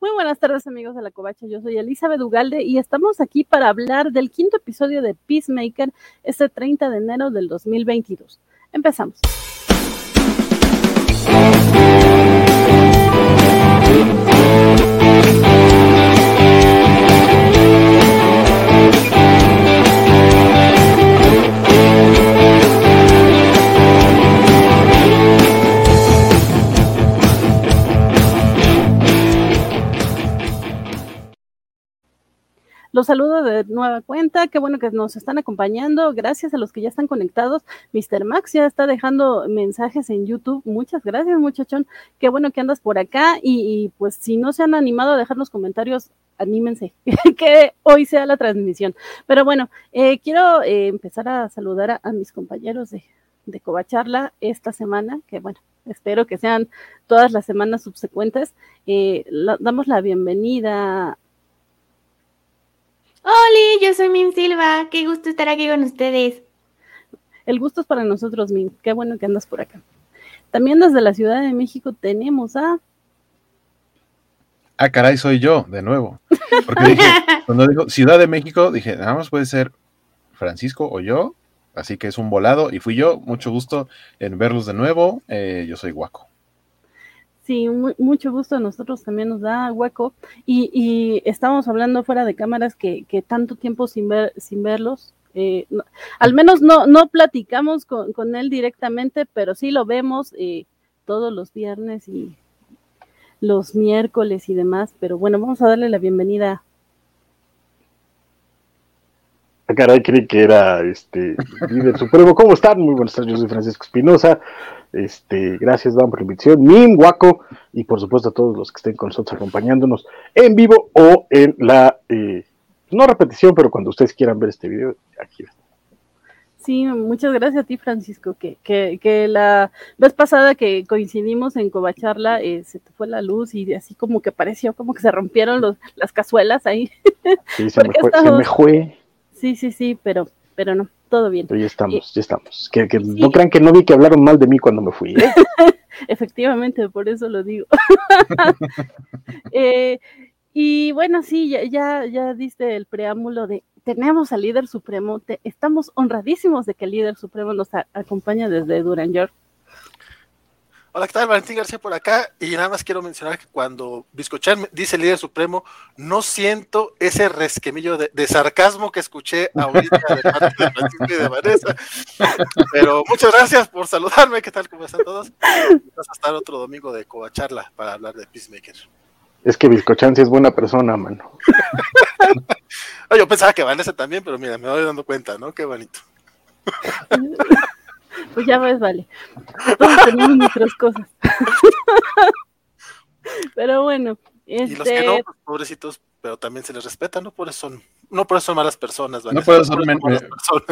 Muy buenas tardes amigos de la Covacha, yo soy Elizabeth Ugalde y estamos aquí para hablar del quinto episodio de Peacemaker este 30 de enero del 2022. Empezamos. Los saludo de nueva cuenta, qué bueno que nos están acompañando, gracias a los que ya están conectados. Mr. Max ya está dejando mensajes en YouTube, muchas gracias muchachón, qué bueno que andas por acá y, pues si no se han animado a dejar los comentarios, anímense, que hoy sea la transmisión. Pero bueno, eh, quiero eh, empezar a saludar a, mis compañeros de, de Covacharla esta semana, que bueno, espero que sean todas las semanas subsecuentes. Eh, damos la bienvenida Hola, yo soy Min Silva. Qué gusto estar aquí con ustedes. El gusto es para nosotros, Min. Qué bueno que andas por acá. También desde la Ciudad de México tenemos a. Ah, caray, soy yo, de nuevo. Porque dije, cuando dijo Ciudad de México, dije, nada más puede ser Francisco o yo. Así que es un volado y fui yo. Mucho gusto en verlos de nuevo. Eh, yo soy Guaco. Sí, mucho gusto a nosotros también nos da hueco. Y, y estamos hablando fuera de cámaras que, que tanto tiempo sin, ver, sin verlos. Eh, al menos no, no platicamos con, con, él directamente, pero sí lo vemos eh, todos los viernes y los miércoles y demás. Pero bueno, vamos a darle la bienvenida. Ah, caray, creí que era este líder supremo. ¿Cómo están? Muy buenas tardes, yo soy Francisco Espinosa. Este, gracias, Dan, por la invitación. Mim, Guaco, y por supuesto a todos los que estén con nosotros acompañándonos en vivo o en la, eh, no repetición, pero cuando ustedes quieran ver este video, aquí está. Sí, muchas gracias a ti, Francisco, que, que, que la vez pasada que coincidimos en Covacharla, eh, se te fue la luz y así como que pareció como que se rompieron los, las cazuelas ahí. Sí, se, me fue, se me fue. Sí, sí, sí, pero, pero no todo bien. Pero ya estamos, ya estamos. Que, no crean que no vi que hablaron mal de mí cuando me fui. ¿eh? Efectivamente, por eso lo digo. Eh, y bueno, sí, ya, ya, ya diste el preámbulo de tenemos al líder supremo, estamos honradísimos de que el líder supremo nos acompaña desde Duran York. Hola, ¿qué tal? Valentín García por acá. Y nada más quiero mencionar que cuando Biscochan dice líder supremo, no siento ese resquemillo de, sarcasmo que escuché ahorita de parte de Francisco y de Vanessa. Pero muchas gracias por saludarme. ¿Qué tal? ¿Cómo están todos? Vamos a estar otro domingo de Coacharla para hablar de Peacemaker. Es que Biscochan sí es buena persona, mano. Yo pensaba que Vanessa también, pero mira, me voy dando cuenta, ¿no? Qué bonito. Pues ya ves, vale. Todos tenemos nuestras cosas. Pero bueno. Este... Y los que este no, pues, pobrecitos, pero también se les respeta, no por eso son, no por eso son malas personas, no por, eso son,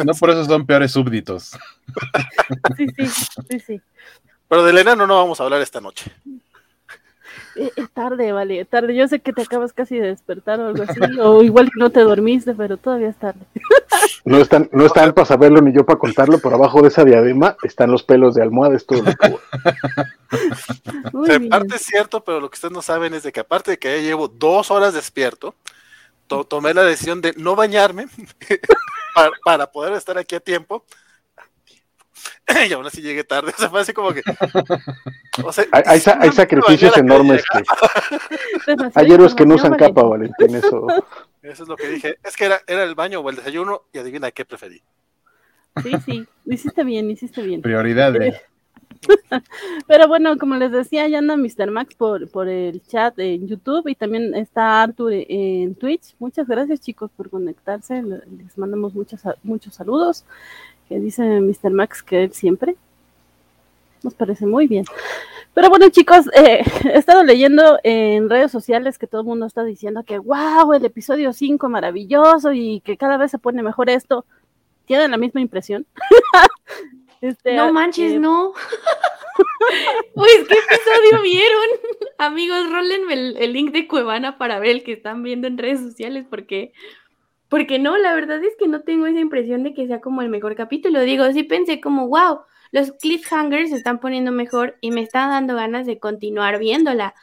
no por eso son peores súbditos. Sí, sí, sí, sí. Pero de Elena no, no vamos a hablar esta noche. Eh, es tarde, vale, tarde. Yo sé que te acabas casi de despertar o algo así, o igual que no te dormiste, pero todavía es tarde. No están, no están para saberlo ni yo para contarlo, por abajo de esa diadema están los pelos de almohada, es todo parte es cierto, pero lo que ustedes no saben es de que aparte de que ya llevo dos horas despierto, tomé la decisión de no bañarme para poder estar aquí a tiempo y aún así llegué tarde. O sea, fue así como que. hay, sacrificios enormes que. hay héroes que no usan capa, Valentín, eso. Eso es lo que dije. Es que era, era el baño o el desayuno y adivina qué preferí. Sí, sí, hiciste bien, hiciste bien. Prioridades. Pero bueno, como les decía, ya anda Mr. Max por, por el chat en YouTube y también está Arthur en Twitch. Muchas gracias chicos por conectarse. Les mandamos muchos, muchos saludos que dice Mr. Max que él siempre. Nos parece muy bien. Pero bueno, chicos, eh, he estado leyendo en redes sociales que todo el mundo está diciendo que, wow, el episodio 5 maravilloso y que cada vez se pone mejor esto. ¿Tienen la misma impresión? este, no manches, eh, no. Pues, ¿qué episodio vieron? Amigos, rólenme el, el, link de Cuevana para ver el que están viendo en redes sociales porque porque no, la verdad es que no tengo esa impresión de que sea como el mejor capítulo. Digo, sí pensé como, wow, los cliffhangers se están poniendo mejor y me está dando ganas de continuar viéndola.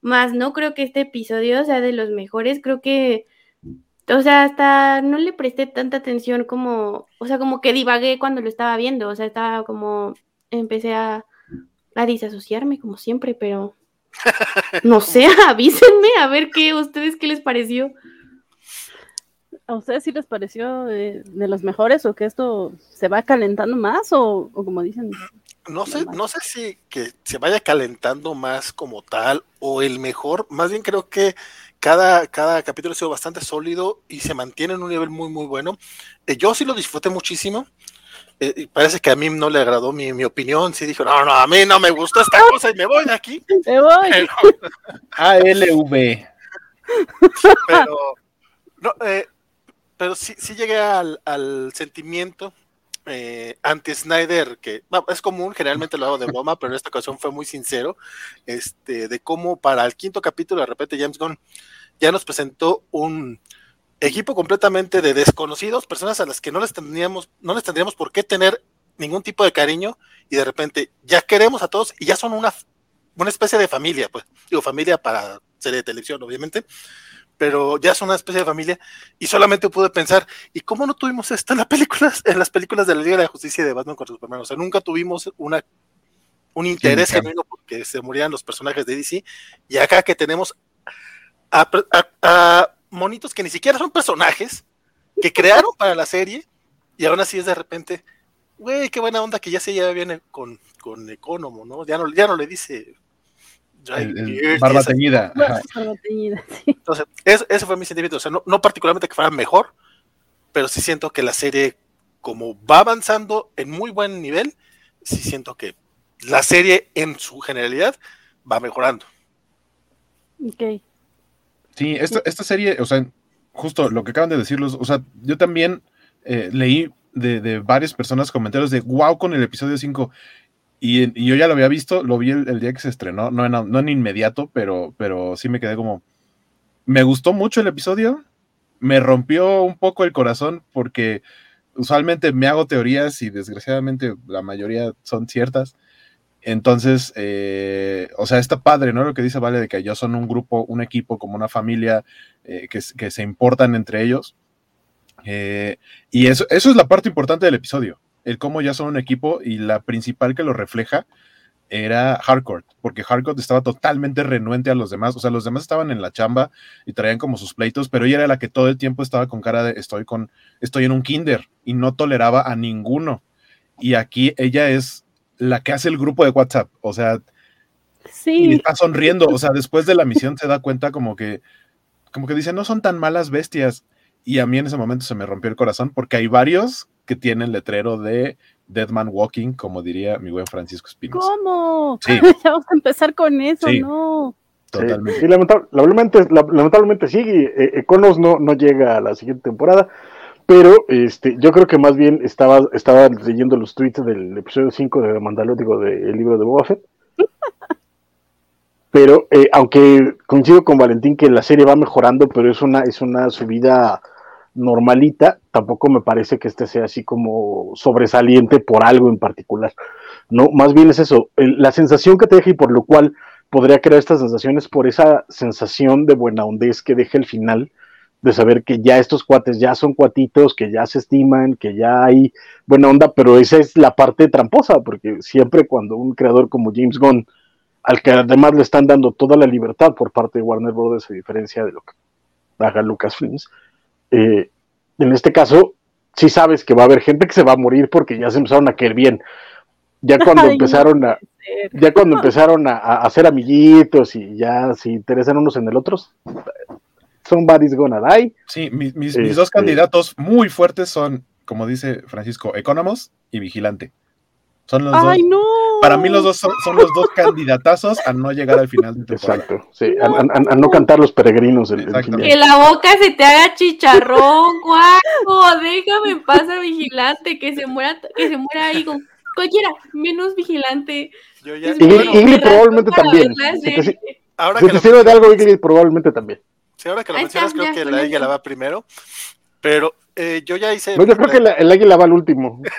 más no creo que este episodio sea de los mejores, creo que, o sea, hasta no le presté tanta atención como, o sea, como que divagué cuando lo estaba viendo, o sea, estaba como, empecé a, a disasociarme como siempre, pero no sé, avísenme a ver qué, ustedes qué les pareció. ¿A ustedes sí les pareció de, los mejores o que esto se va calentando más o, como dicen? No sé, no sé si que se vaya calentando más como tal o el mejor, más bien creo que cada, cada capítulo ha sido bastante sólido y se mantiene en un nivel muy muy bueno. Eh, yo sí lo disfruté muchísimo. Eh, parece que a mí no le agradó mi, mi, opinión. Sí dijo, no, no, a mí no me gustó esta cosa y me voy de aquí. Me voy. ALV. Pero, no, eh, pero sí, sí llegué al, sentimiento eh, anti-Snyder, que es común, generalmente lo hago de broma, pero en esta ocasión fue muy sincero, este, de cómo para el quinto capítulo de repente James Gunn ya nos presentó un equipo completamente de desconocidos, personas a las que no les tendríamos, no les tendríamos por qué tener ningún tipo de cariño, y de repente ya queremos a todos y ya son una, una especie de familia, pues, digo, familia para serie de televisión, obviamente, pero ya es una especie de familia y solamente pude pensar, ¿y cómo no tuvimos esto en las películas, en las películas de la Liga de la Justicia de Batman contra Superman? O sea, nunca tuvimos una un interés genuino porque se morían los personajes de DC y acá que tenemos a, monitos que ni siquiera son personajes que crearon para la serie y aún así es de repente, güey, qué buena onda que ya se lleva bien con, con Economo, ¿no? Ya no, ya no le dice barba teñida. Entonces, ese fue mi sentimiento. O sea, no, particularmente que fuera mejor, pero sí siento que la serie, como va avanzando en muy buen nivel, sí siento que la serie en su generalidad va mejorando. Ok. Sí, esta, esta serie, o sea, justo lo que acaban de decirlos, o sea, yo también eh, leí de, de, varias personas comentarios de wow con el episodio 5 y, yo ya lo había visto, lo vi el, día que se estrenó, no en, no en inmediato, pero, pero sí me quedé como... Me gustó mucho el episodio, me rompió un poco el corazón porque usualmente me hago teorías y desgraciadamente la mayoría son ciertas. Entonces, eh, o sea, está padre, ¿no? Lo que dice Vale de que ellos son un grupo, un equipo, como una familia eh, que, que, se importan entre ellos. Eh, y eso, eso es la parte importante del episodio el cómo ya son un equipo y la principal que lo refleja era Hardcore, porque Hardcore estaba totalmente renuente a los demás, o sea, los demás estaban en la chamba y traían como sus pleitos, pero ella era la que todo el tiempo estaba con cara de estoy con estoy en un kinder y no toleraba a ninguno. Y aquí ella es la que hace el grupo de WhatsApp, o sea, sí. y está sonriendo, o sea, después de la misión se da cuenta como que como que dice, "No son tan malas bestias." Y a mí en ese momento se me rompió el corazón porque hay varios que tienen letrero de Dead Man Walking, como diría mi buen Francisco Espinosa. ¿Cómo? Sí. Vamos a empezar con eso, ¿no? Totalmente. Sí, lamentablemente, lamentablemente sí, eh, Econos no, no llega a la siguiente temporada, pero este, yo creo que más bien estaba, estaba leyendo los tweets del episodio 5 de Mandalótico del libro de Boba Fett. pero eh, aunque coincido con Valentín que la serie va mejorando, pero es una, es una subida normalita, tampoco me parece que este sea así como sobresaliente por algo en particular. No, más bien es eso, la sensación que te deja y por lo cual podría crear estas sensaciones por esa sensación de buena hondez que deja el final, de saber que ya estos cuates ya son cuatitos, que ya se estiman, que ya hay buena onda, pero esa es la parte tramposa, porque siempre cuando un creador como James Gunn, al que además le están dando toda la libertad por parte de Warner Bros., a diferencia de lo que haga Lucasfilms, eh, en este caso, sí sabes que va a haber gente que se va a morir porque ya se empezaron a querer bien. Ya cuando empezaron a, ya cuando empezaron a, hacer amiguitos y ya se interesan unos en el otro, somebody's gonna die. Sí, mis, mis, dos este, candidatos muy fuertes son, como dice Francisco, Economos y Vigilante. Son los ¡Ay, no! Para mí los dos son, los dos candidatazos a no llegar al final de temporada. Exacto, sí, a, no cantar los peregrinos. El, que la boca se te haga chicharrón, guapo, déjame en paz a vigilante, que se muera, que se muera ahí con cualquiera, menos vigilante. Yo ya, Ingrid, probablemente también. ahora que te sirve de algo, Ingrid probablemente también. Sí, ahora que lo mencionas, creo que la ella la va primero, pero eh, yo ya hice. No, yo creo que el águila va al último.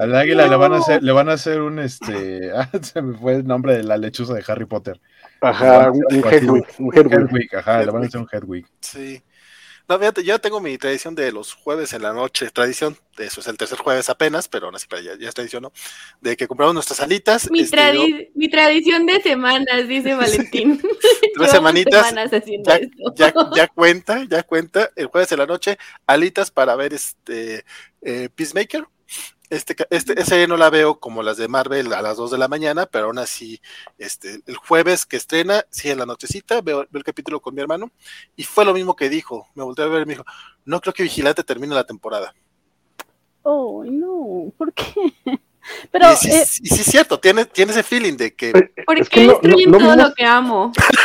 Al águila le van a hacer, le van a hacer un este. Ah, se me fue el nombre de la lechuza de Harry Potter. Ajá, un, Hedwig. Un Hedwig. ajá, le van a hacer un Hedwig. Sí. No, fíjate, yo tengo mi tradición de los jueves en la noche, tradición, eso es el tercer jueves apenas, pero aún así ya, ya es tradición, ¿no? De que compramos nuestras alitas. Mi, este, mi tradición de semanas, dice Valentín. Tres semanitas. Ya, ya, ya, cuenta, ya cuenta, el jueves en la noche, alitas para ver este eh, Peacemaker. Este, este, ese no la veo como las de Marvel a las 2 de la mañana, pero aún así, este, el jueves que estrena, sí, en la nochecita, veo, el capítulo con mi hermano, y fue lo mismo que dijo. Me volteé a ver y me dijo, no creo que Vigilante termine la temporada. Oh, no, ¿por qué? Pero, y, sí, eh, sí, es cierto, tiene, tiene ese feeling de que. ¿Por qué no, no, todo lo que amo?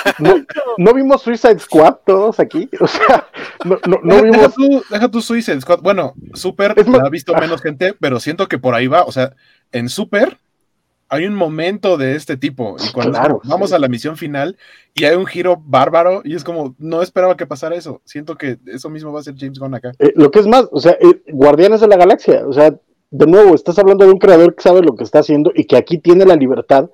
No, vimos Suicide Squad todos aquí. O sea, no, deja, vimos. Deja tu, Suicide Squad. Bueno, Super la ha visto menos gente, pero siento que por ahí va. O sea, en Super hay un momento de este tipo. Y cuando vamos a la misión final y hay un giro bárbaro, y es como, no esperaba que pasara eso. Siento que eso mismo va a ser James Gunn acá. Eh, lo que es más, o sea, eh, Guardianes de la Galaxia, o sea, de nuevo, estás hablando de un creador que sabe lo que está haciendo y que aquí tiene la libertad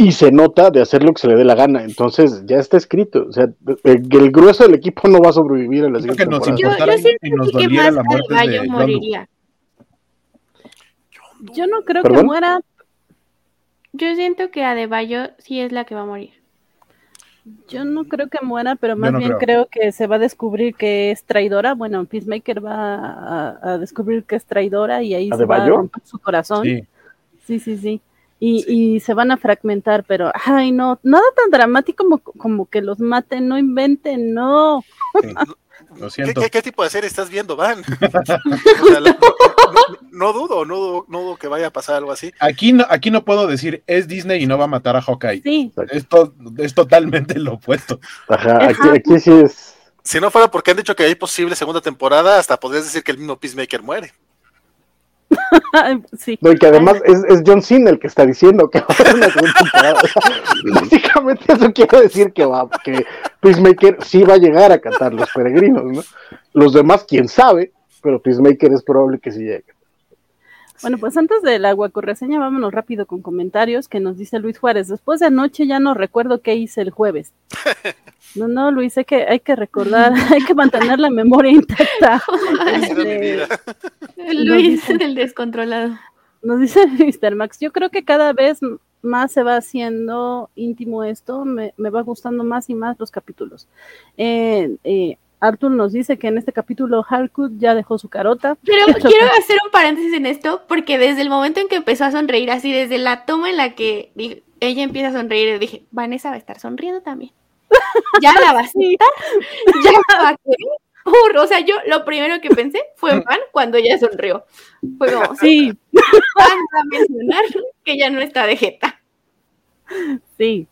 y se nota de hacer lo que se le dé la gana. Entonces, ya está escrito. O sea, el, grueso del equipo no va a sobrevivir en la siguiente que nos yo, y nos doliera la muerte de moriría. Yo no creo que muera. Yo siento que Adebayo sí es la que va a morir. Yo no creo que muera, pero más bien creo. que se va a descubrir que es traidora. Bueno, Peacemaker va a, descubrir que es traidora y ahí se va a romper su corazón. Sí, sí, sí. Y, y, se van a fragmentar, pero, ay, no, nada tan dramático como, como que los maten, no inventen, no. ¿Qué, tipo de serie estás viendo, Van? no, dudo, no dudo, no dudo que vaya a pasar algo así. Aquí no, aquí no puedo decir es Disney y no va a matar a Hawkeye. Sí. Esto es totalmente lo opuesto. Ajá, aquí, sí es. Si no fuera porque han dicho que hay posible segunda temporada, hasta podrías decir que el mismo Peacemaker muere. sí. No, y que además es, es, John Cena el que está diciendo que va a haber una segunda temporada. Básicamente eso quiere decir que va, que Peacemaker sí va a llegar a cantar los peregrinos, ¿no? Los demás, quién sabe, pero Peacemaker es probable que sí llegue. Bueno, pues antes de la reseña, vámonos rápido con comentarios que nos dice Luis Juárez. Después de anoche ya no recuerdo qué hice el jueves. No, no, Luis, hay que, hay que recordar, hay que mantener la memoria intacta. Este, Luis, el descontrolado. Nos dice Mr. Max, yo creo que cada vez más se va haciendo íntimo esto, me, me va gustando más y más los capítulos. Eh, eh, Arthur nos dice que en este capítulo Harcourt ya dejó su carota. Pero quiero hacer un paréntesis en esto, porque desde el momento en que empezó a sonreír, así desde la toma en la que ella empieza a sonreír, dije, Vanessa va a estar sonriendo también. Ya la va a citar, ya la va a querer. O sea, yo lo primero que pensé fue en Van cuando ella sonrió. Fue como, sí, van a mencionar que ya no está de jeta. Sí,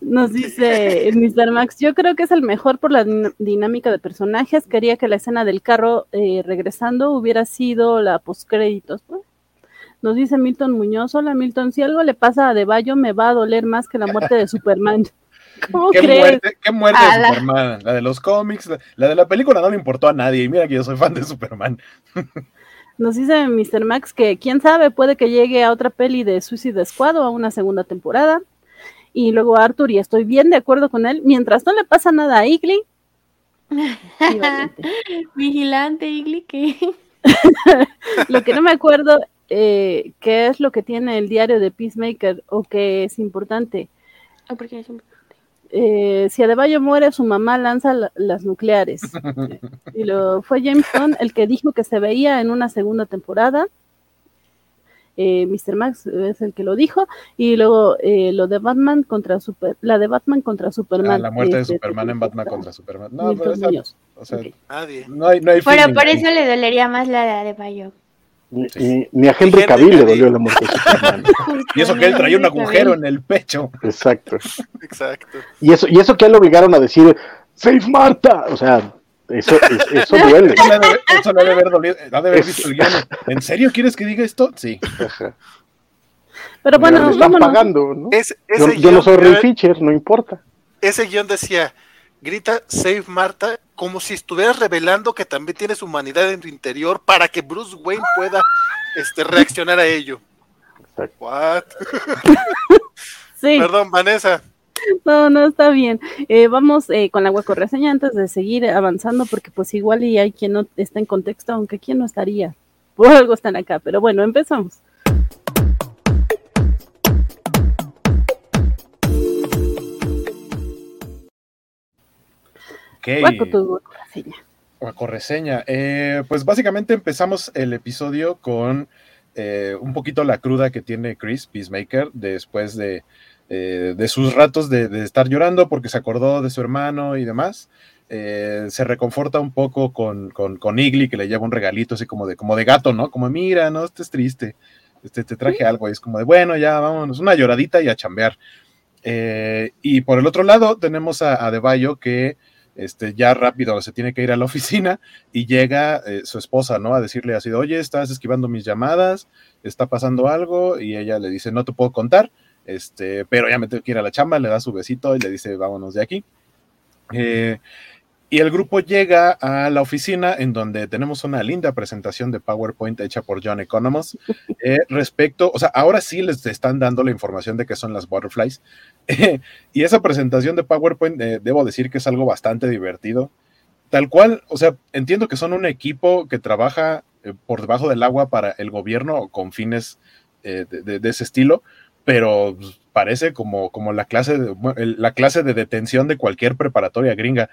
nos dice Mr. Max, yo creo que es el mejor por la dinámica de personajes. Quería que la escena del carro eh, regresando hubiera sido la postcréditos. Nos dice Milton Muñoz, hola Milton, si algo le pasa a Deballo me va a doler más que la muerte de Superman. ¿Cómo ¿Qué crees? Muerte, ¿Qué muerte de Superman? La de los cómics, la de la película no le importó a nadie. Y mira que yo soy fan de Superman. Nos dice Mr. Max que quién sabe, puede que llegue a otra peli de Suicide Squad o a una segunda temporada. Y luego Arthur, y estoy bien de acuerdo con él, mientras no le pasa nada a Igly. Vigilante Igly, ¿qué? lo que no me acuerdo, eh, ¿qué es lo que tiene el diario de Peacemaker o que es importante? Ah, ¿Por qué es importante? Eh, si Adebayo muere, su mamá lanza las nucleares. y lo fue Jameson el que dijo que se veía en una segunda temporada eh, Mr. Max es el que lo dijo, y luego eh, lo de Batman contra Super, la de Batman contra Superman. Ah, la muerte de, Superman en Batman contra Superman. No, pero o sea, Nadie. No hay, no hay Pero por eso le dolería más la de Bayo. Ni, a Henry Cavill le dolió la muerte de Superman. y eso que él traía un agujero en el pecho. Exacto. Exacto. Y eso, y eso que él lo obligaron a decir, Save Marta. O sea, eso, eso, duele. Eso, debe haber dolido. Ha de haber visto el guion. ¿En serio quieres que diga esto? Sí. Pero bueno, nos están pagando, ¿no? yo, no soy Ray Fisher, no importa. Ese guion decía, grita Save Marta como si estuvieras revelando que también tienes humanidad en tu interior para que Bruce Wayne pueda este, reaccionar a ello. What? sí. Perdón, Vanessa. No, no, está bien. Eh, vamos eh, con la reseña antes de seguir avanzando, porque pues igual y hay quien no está en contexto, aunque quien no estaría. Por algo están acá, pero bueno, empezamos. Okay. Tu reseña. Hueco reseña. Eh, pues básicamente empezamos el episodio con un poquito la cruda que tiene Chris Peacemaker después de eh, de sus ratos de, estar llorando porque se acordó de su hermano y demás. Eh, se reconforta un poco con, con, Igly, que le lleva un regalito así como de, como de gato, ¿no? Como, mira, no estés triste, este, te traje algo. Y es como de, bueno, ya vámonos, una lloradita y a chambear. Eh, y por el otro lado tenemos a, a De Bayo que este, ya rápido se tiene que ir a la oficina y llega su esposa, ¿no? A decirle así, oye, estás esquivando mis llamadas, está pasando algo, y ella le dice, no te puedo contar, este, pero ya me tengo que ir a la chamba, le da su besito y le dice, vámonos de aquí. Eh, y el grupo llega a la oficina en donde tenemos una linda presentación de PowerPoint hecha por John Economos eh, respecto, o sea, ahora sí les están dando la información de qué son las butterflies. y esa presentación de PowerPoint, eh, debo decir que es algo bastante divertido. Tal cual, o sea, entiendo que son un equipo que trabaja por debajo del agua para el gobierno con fines de, ese estilo, pero pues, parece como, como la, clase de, la clase de detención de cualquier preparatoria gringa.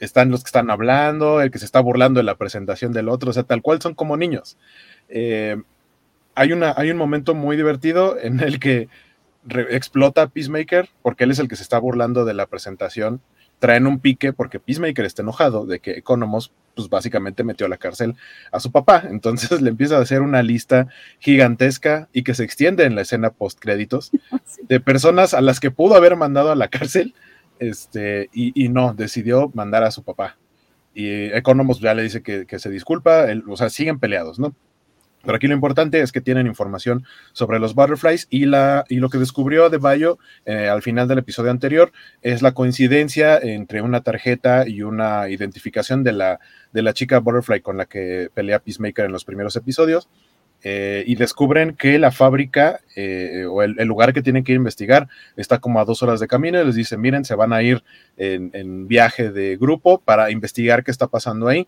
Están los que están hablando, el que se está burlando de la presentación del otro, o sea, tal cual son como niños. Eh, hay, una, hay un momento muy divertido en el que explota Peacemaker, porque él es el que se está burlando de la presentación traen un pique porque Peacemaker está enojado de que Economos, pues básicamente metió a la cárcel a su papá. Entonces le empieza a hacer una lista gigantesca y que se extiende en la escena post créditos de personas a las que pudo haber mandado a la cárcel, este, y, no, decidió mandar a su papá. Y Economos ya le dice que, se disculpa, o sea, siguen peleados, ¿no? Pero aquí lo importante es que tienen información sobre los butterflies y, la, y lo que descubrió de Bayo eh, al final del episodio anterior es la coincidencia entre una tarjeta y una identificación de la, de la chica butterfly con la que pelea Peacemaker en los primeros episodios. Eh, y descubren que la fábrica eh, o el, lugar que tienen que investigar está como a dos horas de camino y les dicen, miren, se van a ir en, en viaje de grupo para investigar qué está pasando ahí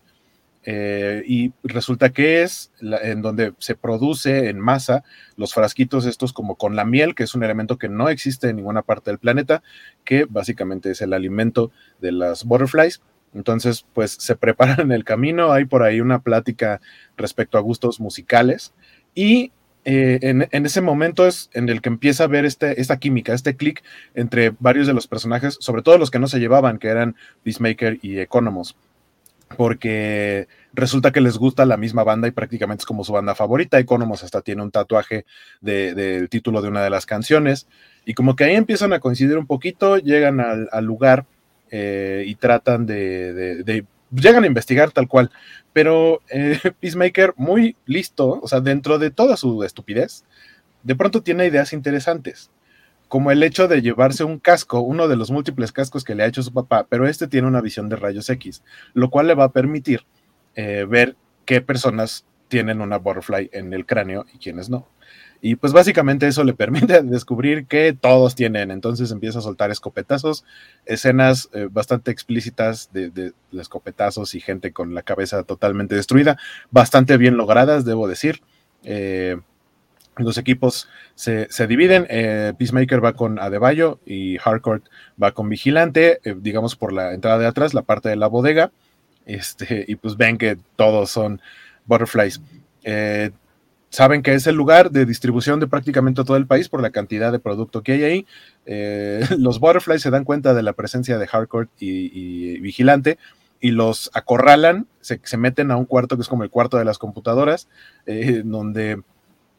eh, y resulta que es en donde se produce en masa los frasquitos estos como con la miel, que es un elemento que no existe en ninguna parte del planeta, que básicamente es el alimento de las butterflies. Entonces, pues se preparan en el camino, hay por ahí una plática respecto a gustos musicales. Y eh, en, ese momento es en el que empieza a ver este, esta química, este clic entre varios de los personajes, sobre todo los que no se llevaban, que eran Peacemaker y Economos porque resulta que les gusta la misma banda y prácticamente es como su banda favorita. Economos hasta tiene un tatuaje del título de una de las canciones. Y como que ahí empiezan a coincidir un poquito, llegan al, lugar eh, y tratan de, llegan a investigar tal cual. Pero eh, Peacemaker, muy listo, o sea, dentro de toda su estupidez, de pronto tiene ideas interesantes como el hecho de llevarse un casco, uno de los múltiples cascos que le ha hecho su papá, pero este tiene una visión de rayos X, lo cual le va a permitir eh, ver qué personas tienen una butterfly en el cráneo y quiénes no. Y pues básicamente eso le permite descubrir que todos tienen. Entonces empieza a soltar escopetazos, escenas eh, bastante explícitas de, escopetazos y gente con la cabeza totalmente destruida, bastante bien logradas, debo decir. Eh, los equipos se, dividen. Eh, Peacemaker va con Adebayo y Harcourt va con Vigilante, eh, digamos por la entrada de atrás, la parte de la bodega. Este, y pues ven que todos son butterflies. Eh, saben que es el lugar de distribución de prácticamente todo el país por la cantidad de producto que hay ahí. los butterflies se dan cuenta de la presencia de Harcourt y, Vigilante y los acorralan, se, se, meten a un cuarto que es como el cuarto de las computadoras, donde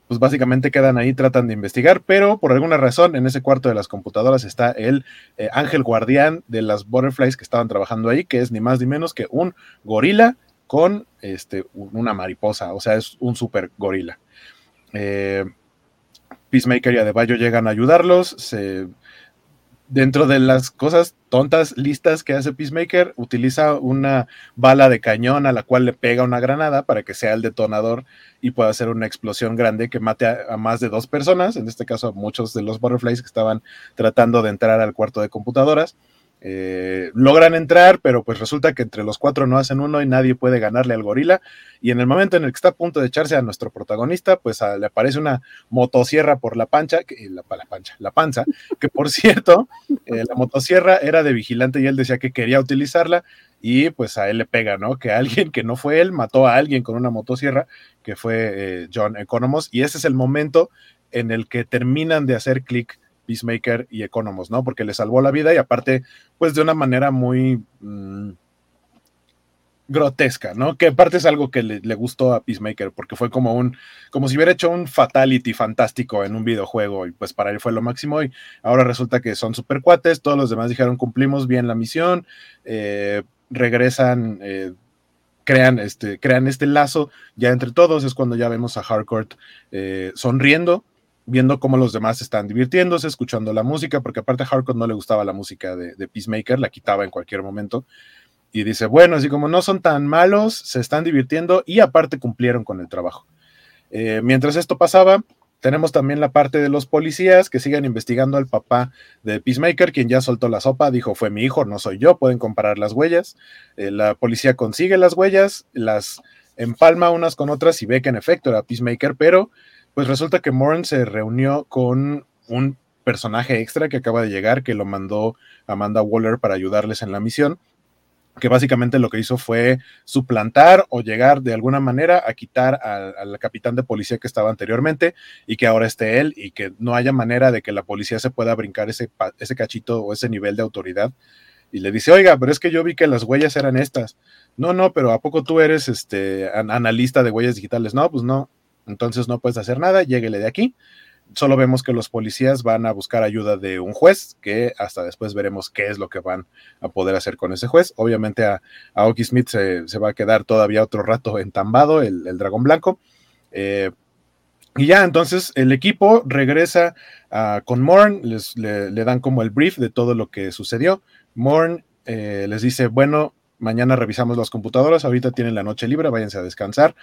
pues básicamente quedan ahí, tratan de investigar, pero por alguna razón en ese cuarto de las computadoras está el eh, ángel guardián de las butterflies que estaban trabajando ahí, que es ni más ni menos que un gorila con este, una mariposa, o sea, es un super gorila. Eh, Peacemaker y Adebayo llegan a ayudarlos, se dentro de las cosas tontas, listas que hace Peacemaker, utiliza una bala de cañón a la cual le pega una granada para que sea el detonador y pueda hacer una explosión grande que mate a, más de dos personas, en este caso a muchos de los butterflies que estaban tratando de entrar al cuarto de computadoras. Eh, logran entrar, pero pues resulta que entre los cuatro no hacen uno y nadie puede ganarle al gorila. Y en el momento en el que está a punto de echarse a nuestro protagonista, pues le aparece una motosierra por la pancha, que, la, pancha, la panza, que por cierto, eh, la motosierra era de vigilante y él decía que quería utilizarla y pues a él le pega, ¿no? Que alguien que no fue él mató a alguien con una motosierra, que fue eh, John Economos, y ese es el momento en el que terminan de hacer clic Peacemaker y Economos, ¿no? Porque le salvó la vida y aparte, pues de una manera muy mm, grotesca, ¿no? Que aparte es algo que le, gustó a Peacemaker, porque fue como un, como si hubiera hecho un fatality fantástico en un videojuego y pues para él fue lo máximo y ahora resulta que son super cuates, todos los demás dijeron cumplimos bien la misión, eh, regresan, eh, crean, este, crean este lazo ya entre todos, es cuando ya vemos a Harcourt eh, sonriendo viendo cómo los demás están divirtiéndose, escuchando la música, porque aparte a Harcourt no le gustaba la música de, Peacemaker, la quitaba en cualquier momento. Y dice, bueno, así como no son tan malos, se están divirtiendo y aparte cumplieron con el trabajo. Eh, mientras esto pasaba, tenemos también la parte de los policías que siguen investigando al papá de Peacemaker, quien ya soltó la sopa, dijo fue mi hijo, no soy yo, pueden comparar las huellas. Eh, la policía consigue las huellas, las empalma unas con otras y ve que en efecto era Peacemaker, pero pues resulta que Moran se reunió con un personaje extra que acaba de llegar, que lo mandó Amanda Waller para ayudarles en la misión, que básicamente lo que hizo fue suplantar o llegar de alguna manera a quitar al, capitán de policía que estaba anteriormente y que ahora esté él y que no haya manera de que la policía se pueda brincar ese, ese cachito o ese nivel de autoridad. Y le dice, oiga, pero es que yo vi que las huellas eran estas. No, no, pero ¿a poco tú eres este analista de huellas digitales? No, pues no. Entonces no puedes hacer nada, lléguele de aquí. Solo vemos que los policías van a buscar ayuda de un juez, que hasta después veremos qué es lo que van a poder hacer con ese juez. Obviamente a, a Oki Smith se, va a quedar todavía otro rato entambado, el, el dragón blanco. Eh, y ya, entonces el equipo regresa ah, con Morn, les, le, dan como el brief de todo lo que sucedió. Morn eh, les dice, bueno, mañana revisamos las computadoras, ahorita tienen la noche libre, váyanse a descansar.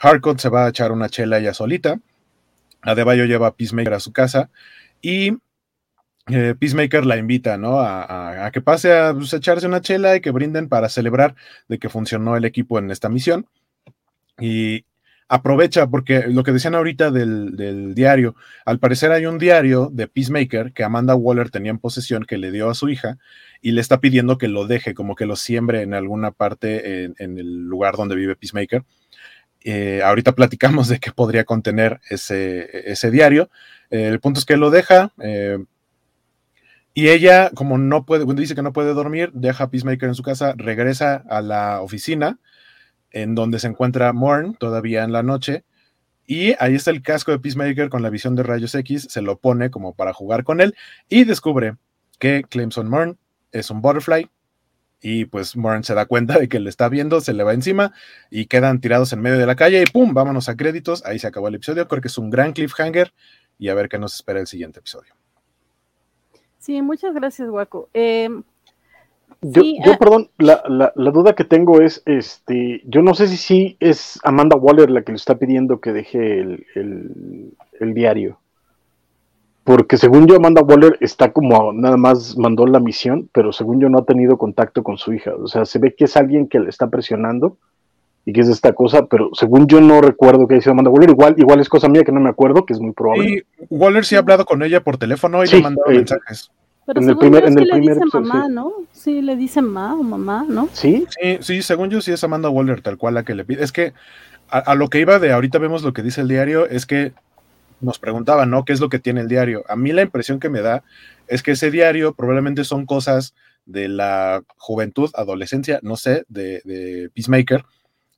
Harcourt se va a echar una chela ella solita. Adebayo lleva a Peacemaker a su casa y eh, Peacemaker la invita, ¿no? A, que pase pues, a echarse una chela y que brinden para celebrar de que funcionó el equipo en esta misión. Y aprovecha, porque lo que decían ahorita del, diario, al parecer hay un diario de Peacemaker que Amanda Waller tenía en posesión que le dio a su hija y le está pidiendo que lo deje, como que lo siembre en alguna parte en el lugar donde vive Peacemaker. Eh, ahorita platicamos de qué podría contener ese, diario. Eh, el punto es que lo deja. Eh, y ella, como no puede, dice que no puede dormir, deja a Peacemaker en su casa, regresa a la oficina, en donde se encuentra Morn, todavía en la noche. Y ahí está el casco de Peacemaker con la visión de rayos X, se lo pone como para jugar con él y descubre que Clemson Morn es un butterfly, y pues Moran se da cuenta de que le está viendo, se le va encima y quedan tirados en medio de la calle y ¡pum! Vámonos a créditos. Ahí se acabó el episodio. Creo que es un gran cliffhanger y a ver qué nos espera el siguiente episodio. Sí, muchas gracias, Waco. Em, yo, yo ah, perdón, la, la, la, duda que tengo es, este, yo no sé si sí es Amanda Waller la que le está pidiendo que deje el, el, el diario porque según yo Amanda Waller está como nada más mandó la misión, pero según yo no ha tenido contacto con su hija. O sea, se ve que es alguien que le está presionando y que es esta cosa, pero según yo no recuerdo que haya sido Amanda Waller. Igual, igual es cosa mía que no me acuerdo, que es muy probable. Y Waller sí ha hablado con ella por teléfono y le ha mandado mensajes. Pero en el primer, en el le primer dice mamá, ¿no? Sí, le dice mamá o mamá, ¿no? Sí. Sí, sí, según yo sí es Amanda Waller, tal cual la que le pide. Es que a lo que iba de ahorita vemos lo que dice el diario, es que nos preguntaban, ¿no? ¿Qué es lo que tiene el diario? A mí la impresión que me da es que ese diario probablemente son cosas de la juventud, adolescencia, no sé, de, Peacemaker,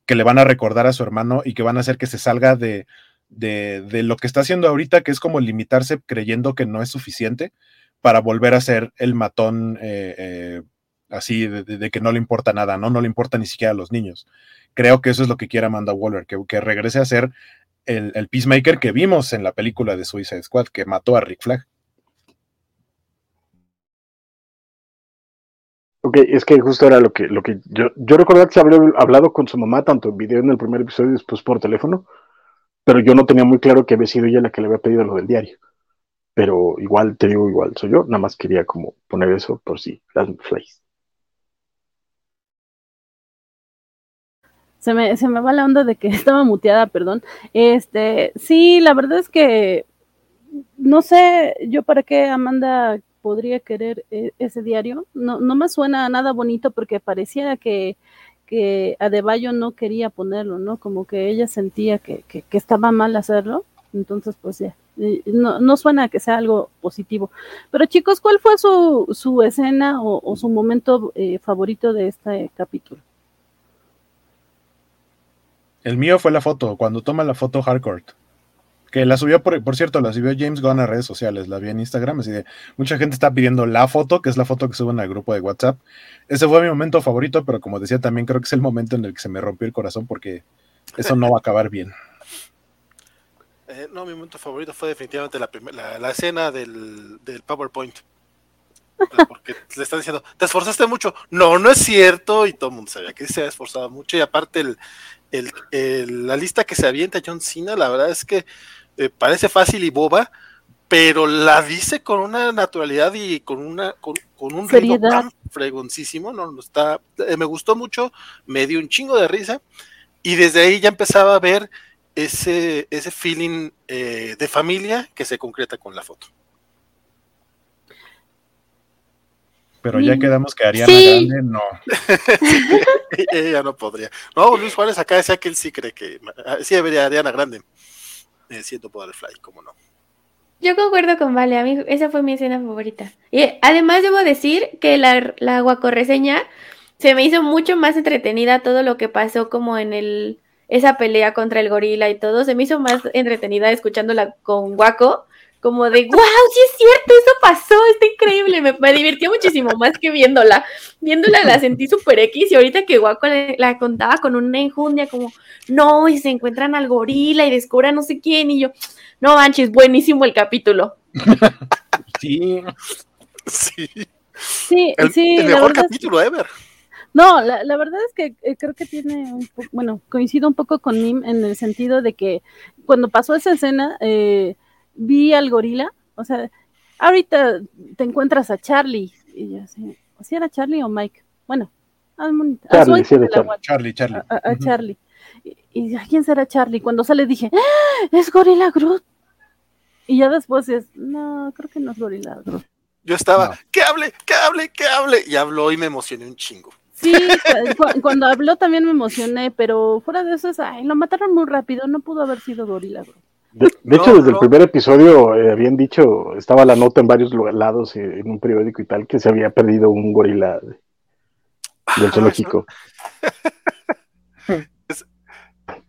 que le van a recordar a su hermano y que van a hacer que se salga de, de, lo que está haciendo ahorita, que es como limitarse creyendo que no es suficiente para volver a ser el matón eh, eh, así de, que no le importa nada, ¿no? No le importa ni siquiera a los niños. Creo que eso es lo que quiere Amanda Waller, que regrese a ser el, Peacemaker que vimos en la película de Suicide Squad, que mató a Rick Flag. Ok, es que justo era lo que, lo que yo, yo recordaba que se había hablado con su mamá, tanto en video en el primer episodio y después por teléfono, pero yo no tenía muy claro que había sido ella la que le había pedido lo del diario. Pero igual, te digo, igual soy yo, nada más quería como poner eso por si las flies. Se me, se me va la onda de que estaba muteada, perdón. Este, sí, la verdad es que no sé yo para qué Amanda podría querer e, ese diario. No, no me suena nada bonito porque pareciera que, que Adebayo no quería ponerlo, ¿no? Como que ella sentía que, que, estaba mal hacerlo. Entonces, pues ya, no, no, suena que sea algo positivo. Pero chicos, ¿cuál fue su, su escena o, su momento eh, favorito de este capítulo? El mío fue la foto, cuando toma la foto Harcourt. Que la subió, por, por, cierto, la subió James Gunn a redes sociales, la vi en Instagram, así de mucha gente está pidiendo la foto, que es la foto que suben al grupo de WhatsApp. Ese fue mi momento favorito, pero como decía, también creo que es el momento en el que se me rompió el corazón porque eso no va a acabar bien. Eh, no, mi momento favorito fue definitivamente la, la, escena del, PowerPoint. Porque le están diciendo, te esforzaste mucho. No, no es cierto. Y todo el mundo sabía que se ha esforzado mucho. Y aparte, el, la lista que se avienta John Cena, la verdad es que eh, parece fácil y boba, pero la dice con una naturalidad y con una con, un ritmo tan fregoncísimo, no, está, eh, me gustó mucho, me dio un chingo de risa y desde ahí ya empezaba a ver ese, ese feeling eh, de familia que se concreta con la foto. Pero ya quedamos que Ariana Grande no. Ella no podría. No, Luis Juárez acá decía que él sí cree que sí debería Ariana Grande eh, siendo Fly, como no. Yo concuerdo con Vale, a mí esa fue mi escena favorita. Y además debo decir que la, la guacorreseña se me hizo mucho más entretenida todo lo que pasó como en el esa pelea contra el gorila y todo, se me hizo más entretenida escuchándola con Guaco, como de, wow, sí es cierto, eso pasó, está increíble, me, divirtió muchísimo más que viéndola. Viéndola la sentí súper X y ahorita que Guaco la contaba con una enjundia como, no, y se encuentran al gorila y descubran no sé quién y yo, no manches, buenísimo el capítulo. sí. Sí. Sí, el, sí, el mejor capítulo ever. No, la, la, verdad es que eh, creo que tiene un poco, bueno, coincido un poco con Nim en el sentido de que cuando pasó esa escena, eh, vi al gorila, o sea, ahorita te encuentras a Charlie, y ya sé, o si era Charlie o Mike, bueno, a, Charlie, sí, Charlie, Charlie, A, Charlie. Y, a quién será Charlie? Cuando sale dije, ¡Ah! es Gorila Groot. Y ya después es, no, creo que no es Gorila Groot. Yo estaba, que hable, que hable, que hable. Y habló y me emocioné un chingo. Sí, cuando habló también me emocioné, pero fuera de eso es, ay, lo mataron muy rápido, no pudo haber sido gorila. De, hecho, desde el primer episodio eh, habían dicho, estaba la nota en varios lados eh, en un periódico y tal, que se había perdido un gorila del ah, zoológico.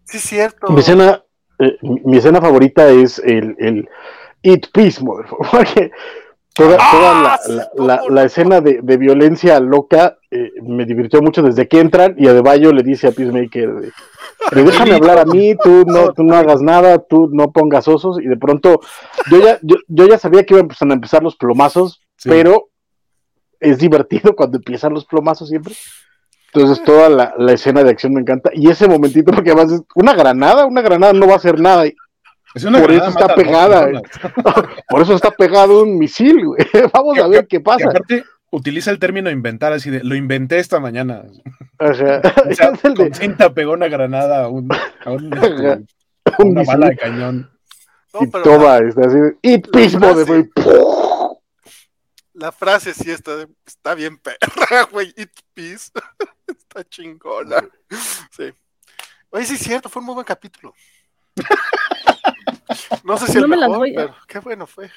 sí, es cierto. Mi escena, eh, mi, escena favorita es el, el Eat Peace, porque Toda, ¡Ah! la, escena de, violencia loca eh, me divirtió mucho desde que entran y Adebayo le dice a Peacemaker, déjame hablar a mí, tú no, tú no hagas nada, tú no pongas osos y de pronto yo ya, yo, ya sabía que iban a empezar los plomazos, pero es divertido cuando empiezan los plomazos siempre. Entonces toda la, escena de acción me encanta. Y ese momentito porque además es una granada, una granada no va a hacer nada por eso está pegada. Por eso está pegado un misil, güey. Vamos a ver qué pasa. aparte, utiliza el término inventar, así de lo inventé esta mañana. O sea, con cinta pegó una granada a, un, este, una bala de cañón. y toma, está así, y pismo de La frase sí está, está bien perra, güey. Eat peace. está chingona. Sí. Oye, sí es cierto, fue un muy buen capítulo. No sé si el mejor, pero qué bueno fue.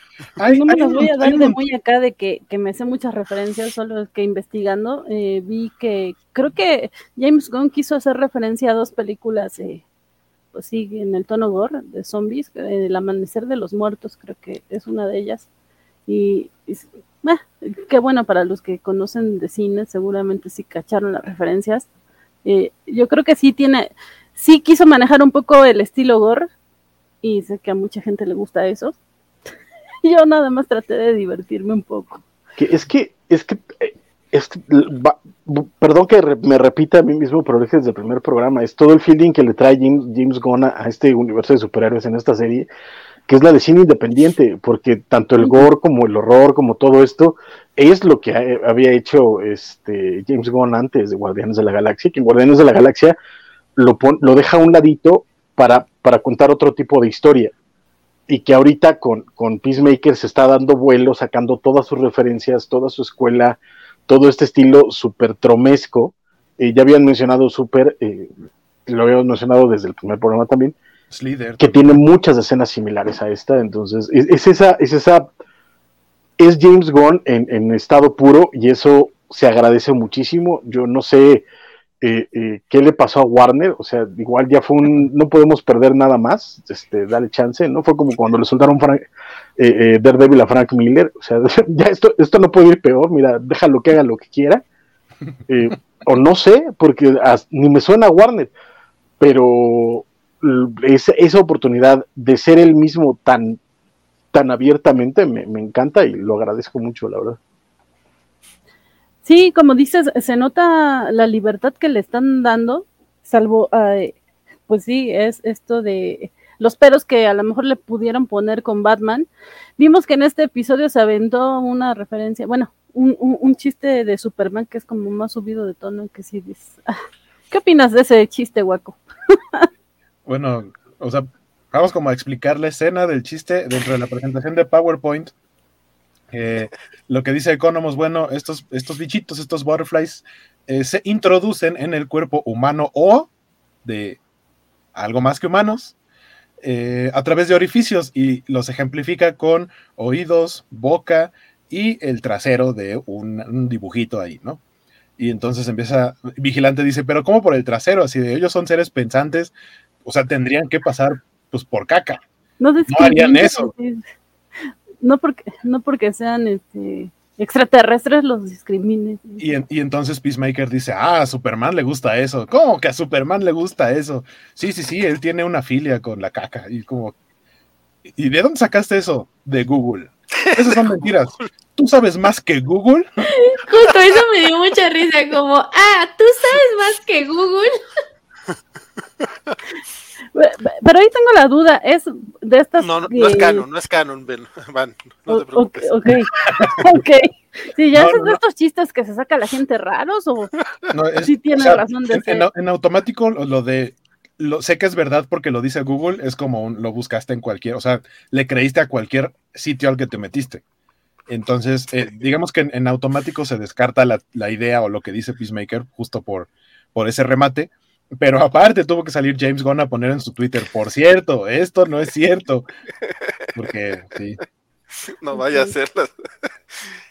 no me las voy a dar de muy acá de que, me sé muchas referencias, solo que investigando eh, vi que creo que James Gunn quiso hacer referencia a dos películas, eh, pues sí, en el tono gore de zombies, El amanecer de los muertos creo que es una de ellas. Y, ah, qué bueno para los que conocen de cine, seguramente sí cacharon las referencias. Eh, yo creo que sí tiene, sí quiso manejar un poco el estilo gore, y sé que a mucha gente le gusta eso. Yo nada más traté de divertirme un poco. Que es que, es que eh, perdón que me repita a mí mismo, pero dije desde el primer programa, es todo el feeling que le trae James, James Gunn a, este universo de superhéroes en esta serie, que es la de cine independiente, porque tanto el gore como el horror, como todo esto, es lo que había hecho este James Gunn antes de Guardianes de la Galaxia, que en Guardianes de la Galaxia lo, lo deja a un ladito para, para contar otro tipo de historia y que ahorita con, con Peacemaker se está dando vuelo, sacando todas sus referencias, toda su escuela, todo este estilo súper tromesco. Eh, ya habían mencionado súper, eh, lo habíamos mencionado desde el primer programa también, que tiene muchas escenas similares a esta. Entonces, es, esa, es esa, es James Gunn en, en, estado puro y eso se agradece muchísimo. Yo no sé eh, eh, qué le pasó a Warner, o sea, igual ya fue un, no podemos perder nada más, este, dale chance, ¿no? Fue como cuando le soltaron Frank, eh, Daredevil a Frank Miller, o sea, ya esto, esto no puede ir peor, mira, déjalo que haga lo que quiera, o no sé, porque ni me suena a Warner, pero esa, esa oportunidad de ser el mismo tan, tan abiertamente me, me encanta y lo agradezco mucho, la verdad. Sí, como dices, se nota la libertad que le están dando, salvo, pues sí, es esto de los peros que a lo mejor le pudieron poner con Batman. Vimos que en este episodio se aventó una referencia, bueno, un, un, chiste de Superman que es como más subido de tono que sí ah, ¿Qué opinas de ese chiste, guaco? bueno, o sea, vamos como a explicar la escena del chiste dentro de la presentación de PowerPoint lo que dice Economos, bueno, estos, estos bichitos, estos butterflies, eh, se introducen en el cuerpo humano o de algo más que humanos eh, a través de orificios y los ejemplifica con oídos, boca y el trasero de un, dibujito ahí, ¿no? Y entonces empieza, Vigilante dice, pero ¿cómo por el trasero? Así de ellos son seres pensantes, o sea, tendrían que pasar pues por caca. No, no harían eso no porque, no porque sean este, extraterrestres los discrimines. Y, y, entonces Peacemaker dice, ah, a Superman le gusta eso. ¿Cómo que a Superman le gusta eso? Sí, sí, sí, él tiene una filia con la caca. Y como, ¿y de dónde sacaste eso? De Google. Esas son mentiras. ¿Tú sabes más que Google? Justo eso me dio mucha risa, como, ah, ¿tú sabes más que Google? Pero ahí tengo la duda, es de estas... No, no, no es canon, no es canon, Van, no te preocupes. Ok, ok. Sí, ya es de estos chistes que se saca la gente raros o sí tiene razón de en, en, automático lo de lo, sé que es verdad porque lo dice Google, es como lo buscaste en cualquier, o sea, le creíste a cualquier sitio al que te metiste. Entonces, eh, digamos que en, automático se descarta la, la, idea o lo que dice Peacemaker justo por, por ese remate, pero aparte tuvo que salir James Gunn a poner en su Twitter, por cierto, esto no es cierto. Porque sí. No vaya a ser.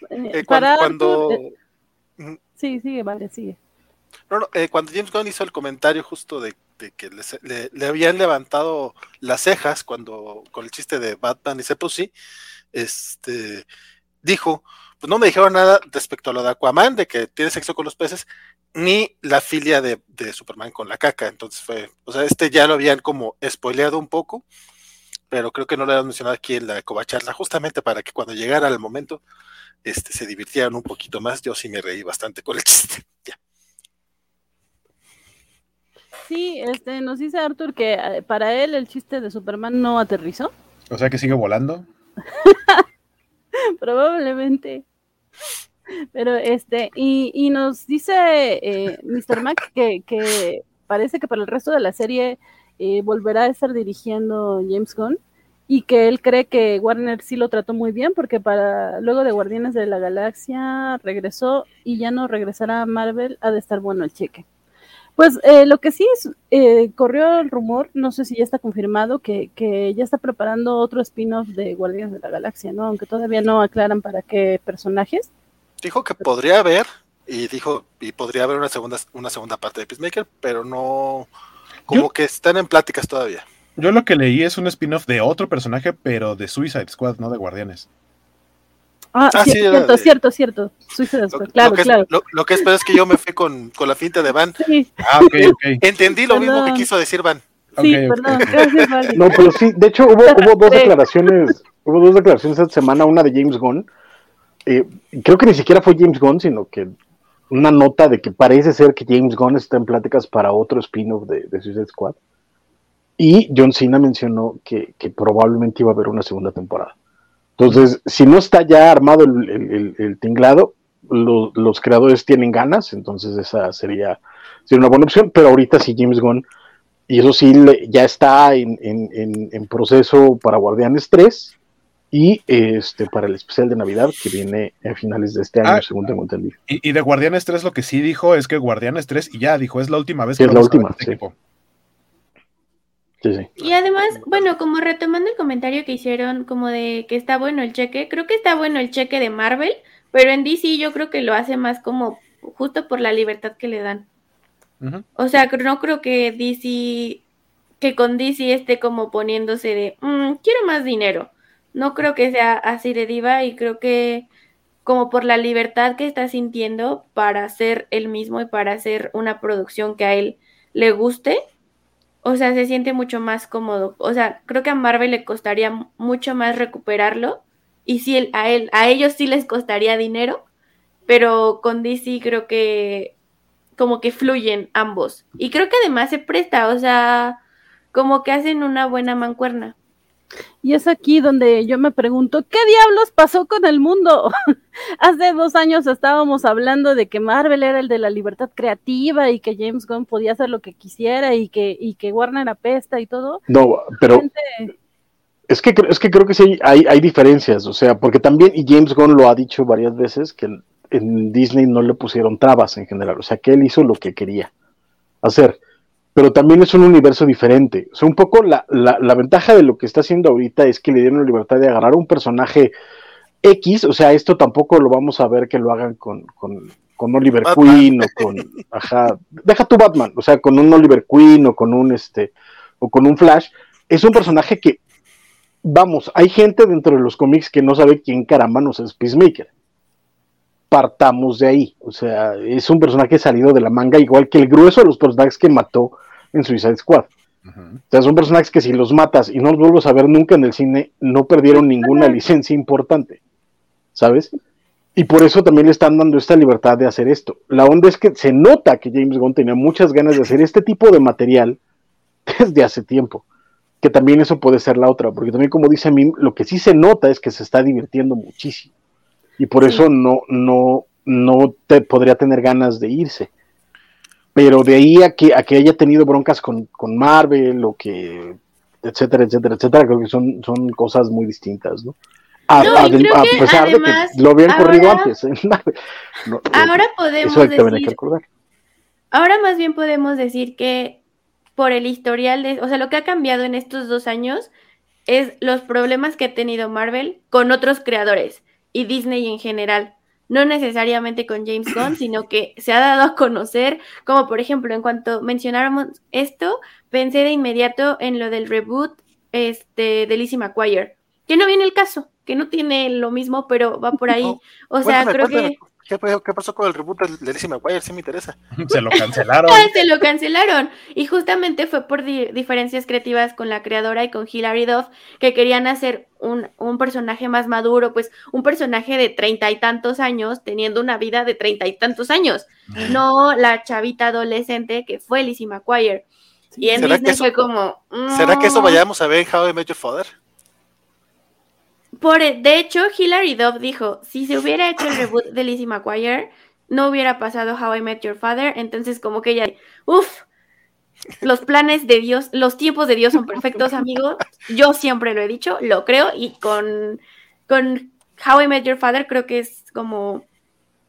Eh, eh, cuando, eh, Sí, sigue, vale, sigue. No, no, cuando James Gunn hizo el comentario justo de, que le, habían levantado las cejas cuando con el chiste de Batman y se sí, este dijo, pues no me dijeron nada respecto a lo de Aquaman, de que tiene sexo con los peces, ni la filia de, Superman con la caca. Entonces fue, o sea, este ya lo habían como spoileado un poco, pero creo que no lo habían mencionado aquí en la covacharla, justamente para que cuando llegara el momento, este, se divirtieran un poquito más. Yo sí me reí bastante con el chiste. Ya. Sí, este, nos dice Arthur que eh, para él el chiste de Superman no aterrizó. O sea que sigue volando. Probablemente. Pero este, y, y nos dice eh, Mr. Mac que, parece que para el resto de la serie eh, volverá a estar dirigiendo James Gunn y que él cree que Warner sí lo trató muy bien porque para luego de Guardianes de la Galaxia regresó y ya no regresará a Marvel, ha de estar bueno el cheque. Pues eh, lo que sí es, eh, corrió el rumor, no sé si ya está confirmado, que, que ya está preparando otro spin-off de Guardianes de la Galaxia, ¿no? Aunque todavía no aclaran para qué personajes. Dijo que podría haber, y dijo, y podría haber una segunda, una segunda parte de Peacemaker, pero no, como que están en pláticas todavía. Yo lo que leí es un spin-off de otro personaje, pero de Suicide Squad, no de Guardianes. Ah, ah cierto, cierto, cierto. Suicide Squad, claro, lo que claro. Es, lo, que es, pero es que yo me fui con, con la finta de Van. Sí. Ah, ok, ok. Entendí lo mismo que quiso decir Van. Sí, perdón, gracias, vale. No, pero sí, de hecho hubo, hubo dos declaraciones, hubo dos declaraciones esta semana, una de James Gunn, eh, creo que ni siquiera fue James Gunn, sino que una nota de que parece ser que James Gunn está en pláticas para otro spin-off de, Suicide Squad. Y John Cena mencionó que, probablemente iba a haber una segunda temporada. Entonces, si no está ya armado el, tinglado, los creadores tienen ganas, entonces esa sería, sería, una buena opción, pero ahorita sí James Gunn, y eso sí ya está en, en proceso para Guardianes 3, y este para el especial de Navidad que viene a finales de este año, ah, según tengo entendido. Y, de Guardianes 3 lo que sí dijo es que Guardianes 3, y ya dijo, es la última vez que es la última, este sí. Sí, Y además, bueno, como retomando el comentario que hicieron, como de que está bueno el cheque, creo que está bueno el cheque de Marvel, pero en DC yo creo que lo hace más como justo por la libertad que le dan. O sea, no creo que DC, que con DC esté como poniéndose de, mm, quiero más dinero. No creo que sea así de diva y creo que como por la libertad que está sintiendo para ser él mismo y para hacer una producción que a él le guste, o sea, se siente mucho más cómodo. O sea, creo que a Marvel le costaría mucho más recuperarlo y si a él, a ellos sí les costaría dinero, pero con DC creo que como que fluyen ambos. Y creo que además se presta, o sea, como que hacen una buena mancuerna. Y es aquí donde yo me pregunto, ¿qué diablos pasó con el mundo? Hace dos años estábamos hablando de que Marvel era el de la libertad creativa y que James Gunn podía hacer lo que quisiera y que, y que Warner apesta y todo. No, pero es, que, es que creo que sí hay, hay diferencias, o sea, porque también, y James Gunn lo ha dicho varias veces, que en Disney no le pusieron trabas en general, o sea, que él hizo lo que quería hacer pero también es un universo diferente. O sea, un poco la, la, ventaja de lo que está haciendo ahorita es que le dieron la libertad de agarrar un personaje X, o sea, esto tampoco lo vamos a ver que lo hagan con, con, con Oliver Queen o con, ajá, deja tu Batman, o sea, con un Oliver Queen o con un, este, o con un Flash. Es un personaje que, vamos, hay gente dentro de los cómics que no sabe quién caramba nos es Peacemaker partamos de ahí. O sea, es un personaje salido de la manga, igual que el grueso de los personajes que mató en Suicide Squad. O sea, son personajes que si los matas y no los vuelves a ver nunca en el cine, no perdieron ninguna licencia importante, ¿sabes? Y por eso también le están dando esta libertad de hacer esto. La onda es que se nota que James Gunn tenía muchas ganas de hacer este tipo de material desde hace tiempo. Que también eso puede ser la otra, porque también como dice a mí, lo que sí se nota es que se está divirtiendo muchísimo. Y por eso no, no, no te podría tener ganas de irse pero de ahí a que, a que haya tenido broncas con, Marvel o que, etcétera, etcétera, etcétera, creo que son, son cosas muy distintas, ¿no? A, pesar de que lo habían corrido antes. ¿eh? ahora podemos decir, ahora más bien podemos decir que por el historial de, o sea, lo que ha cambiado en estos dos años es los problemas que ha tenido Marvel con otros creadores y Disney en general no necesariamente con James Gunn, sino que se ha dado a conocer, como por ejemplo, en cuanto mencionáramos esto, pensé de inmediato en lo del reboot este, de Lizzie McGuire, que no viene el caso, que no tiene lo mismo, pero va por ahí. O sea, creo que... ¿Qué, pasó con el reboot de Lizzie McGuire? Sí me interesa. Se lo cancelaron. Se lo cancelaron. Y justamente fue por diferencias creativas con la creadora y con Hilary Duff, que querían hacer un, un, personaje más maduro, pues un personaje de treinta y tantos años teniendo una vida de treinta y tantos años. No la chavita adolescente que fue Lizzie McGuire. Y en Disney fue como... ¿Será que eso mm". vayamos a ver en How I Met Your Father? Por, e, de hecho, Hilary Duff dijo, si se hubiera hecho el reboot de Lizzie McGuire, no hubiera pasado How I Met Your Father, entonces como que ella, uff, los planes de Dios, los tiempos de Dios son perfectos, amigos. Yo siempre lo he dicho, lo creo, y con, con How I Met Your Father creo que es como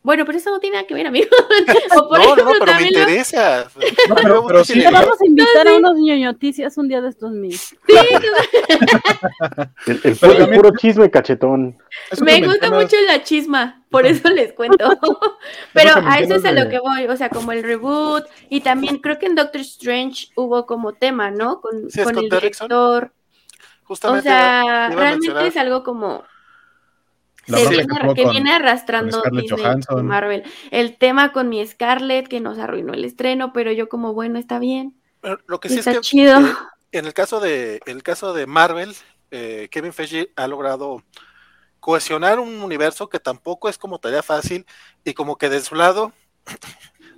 bueno, pero eso no tiene nada que ver, amigo. no, no, pero me interesa. No, pero, vamos a invitar a unos ñoñoticias un día de estos míos. Sí. el, puro, chisme cachetón. me gusta mucho la chisma, por eso les cuento. pero a eso es a lo que voy, o sea, como el reboot, y también creo que en Doctor Strange hubo como tema, ¿no? Con, con el director. Justamente o sea, realmente es algo como que, viene arrastrando Marvel. El tema con mi Scarlett que nos arruinó el estreno, pero yo como bueno, está bien. lo que sí está es que chido. Eh, en el caso de, el caso de Marvel, eh, Kevin Feige ha logrado cohesionar un universo que tampoco es como tarea fácil y como que de su lado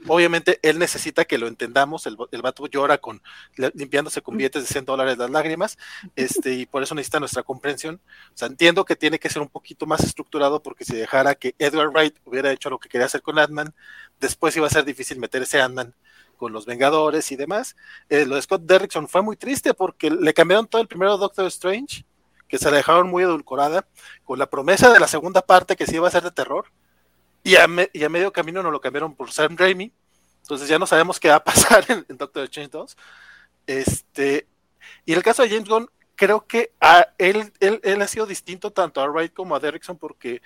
obviamente él necesita que lo entendamos, el, el vato llora con limpiándose con billetes de 100 dólares las lágrimas, este, y por eso necesita nuestra comprensión. O sea, entiendo que tiene que ser un poquito más estructurado porque si dejara que Edgar Wright hubiera hecho lo que quería hacer con Ant-Man, después iba a ser difícil meter ese Ant-Man con los Vengadores y demás. Eh, lo de Scott Derrickson fue muy triste porque le cambiaron todo el primero Doctor Strange, que se la dejaron muy edulcorada, con la promesa de la segunda parte que sí iba a ser de terror y a, medio camino nos lo cambiaron por Sam Raimi. Entonces ya no sabemos qué va a pasar en, Doctor Strange 2. Este, y el caso de James Gunn, creo que a él, él, ha sido distinto tanto a Wright como a Derrickson, porque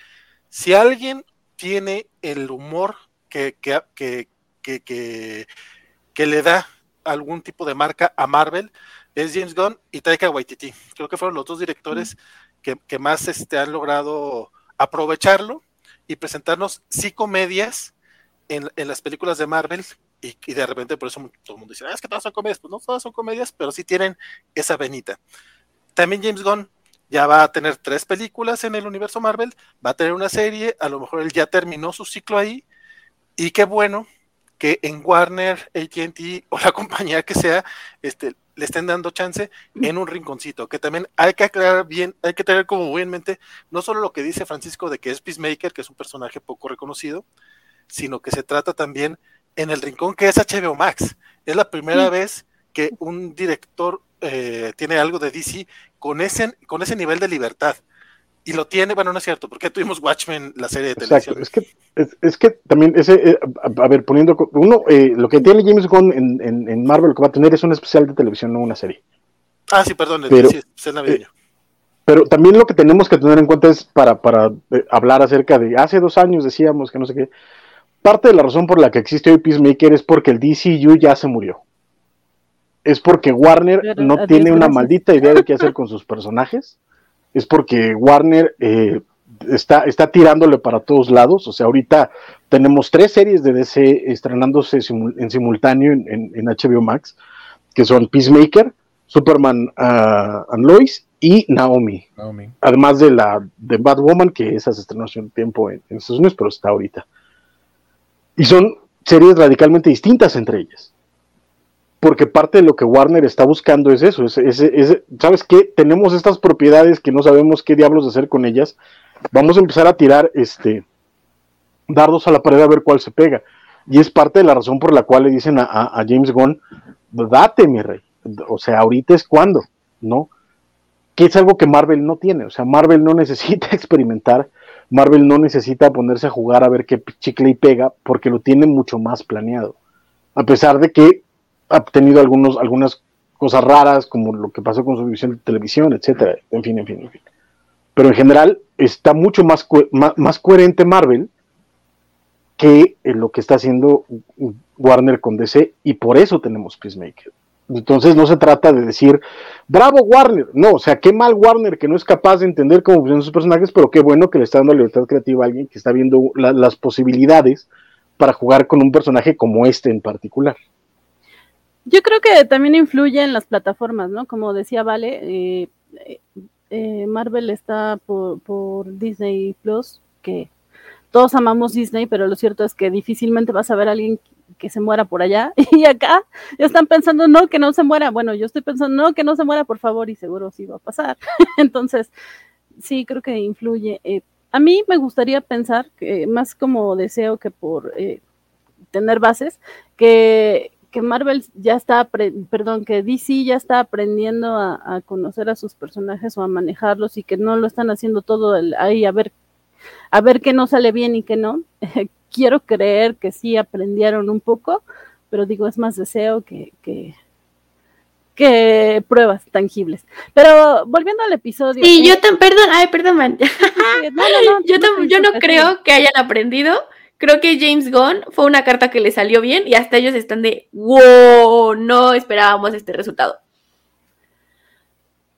si alguien tiene el humor que, que, que, que, le da algún tipo de marca a Marvel, es James Gunn y Taika Waititi. Creo que fueron los dos directores que, que más este, han logrado aprovecharlo y presentarnos sí comedias en, las películas de Marvel y, de repente por eso todo el mundo dice, ah, es que todas son comedias, pues no todas son comedias, pero sí tienen esa venita. También James Gunn ya va a tener tres películas en el universo Marvel, va a tener una serie, a lo mejor él ya terminó su ciclo ahí, y qué bueno que en Warner, ATT o la compañía que sea, este, le estén dando chance en un rinconcito, que también hay que aclarar bien, hay que tener como muy en mente no solo lo que dice Francisco de que es Peacemaker, que es un personaje poco reconocido, sino que se trata también en el rincón que es HBO Max. Es la primera vez que un director eh, tiene algo de DC con ese, con ese nivel de libertad y lo tiene, bueno, no es cierto, porque tuvimos Watchmen, la serie de televisión. Es que, es, que también ese, eh, a, ver, poniendo, uno, eh, lo que tiene James Gunn en, en, Marvel, lo que va a tener es un especial de televisión, no una serie. Ah, sí, perdón, pero, sí, es navideño. Eh, pero también lo que tenemos que tener en cuenta es para, para hablar acerca de, hace dos años decíamos que no sé qué, parte de la razón por la que existe hoy Peacemaker es porque el DCU ya se murió. Es porque Warner no tiene una maldita idea de qué hacer con sus personajes es porque Warner eh, está, está tirándole para todos lados. O sea, ahorita tenemos tres series de DC estrenándose en simultáneo en, HBO Max, que son Peacemaker, Superman uh, and Lois y Naomi. Además de la de Batwoman, que esa se estrenó hace un tiempo en, en Estados Unidos, pero está ahorita. Y son series radicalmente distintas entre ellas porque parte de lo que Warner está buscando es eso, ¿sabes qué? Tenemos estas propiedades que no sabemos qué diablos hacer con ellas, vamos a empezar a tirar este dardos a la pared a ver cuál se pega. Y es parte de la razón por la cual le dicen a, James Gunn, date mi rey, o sea, ahorita es cuando, ¿no? Que es algo que Marvel no tiene, o sea, Marvel no necesita experimentar, Marvel no necesita ponerse a jugar a ver qué chicle y pega, porque lo tiene mucho más planeado. A pesar de que ha tenido algunos, algunas cosas raras, como lo que pasó con su división de televisión, etcétera, en fin, en fin, en fin. Pero en general está mucho más, más, coherente Marvel que lo que está haciendo Warner con DC, y por eso tenemos Peacemaker. Entonces no se trata de decir, bravo Warner, no, o sea, qué mal Warner que no es capaz de entender cómo funcionan sus personajes, pero qué bueno que le está dando libertad creativa a alguien que está viendo las posibilidades para jugar con un personaje como este en particular. Yo creo que también influye en las plataformas, ¿no? Como decía Vale, eh, eh, Marvel está por, por, Disney Plus, que todos amamos Disney, pero lo cierto es que difícilmente vas a ver a alguien que se muera por allá. Y acá ya están pensando, no, que no se muera. Bueno, yo estoy pensando, no, que no se muera, por favor, y seguro sí va a pasar. Entonces, sí, creo que influye. Eh, a mí me gustaría pensar, que más como deseo que por tener bases, que que Marvel ya está, perdón, que DC ya está aprendiendo a, conocer a sus personajes o a manejarlos y que no lo están haciendo todo ahí a ver, a ver qué no sale bien y qué no. Quiero creer que sí aprendieron un poco, pero digo, es más deseo que, que, pruebas tangibles. Pero volviendo al episodio. Sí, yo te, perdón, ay, perdón, yo, yo no creo que hayan aprendido creo que James Gunn fue una carta que le salió bien y hasta ellos están de, wow, no esperábamos este resultado.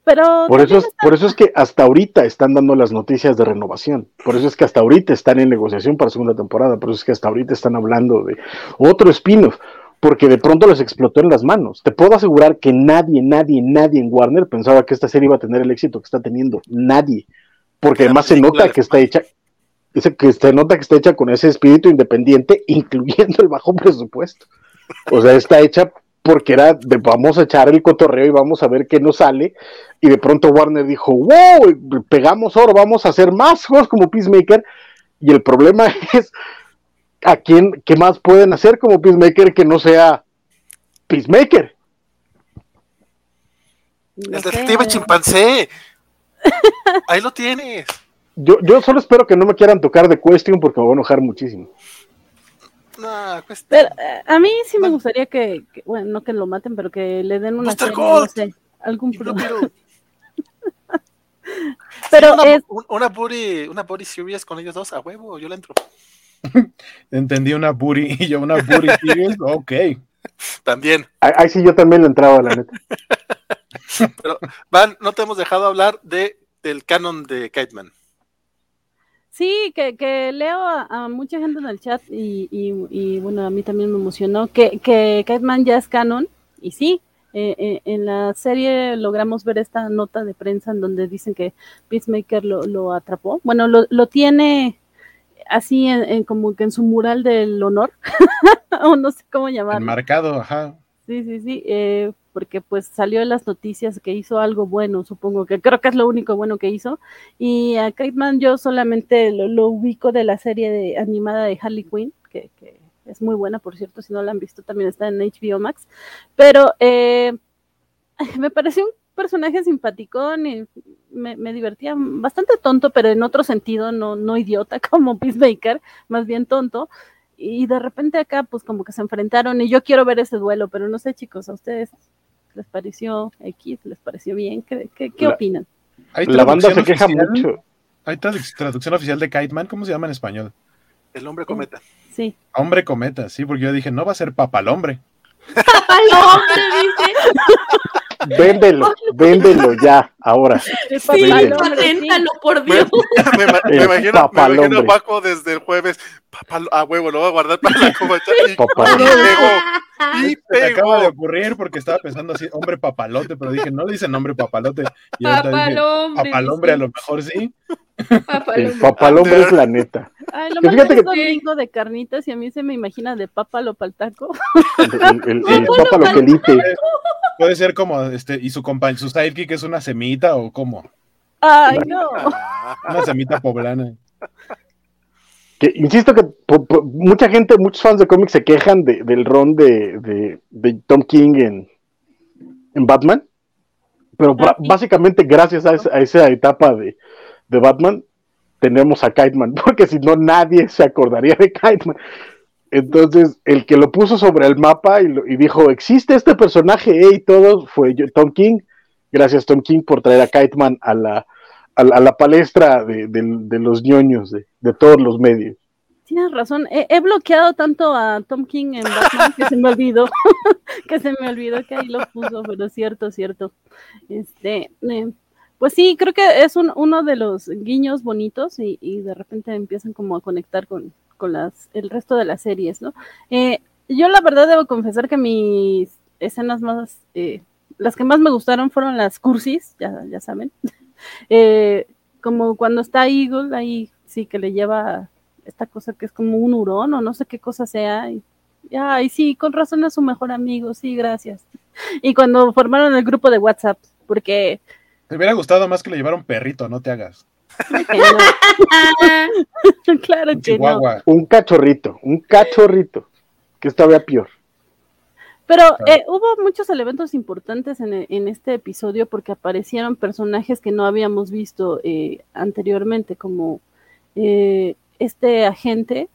Pero por eso, es, por eso es que hasta ahorita están dando las noticias de renovación. Por eso es que hasta ahorita están en negociación para segunda temporada. Por eso es que hasta ahorita están hablando de otro spin-off. Porque de pronto les explotó en las manos. Te puedo asegurar que nadie, nadie, nadie en Warner pensaba que esta serie iba a tener el éxito que está teniendo. Nadie. Porque además se nota que está hecha Dice que se nota que está hecha con ese espíritu independiente, incluyendo el bajo presupuesto. O sea, está hecha porque era de vamos a echar el cotorreo y vamos a ver qué nos sale. Y de pronto Warner dijo, wow, pegamos oro, vamos a hacer más juegos como Peacemaker. Y el problema es a quién, qué más pueden hacer como Peacemaker que no sea Peacemaker. el detective chimpancé. Ahí lo tienes. Yo, yo solo espero que no me quieran tocar de Question porque me voy a enojar muchísimo. Pero, eh, a mí sí me gustaría que, bueno, no que lo maten, pero que le den una serie, no sé, algún pero, pero una, es... una booty, una booty series con ellos dos a huevo, yo le entro. Entendí una booty y yo una booty series, ok. También. Ahí sí yo también le entraba, la neta. pero, Van, no te hemos dejado hablar de, del canon de Kiteman. Sí, que, que leo a, mucha gente en el chat y, y, bueno, a mí también me emocionó que, que Catman ya es canon y sí, eh, eh, en la serie logramos ver esta nota de prensa en donde dicen que Peacemaker lo, lo atrapó. Bueno, lo, lo tiene así en, como que en su mural del honor, o no sé cómo llamarlo. Marcado, ajá. Sí, sí, sí. Eh, porque pues salió en las noticias que hizo algo bueno, supongo que creo que es lo único bueno que hizo. Y a Kite yo solamente lo, ubico de la serie de, animada de Harley Quinn, que, es muy buena, por cierto, si no la han visto también está en HBO Max. Pero eh, me pareció un personaje simpaticón y me, me, divertía bastante tonto, pero en otro sentido, no, no idiota como Peacemaker, más bien tonto y de repente acá pues como que se enfrentaron y yo quiero ver ese duelo, pero no sé chicos, ¿a ustedes les pareció X? ¿Les pareció bien? ¿Qué, qué, opinan? La banda se queja mucho. ¿Hay traducción oficial de Kite Man? ¿Cómo se llama en español? El hombre cometa. Sí. Hombre cometa, sí, porque yo dije, no va a ser papalombre. Papalombre, dice. Véndelo, véndelo ya, ahora. Sí, paténtalo, por Dios. Me, me, imagino, me imagino a Paco desde el jueves. Papá, a huevo, lo voy a guardar para la covacha. Y, y Y pegó. Me acaba de ocurrir porque estaba pensando así, hombre papalote, pero dije, no le dicen nombre papalote. Y papalombre. papalombre a lo mejor sí. Papalombre. El papalombre es la neta. Ay, lo malo es domingo de carnitas y a mí se me imagina de papalo paltaco. El, el, el, papalo quelite. Puede ser como, este, y su compañero, su sidekick es una semita o cómo. Ay, no. Una semita poblana. Que, insisto que mucha gente, muchos fans de cómics se quejan de, del ron de, de, Tom King en, en Batman, pero ah, básicamente gracias a esa, etapa de, de, Batman tenemos a Kiteman, porque si no nadie se acordaría de Kiteman. Entonces, el que lo puso sobre el mapa y, dijo, existe este personaje, y todo, fue Tom King. Gracias, Tom King, por traer a Kiteman a la, a la, palestra de, los ñoños, de, todos los medios. Tienes razón, he, bloqueado tanto a Tom King en Batman que se me olvidó, que se me olvidó que ahí lo puso, pero cierto, cierto. Este, eh, pues sí, creo que es uno de los guiños bonitos y, y de repente empiezan como a conectar con, con las, el resto de las series, ¿no? Eh, yo la verdad debo confesar que mis escenas más, eh, las que más me gustaron fueron las cursis, ya, ya saben, eh, como cuando está Eagle ahí, sí, que le lleva esta cosa que es como un hurón o no sé qué cosa sea, y, ay, sí, con razón es su mejor amigo, sí, gracias. Y cuando formaron el grupo de WhatsApp, porque... Te hubiera gustado más que le llevara un perrito, no te hagas. claro que no. Un cachorrito, un cachorrito, que estaba peor. Pero eh, hubo muchos elementos importantes en, este episodio porque aparecieron personajes que no habíamos visto eh, anteriormente, como eh, este agente,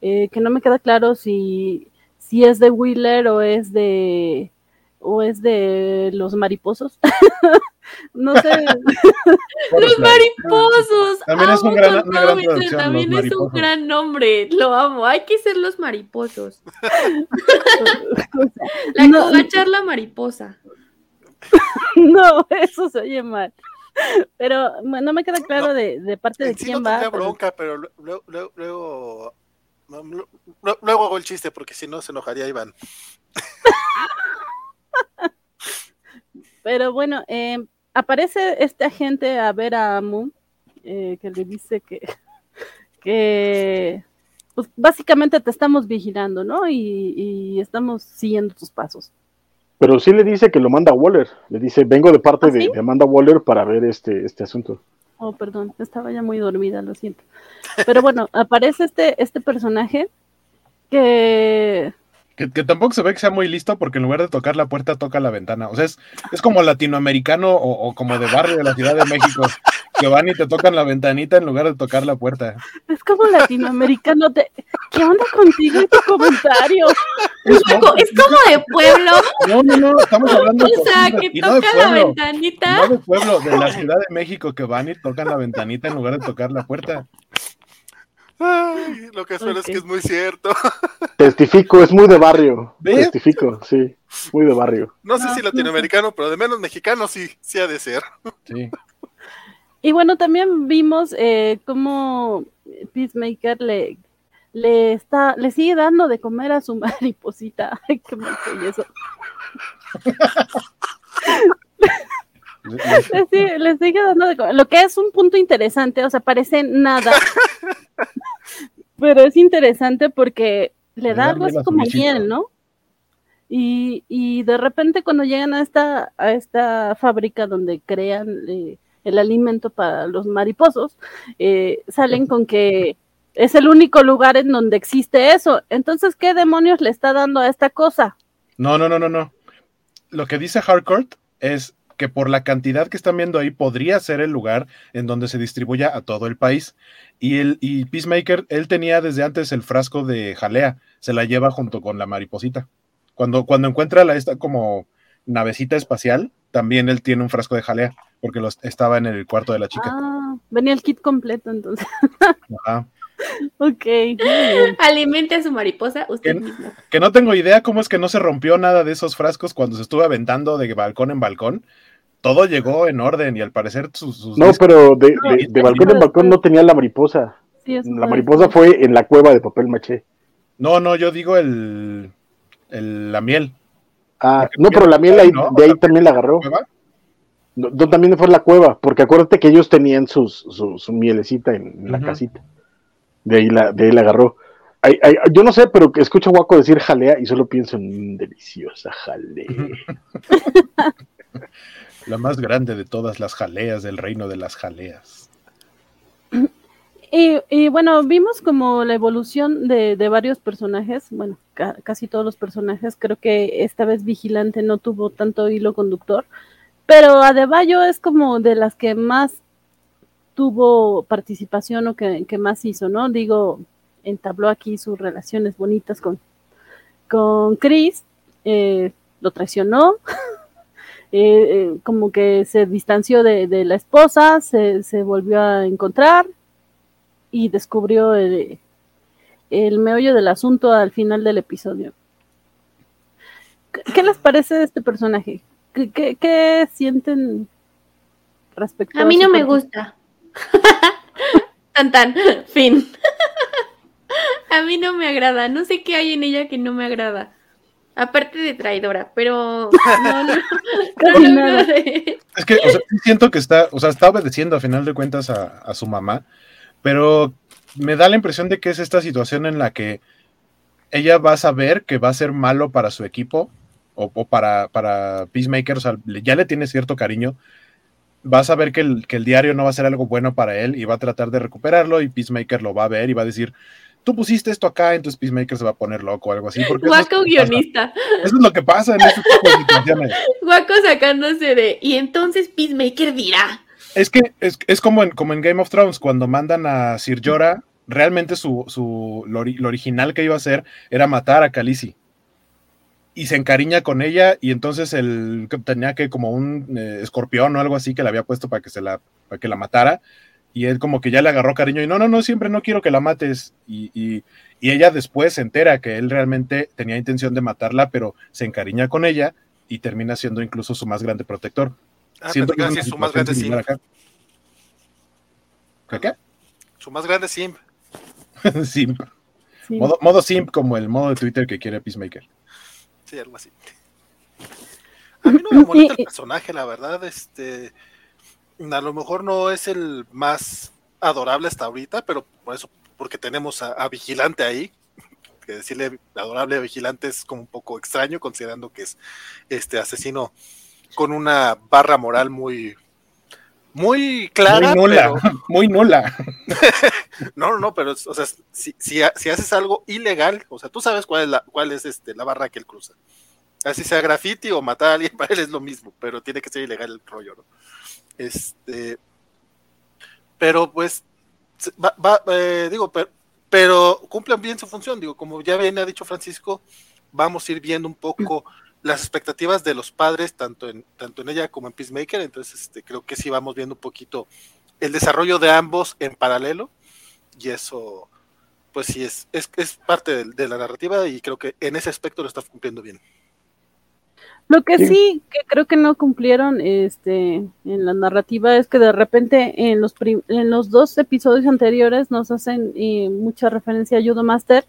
que no me queda claro si, si es de Wheeler o es de o es de los mariposos. no sé. los mariposos. También es un gran, También es un gran nombre. Lo amo. Hay que ser los mariposos. la no, la mariposa. no, eso se oye mal. Pero no me queda claro de, de parte de quién va. bronca, pero luego, luego, luego, luego hago el chiste porque si no se enojaría Iván. Pero bueno, eh, aparece este agente a ver a Moon, eh, que le dice que, que pues básicamente te estamos vigilando, ¿no? Y, estamos siguiendo tus pasos. Pero sí le dice que lo manda a Waller. Le dice, vengo de parte ¿Ah, de, Amanda Waller para ver este, este asunto. Oh, perdón, estaba ya muy dormida, lo siento. Pero bueno, aparece este, este personaje que que, tampoco se ve que sea muy listo porque en lugar de tocar la puerta toca la ventana. O sea, es, es como latinoamericano o, como de barrio de la Ciudad de México, que van y te tocan la ventanita en lugar de tocar la puerta. Es como latinoamericano. ¿Qué onda contigo y tu comentario? Es como, de pueblo. No, no, no, estamos hablando de... O sea, que toca la ventanita. No de pueblo, de la Ciudad de México que van y tocan la ventanita en lugar de tocar la puerta. Ay, lo que suena es que es muy cierto. Testifico, es muy de barrio. Testifico, sí, muy de barrio. No sé si latinoamericano, pero de menos mexicano sí, sí ha de ser. Sí. Y bueno, también vimos eh, cómo Peacemaker le, le está, le sigue dando de comer a su mariposita. Ay, qué mal eso. le, sigue, dando. Lo que es un punto interesante, o sea, parece nada. pero es interesante porque le da algo así como miel, ¿no? Y, y, de repente cuando llegan a esta, a esta fábrica donde crean eh, el alimento para los mariposos, eh, salen con que es el único lugar en donde existe eso. Entonces, ¿qué demonios le está dando a esta cosa? No, no, no, no, no. Lo que dice Harcourt es que por la cantidad que están viendo ahí podría ser el lugar en donde se distribuya a todo el país. Y, el, y Peacemaker, él tenía desde antes el frasco de jalea, se la lleva junto con la mariposita. Cuando, cuando encuentra la, esta como navecita espacial, también él tiene un frasco de jalea, porque estaba en el cuarto de la chica. Ah, venía el kit completo entonces. Ajá. Ok. Alimente a su mariposa usted que, mismo. Que no tengo idea cómo es que no se rompió nada de esos frascos cuando se estuvo aventando de balcón en balcón todo llegó en orden y al parecer sus... no, pero de, balcón en balcón no tenía la mariposa. la mariposa fue en la cueva de papel maché. No, no, yo digo el, la miel. Ah, no, pero la miel ahí, de ahí también la agarró. No, también fue la cueva, porque acuérdate que ellos tenían sus, su, mielecita en, la casita. De ahí la, de ahí la agarró. yo no sé, pero escucho a Guaco decir jalea y solo pienso en deliciosa jalea. La más grande de todas las jaleas del reino de las jaleas. Y, bueno, vimos como la evolución de, varios personajes, bueno, casi todos los personajes, creo que esta vez Vigilante no tuvo tanto hilo conductor, pero Adebayo es como de las que más tuvo participación o que, más hizo, ¿no? Digo, entabló aquí sus relaciones bonitas con, con Chris, eh, lo traicionó, Eh, eh, como que se distanció de, la esposa, se, volvió a encontrar y descubrió el, meollo del asunto al final del episodio. ¿Qué les parece de este personaje? ¿Qué, sienten respecto a A mí no me gusta. tan tan, fin. a mí no me agrada. No sé qué hay en ella que no me agrada. Aparte de traidora, pero Es que siento que está, o sea, está obedeciendo a final de cuentas a, su mamá, pero me da la impresión de que es esta situación en la que ella va a saber que va a ser malo para su equipo o, para, para Peacemaker, o sea, ya le tiene cierto cariño, va a saber que el, que el diario no va a ser algo bueno para él y va a tratar de recuperarlo y Peacemaker lo va a ver y va a decir, tú pusiste esto acá, entonces Peacemaker se va a poner loco o algo así. Guaco guionista. Eso es lo que pasa en este tipo de situaciones. Guaco sacándose de, y entonces Peacemaker dirá. Es que es, como, en, como en Game of Thrones, cuando mandan a Sir Jorah, realmente su, su lo, original que iba a hacer era matar a Khaleesi. Y se encariña con ella, y entonces él tenía que como un eh, escorpión o algo así que le había puesto para que se la, para que la matara y él como que ya le agarró cariño y no, no, no, siempre no quiero que la mates. Y, y, ella después se entera que él realmente tenía intención de matarla, pero se encariña con ella y termina siendo incluso su más grande protector. Ah, Siento que es su más grande simp. ¿Qué, Su más grande simp. simp. Modo, modo simp como el modo de Twitter que quiere Peacemaker. Sí, algo así. A mí no me molesta el personaje, la verdad, este a lo mejor no es el más adorable hasta ahorita, pero por eso porque tenemos a, Vigilante ahí, que decirle adorable Vigilante es como un poco extraño, considerando que es este asesino con una barra moral muy, muy clara. Muy nula, muy nula. no, no, pero, o sea, si, si, haces algo ilegal, o sea, tú sabes cuál es la, cuál es este, la barra que él cruza. Así sea graffiti o matar a alguien, para él es lo mismo, pero tiene que ser ilegal el rollo, ¿no? Este, pero pues, va, eh, digo, pero, pero, cumplen bien su función, digo, como ya bien ha dicho Francisco, vamos a ir viendo un poco las expectativas de los padres, tanto en, tanto en ella como en Peacemaker, entonces este, creo que sí vamos viendo un poquito el desarrollo de ambos en paralelo, y eso, pues sí, es, es, es parte de, la narrativa y creo que en ese aspecto lo está cumpliendo bien. Lo que sí. que creo que no cumplieron este en la narrativa es que de repente en los en los dos episodios anteriores nos hacen eh, mucha referencia a Judo Master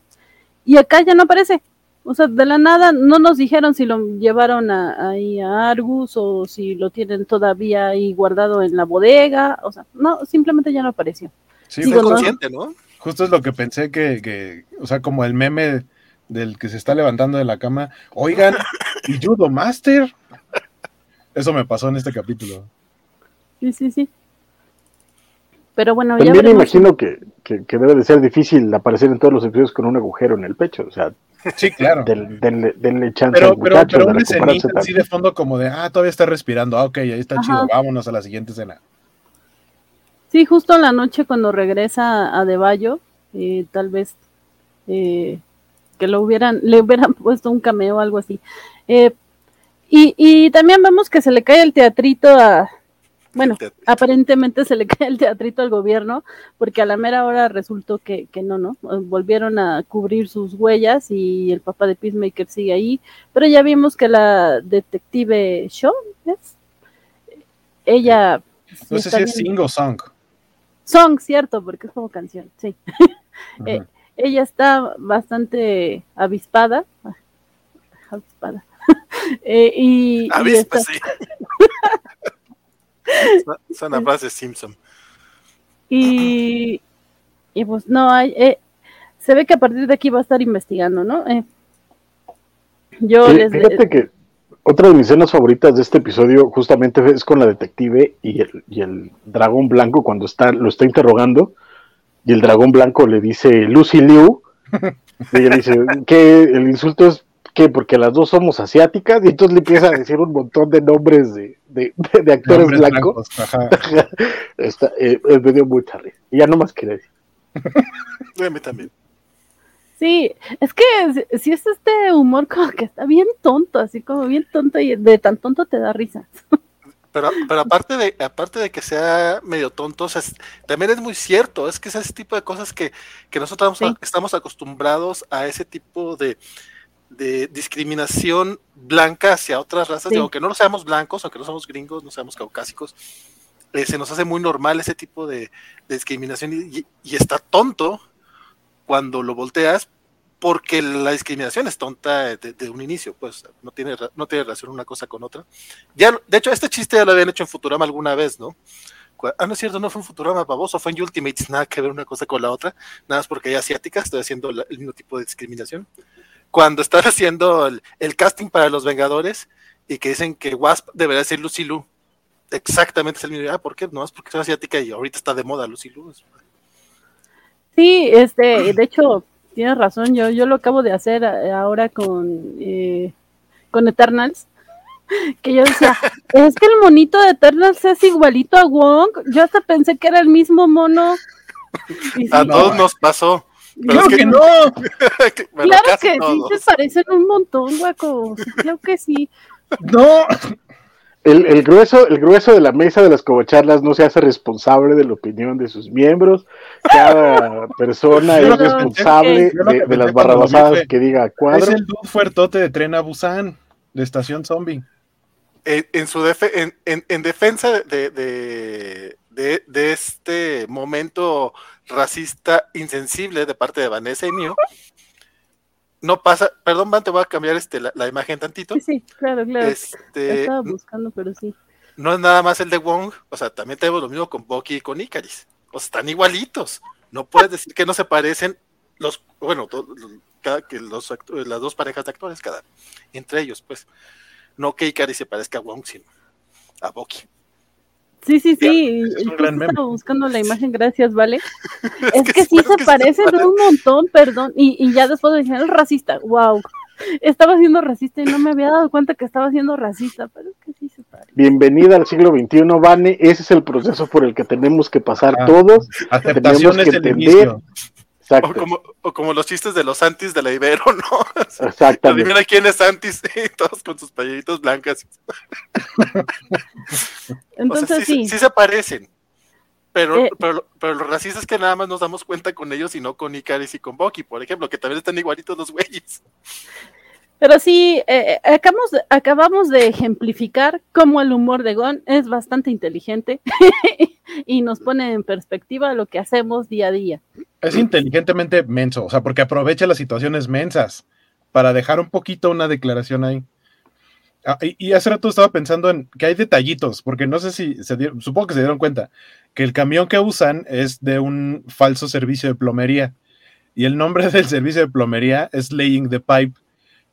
y acá ya no aparece. O sea, de la nada no nos dijeron si lo llevaron a, ahí a Argus o si lo tienen todavía ahí guardado en la bodega. O sea, no, simplemente ya no apareció. Sí, fue consciente, ¿no? Justo es lo que pensé que, que, o sea, como el meme del que se está levantando de la cama. Oigan, ¿y Judo Master? Eso me pasó en este capítulo. Sí, sí, sí. Pero bueno, También ya me imagino que, que, que, debe de ser difícil aparecer en todos los episodios con un agujero en el pecho. O sea, Sí, claro. denle, chance pero, pero, pero una escenita así de fondo como de, ah, todavía está respirando, ah, ok, ahí está chido, vámonos a la siguiente escena. Sí, justo en la noche cuando regresa a De Bayo, eh, tal vez eh, que lo hubieran, le hubieran puesto un cameo o algo así. Eh, y, y también vemos que se le cae el teatrito a, bueno, aparentemente se le cae el teatrito al gobierno, porque a la mera hora resultó que, que, no, ¿no? Volvieron a cubrir sus huellas y el papá de Peacemaker sigue ahí, pero ya vimos que la detective Shaw, ¿es? Ella... No sé si es Sing o Song. Song, cierto, porque es como canción, sí. Eh, ella está bastante avispada. Avispada. eh, y, Avispa, sí. Es una frase Simpson. Y, y pues no, hay, eh, se ve que a partir de aquí va a estar investigando, ¿no? Eh, yo les... Fíjate que otra de mis escenas favoritas de este episodio justamente es con la detective y el, y el dragón blanco cuando está, lo está interrogando y el dragón blanco le dice Lucy Liu y ella dice que el insulto es que porque las dos somos asiáticas y entonces le empieza a decir un montón de nombres de, de, de actores blancos. Está, eh, me dio mucha risa. Y ya no más quiere decir. a mí también. Sí, es que si es este humor como que está bien tonto, así como bien tonto y de tan tonto te da risa. Pero, pero aparte de aparte de que sea medio tonto, también es muy cierto, es que es ese tipo de cosas que, que nosotros estamos acostumbrados a ese tipo de, de discriminación blanca hacia otras razas, aunque no lo seamos blancos, aunque no somos gringos, no seamos caucásicos, eh, se nos hace muy normal ese tipo de, discriminación y, está tonto cuando lo volteas porque la discriminación es tonta de, un inicio, pues no tiene, no tiene relación una cosa con otra. Ya, de hecho, este chiste ya lo habían hecho en Futurama alguna vez, ¿no? Ah, no es cierto, no fue en Futurama baboso, fue en Ultimates, nada que ver una cosa con la otra, nada más porque hay asiáticas, estoy haciendo el mismo tipo de discriminación cuando están haciendo el, casting para los Vengadores y que dicen que Wasp debería ser Lucy Lu. Exactamente es el mismo. Ah, ¿por qué? No, es porque es asiática y ahorita está de moda Lucy Lu. Sí, este, de hecho, tienes razón. Yo, yo lo acabo de hacer eh, ahora con, eh, con Eternals. Que yo decía, es que el monito de Eternals es igualito a Wong. Yo hasta pensé que era el mismo mono. a todos nos pasó. Claro que, no. claro que sí, se parecen un montón, guaco. Claro que sí. No. El, grueso, el grueso de la mesa de las cobacharlas no se hace responsable de la opinión de sus miembros. Cada persona es responsable de, las barrabasadas que diga cuadro. Es el dude fuertote de tren a Busan, de estación zombie. En, su en, defensa de, de, este momento racista insensible de parte de Vanessa y mío. No pasa, perdón, Van, te voy a cambiar este, la, imagen tantito. Sí, sí, claro, claro. Este, estaba buscando, pero sí. No es nada más el de Wong, o sea, también tenemos lo mismo con Bucky y con Icaris. O sea, están igualitos. No puedes decir que no se parecen los, bueno, cada, que los las dos parejas de actores, cada, entre ellos, pues. No que Ikari se parezca a Wong, sino a Boki. Sí, sí, sí. Estaba buscando la imagen, gracias, ¿vale? es, que, sí se parecen un montón, perdón. Y, y ya después me dijeron, racista, wow. Estaba siendo racista y no me había dado cuenta que estaba siendo racista, pero es que sí se parece. Bienvenida al siglo XXI, Vane. Ese es el proceso por el que tenemos que pasar ah, todos. Aceptación es el inicio. O como, o como, los chistes de los Santis de la Ibero, ¿no? Exactamente. Adivina quién es Santis, todos con sus payaditos blancas. Entonces sí, sí. se parecen. Pero, eh, pero, pero lo racista es que nada más nos damos cuenta con ellos y no con Icaris y con Bucky, por ejemplo, que también están igualitos los güeyes. Pero sí, eh, eh, acabamos, acabamos de ejemplificar cómo el humor de Gon es bastante inteligente y nos pone en perspectiva lo que hacemos día a día. Es inteligentemente menso, o sea, porque aprovecha las situaciones mensas para dejar un poquito una declaración ahí. Ah, y, hace rato estaba pensando en que hay detallitos, porque no sé si se dieron, supongo que se dieron cuenta, que el camión que usan es de un falso servicio de plomería. Y el nombre del servicio de plomería es Laying the Pipe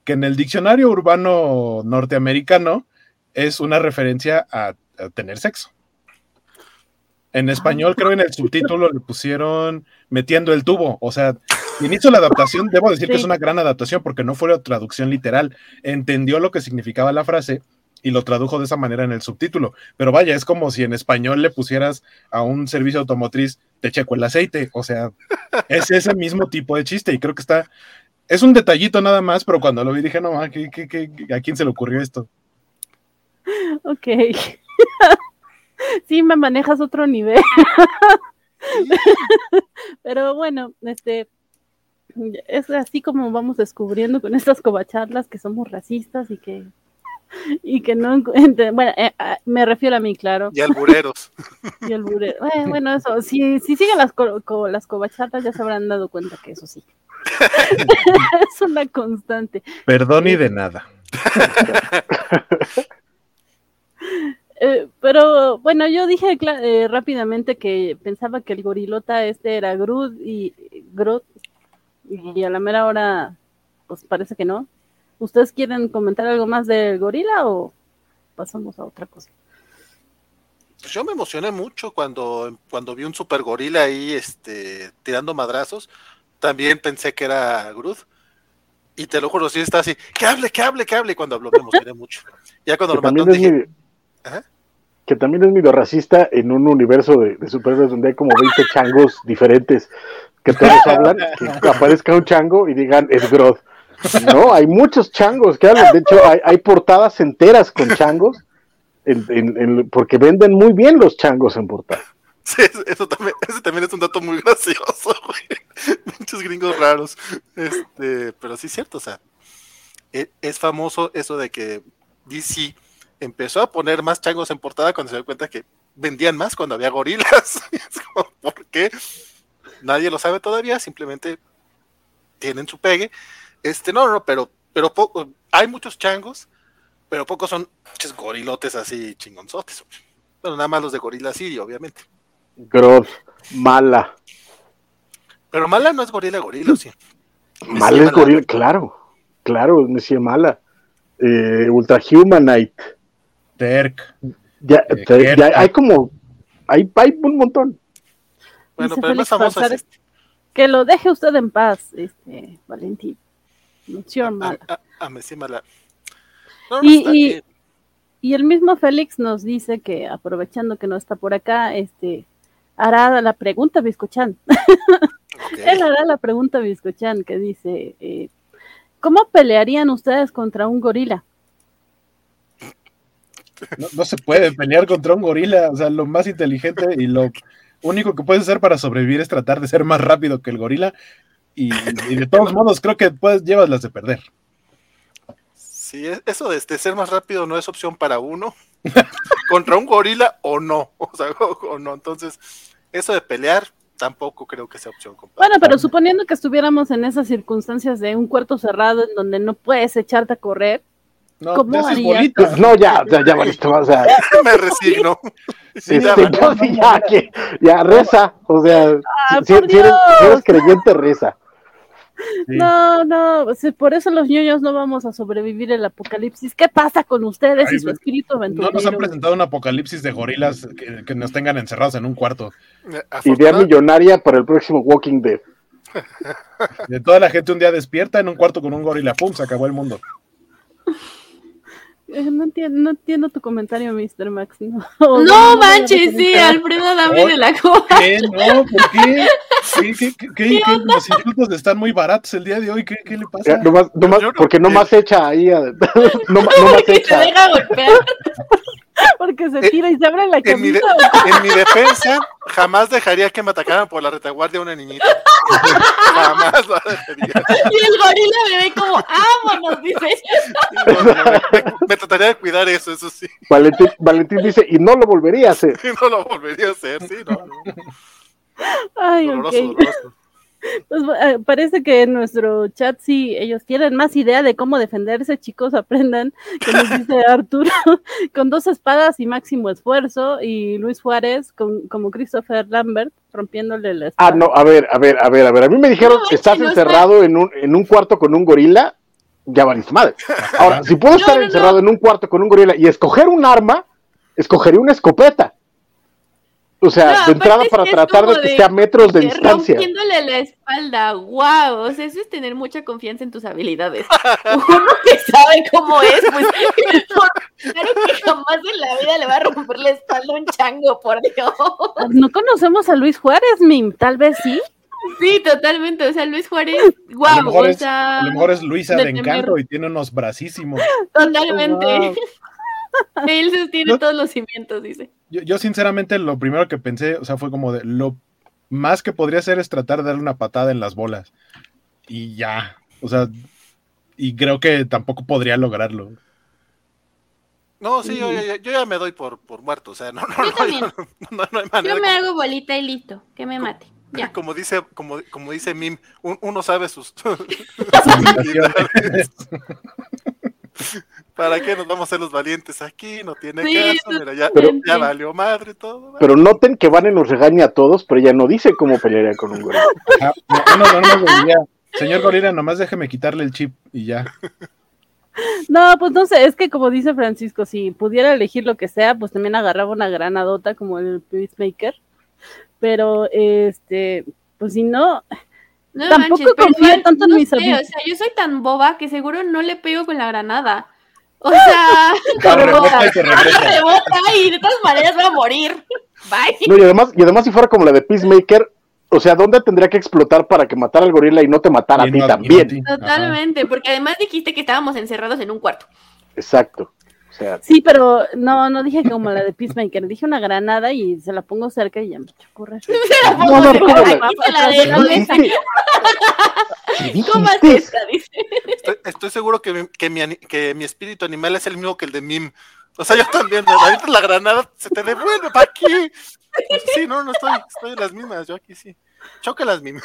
que en el diccionario urbano norteamericano es una referencia a, tener sexo. En español, creo en el subtítulo le pusieron metiendo el tubo. O sea, quien hizo la adaptación, debo decir que es una gran adaptación porque no fue la traducción literal. Entendió lo que significaba la frase y lo tradujo de esa manera en el subtítulo. Pero vaya, es como si en español le pusieras a un servicio automotriz, te checo el aceite. O sea, es ese mismo tipo de chiste y creo que está es un detallito nada más, pero cuando lo vi dije, no, ¿a, qué, a quién se le ocurrió esto? Ok. sí, me manejas otro nivel. pero bueno, este es así como vamos descubriendo con estas cobacharlas que somos racistas y que y que no bueno eh, ah, me refiero a mí claro y albureros y albureros eh, bueno eso si, si siguen las las cobacharlas ya se habrán dado cuenta que eso sí es una constante. Perdón y de nada. Eh, pero bueno, yo dije eh, rápidamente que pensaba que el gorilota este era Groot y Groot y a la mera hora pues parece que no. ¿Ustedes quieren comentar algo más del gorila o pasamos a otra cosa? Pues yo me emocioné mucho cuando, cuando vi un super gorila ahí este, tirando madrazos también pensé que era Groot. Y te lo juro, sí está así, que hable, que hable, que hable. Y cuando habló me emocioné mucho. Ya cuando lo mató dije... Que también es medio racista en un universo de, de superhéroes donde hay como 20 changos diferentes que todos hablan, que aparezca un chango y digan es Groot. No, hay muchos changos que. De hecho, hay, portadas enteras con changos porque venden muy bien los changos en portada. Sí, eso también, ese también es un dato muy gracioso, güey. Muchos gringos raros. Este, pero sí es cierto, o sea, e, es, famoso eso de que DC empezó a poner más changos en portada cuando se dio cuenta que vendían más cuando había gorilas. Es como, ¿por qué? Nadie lo sabe todavía, simplemente tienen su pegue. Este, no, no, pero, pero poco, hay muchos changos, pero pocos son muchos gorilotes así chingonzotes. Bueno, nada más los de gorila sí, obviamente. Gross, mala. Pero mala no es gorila gorila, sí. Mala es gorila, claro. Claro, es mala. Eh, Ultra Humanite. Terk. Ya, eh, ya hay como. Hay, hay un montón. Bueno, pero más famoso es este. Que lo deje usted en paz, este, Valentín. Mención mala. A, a, mala. y, y, el mismo Félix nos dice que aprovechando que no está por acá, este, hará la pregunta Biscochan. Él hará la pregunta Biscochan que dice, eh, ¿cómo pelearían ustedes contra un gorila? No, se puede pelear contra un gorila, o sea, lo más inteligente y lo único que puedes hacer para sobrevivir es tratar de ser más rápido que el gorila y, de todos modos creo que puedes llevas las de perder. Sí, eso de, ser más rápido no es opción para uno. contra un gorila o no, o sea, o no, entonces eso de pelear tampoco creo que sea opción. Bueno, pero suponiendo que estuviéramos en esas circunstancias de un cuarto cerrado en donde no puedes echarte a correr, No, ¿Cómo. Pues no, ya, ya, ya. O sea, Me resigno. Sí, este, ya, sí, ya, que, ya, reza. O sea, Ah, si, si eres, si eres creyente, reza. Sí. No, no, por eso los ñoños no vamos a sobrevivir el apocalipsis. ¿Qué pasa con ustedes Ay, y su espíritu No aventurero? nos han presentado un apocalipsis de gorilas que, que nos tengan encerrados en un cuarto. Idea Afortunada- millonaria para el próximo Walking Dead. De toda la gente un día despierta en un cuarto con un gorila, pum, se acabó el mundo. Eh, No entiendo, no entiendo tu comentario, Mr. Max. No, No no, manches, sí, Alfredo dame de la coba. ¿Qué? No, ¿por qué? ¿Qué, qué, qué, qué- qué? Los insultos están muy baratos el día de hoy. ¿Qué, qué le pasa? Yo no- porque no más echa ahí. no, más echa. deja golpear. Porque se tira y se abre la En mi, de- camisa. en mi defensa, jamás dejaría que me atacaran por la retaguardia una niñita. jamás lo dejaría. Y el gorila me ve como, vámonos, dice. No, no, me, me trataría de cuidar eso, eso sí. Valentín, Valentín dice, y no lo volvería a hacer. No lo volvería a hacer, sí, no. no. Ay, doloroso. Pues, eh, parece que en nuestro chat sí, ellos tienen más idea de cómo defenderse, chicos, aprendan, que nos dice Arturo, con dos espadas y máximo esfuerzo, y Luis Juárez con, como Christopher Lambert, rompiéndole la espada. Ah, no, a ver, a ver, a ver, a ver. A mí me dijeron No, que es estás que no encerrado en un, en un cuarto con un gorila, ya valiste madre. Ahora, si puedo No, estar encerrado en un cuarto con un gorila y escoger un arma, escogería una escopeta. O sea, No, de entrada para tratar de que de- esté a metros de Que distancia. Rompiéndole la espalda, wow, o sea, eso es tener mucha confianza en tus habilidades. Uno que sabe cómo es, pues claro que jamás en la vida le va a romper la espalda a un chango, por Dios. No conocemos a Luis Juárez, Mim, tal vez sí. Sí, totalmente, o sea, Luis Juárez, A lo wow, mejor o es- sea, A lo mejor es Luisa de de temer. Encanto y tiene unos bracísimos. totalmente. Wow. Él sostiene No. todos los cimientos, dice. Yo, yo sinceramente lo primero que pensé, o sea, fue como de lo más que podría hacer es tratar de darle una patada en las bolas. Y ya, o sea, y creo que tampoco podría lograrlo. No, sí, yo, yo- yo ya me doy por, por muerto, o sea, no, no, Yo no, también. no, no, no hay manera. Yo me como- hago bolita y listo, que me mate. Ya. Como dice, como, como dice Mim, un- uno sabe sus ¿Para qué nos vamos a hacer los valientes aquí? No tiene Sí, caso, mira, ya, Pero- ya valió madre todo. ¿vale? Pero noten que Vane nos regaña a todos, pero ella no dice cómo pelearía con un gorila. Ajá, no, no, no, no, no, ya. Señor Gorila, nomás déjeme quitarle el chip y ya. No, pues no sé, es que como dice Francisco, si pudiera elegir lo que sea, pues también agarraba una granadota como el Peacemaker. Pero, este, pues si no, No Tampoco manches, pero confío igual, tanto en no mis amigos. O sea, yo soy tan boba que seguro no le pego con la granada. O sea, rebota y rebota y de todas maneras va a morir. Bye. No, y además, y además si fuera como la de Peacemaker, o sea, ¿dónde tendría que explotar para que matara al gorila y no te matara a ti no- no también? Ajá. Totalmente, porque además dijiste que estábamos encerrados en un cuarto. Exacto. Sea, sí, pero no, no dije como la de Peacemaker, dije una granada y se la pongo cerca y ya me correr. Se la pongo no, de- ¿cómo la- aquí se la ¿qué dejo. deja. dijiste? ¿Qué ¿Cómo es dijiste? esta? Dice. Estoy, estoy seguro que, mi- que, mi, ani- que mi espíritu animal es el mismo que el de Mim. O sea, yo también, me avientas la granada, se te devuelve, ¿para qué? Sí, no, no estoy, estoy en las mismas, yo aquí sí. Choca las mismas.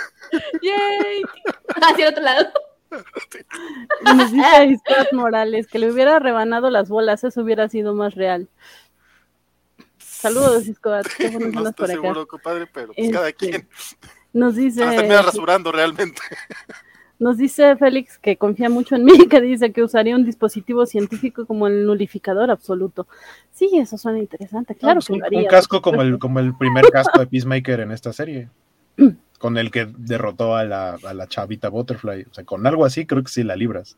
Yay. Hacia el otro lado. Nos dice Scott Morales que le hubiera rebanado las bolas, eso hubiera sido más real. Saludos, que No estoy por acá. seguro, compadre, pero pues cada Este, quien. Nos dice, Hasta termina rasurando realmente. nos dice Félix que confía mucho en mí, que dice que usaría un dispositivo científico como el nulificador absoluto. Sí, eso suena interesante, claro Pues que un, lo haría. un casco como el, como el primer casco de Peacemaker en esta serie. Con el que derrotó a la, a la chavita Butterfly. O sea, con algo así creo que sí la libras.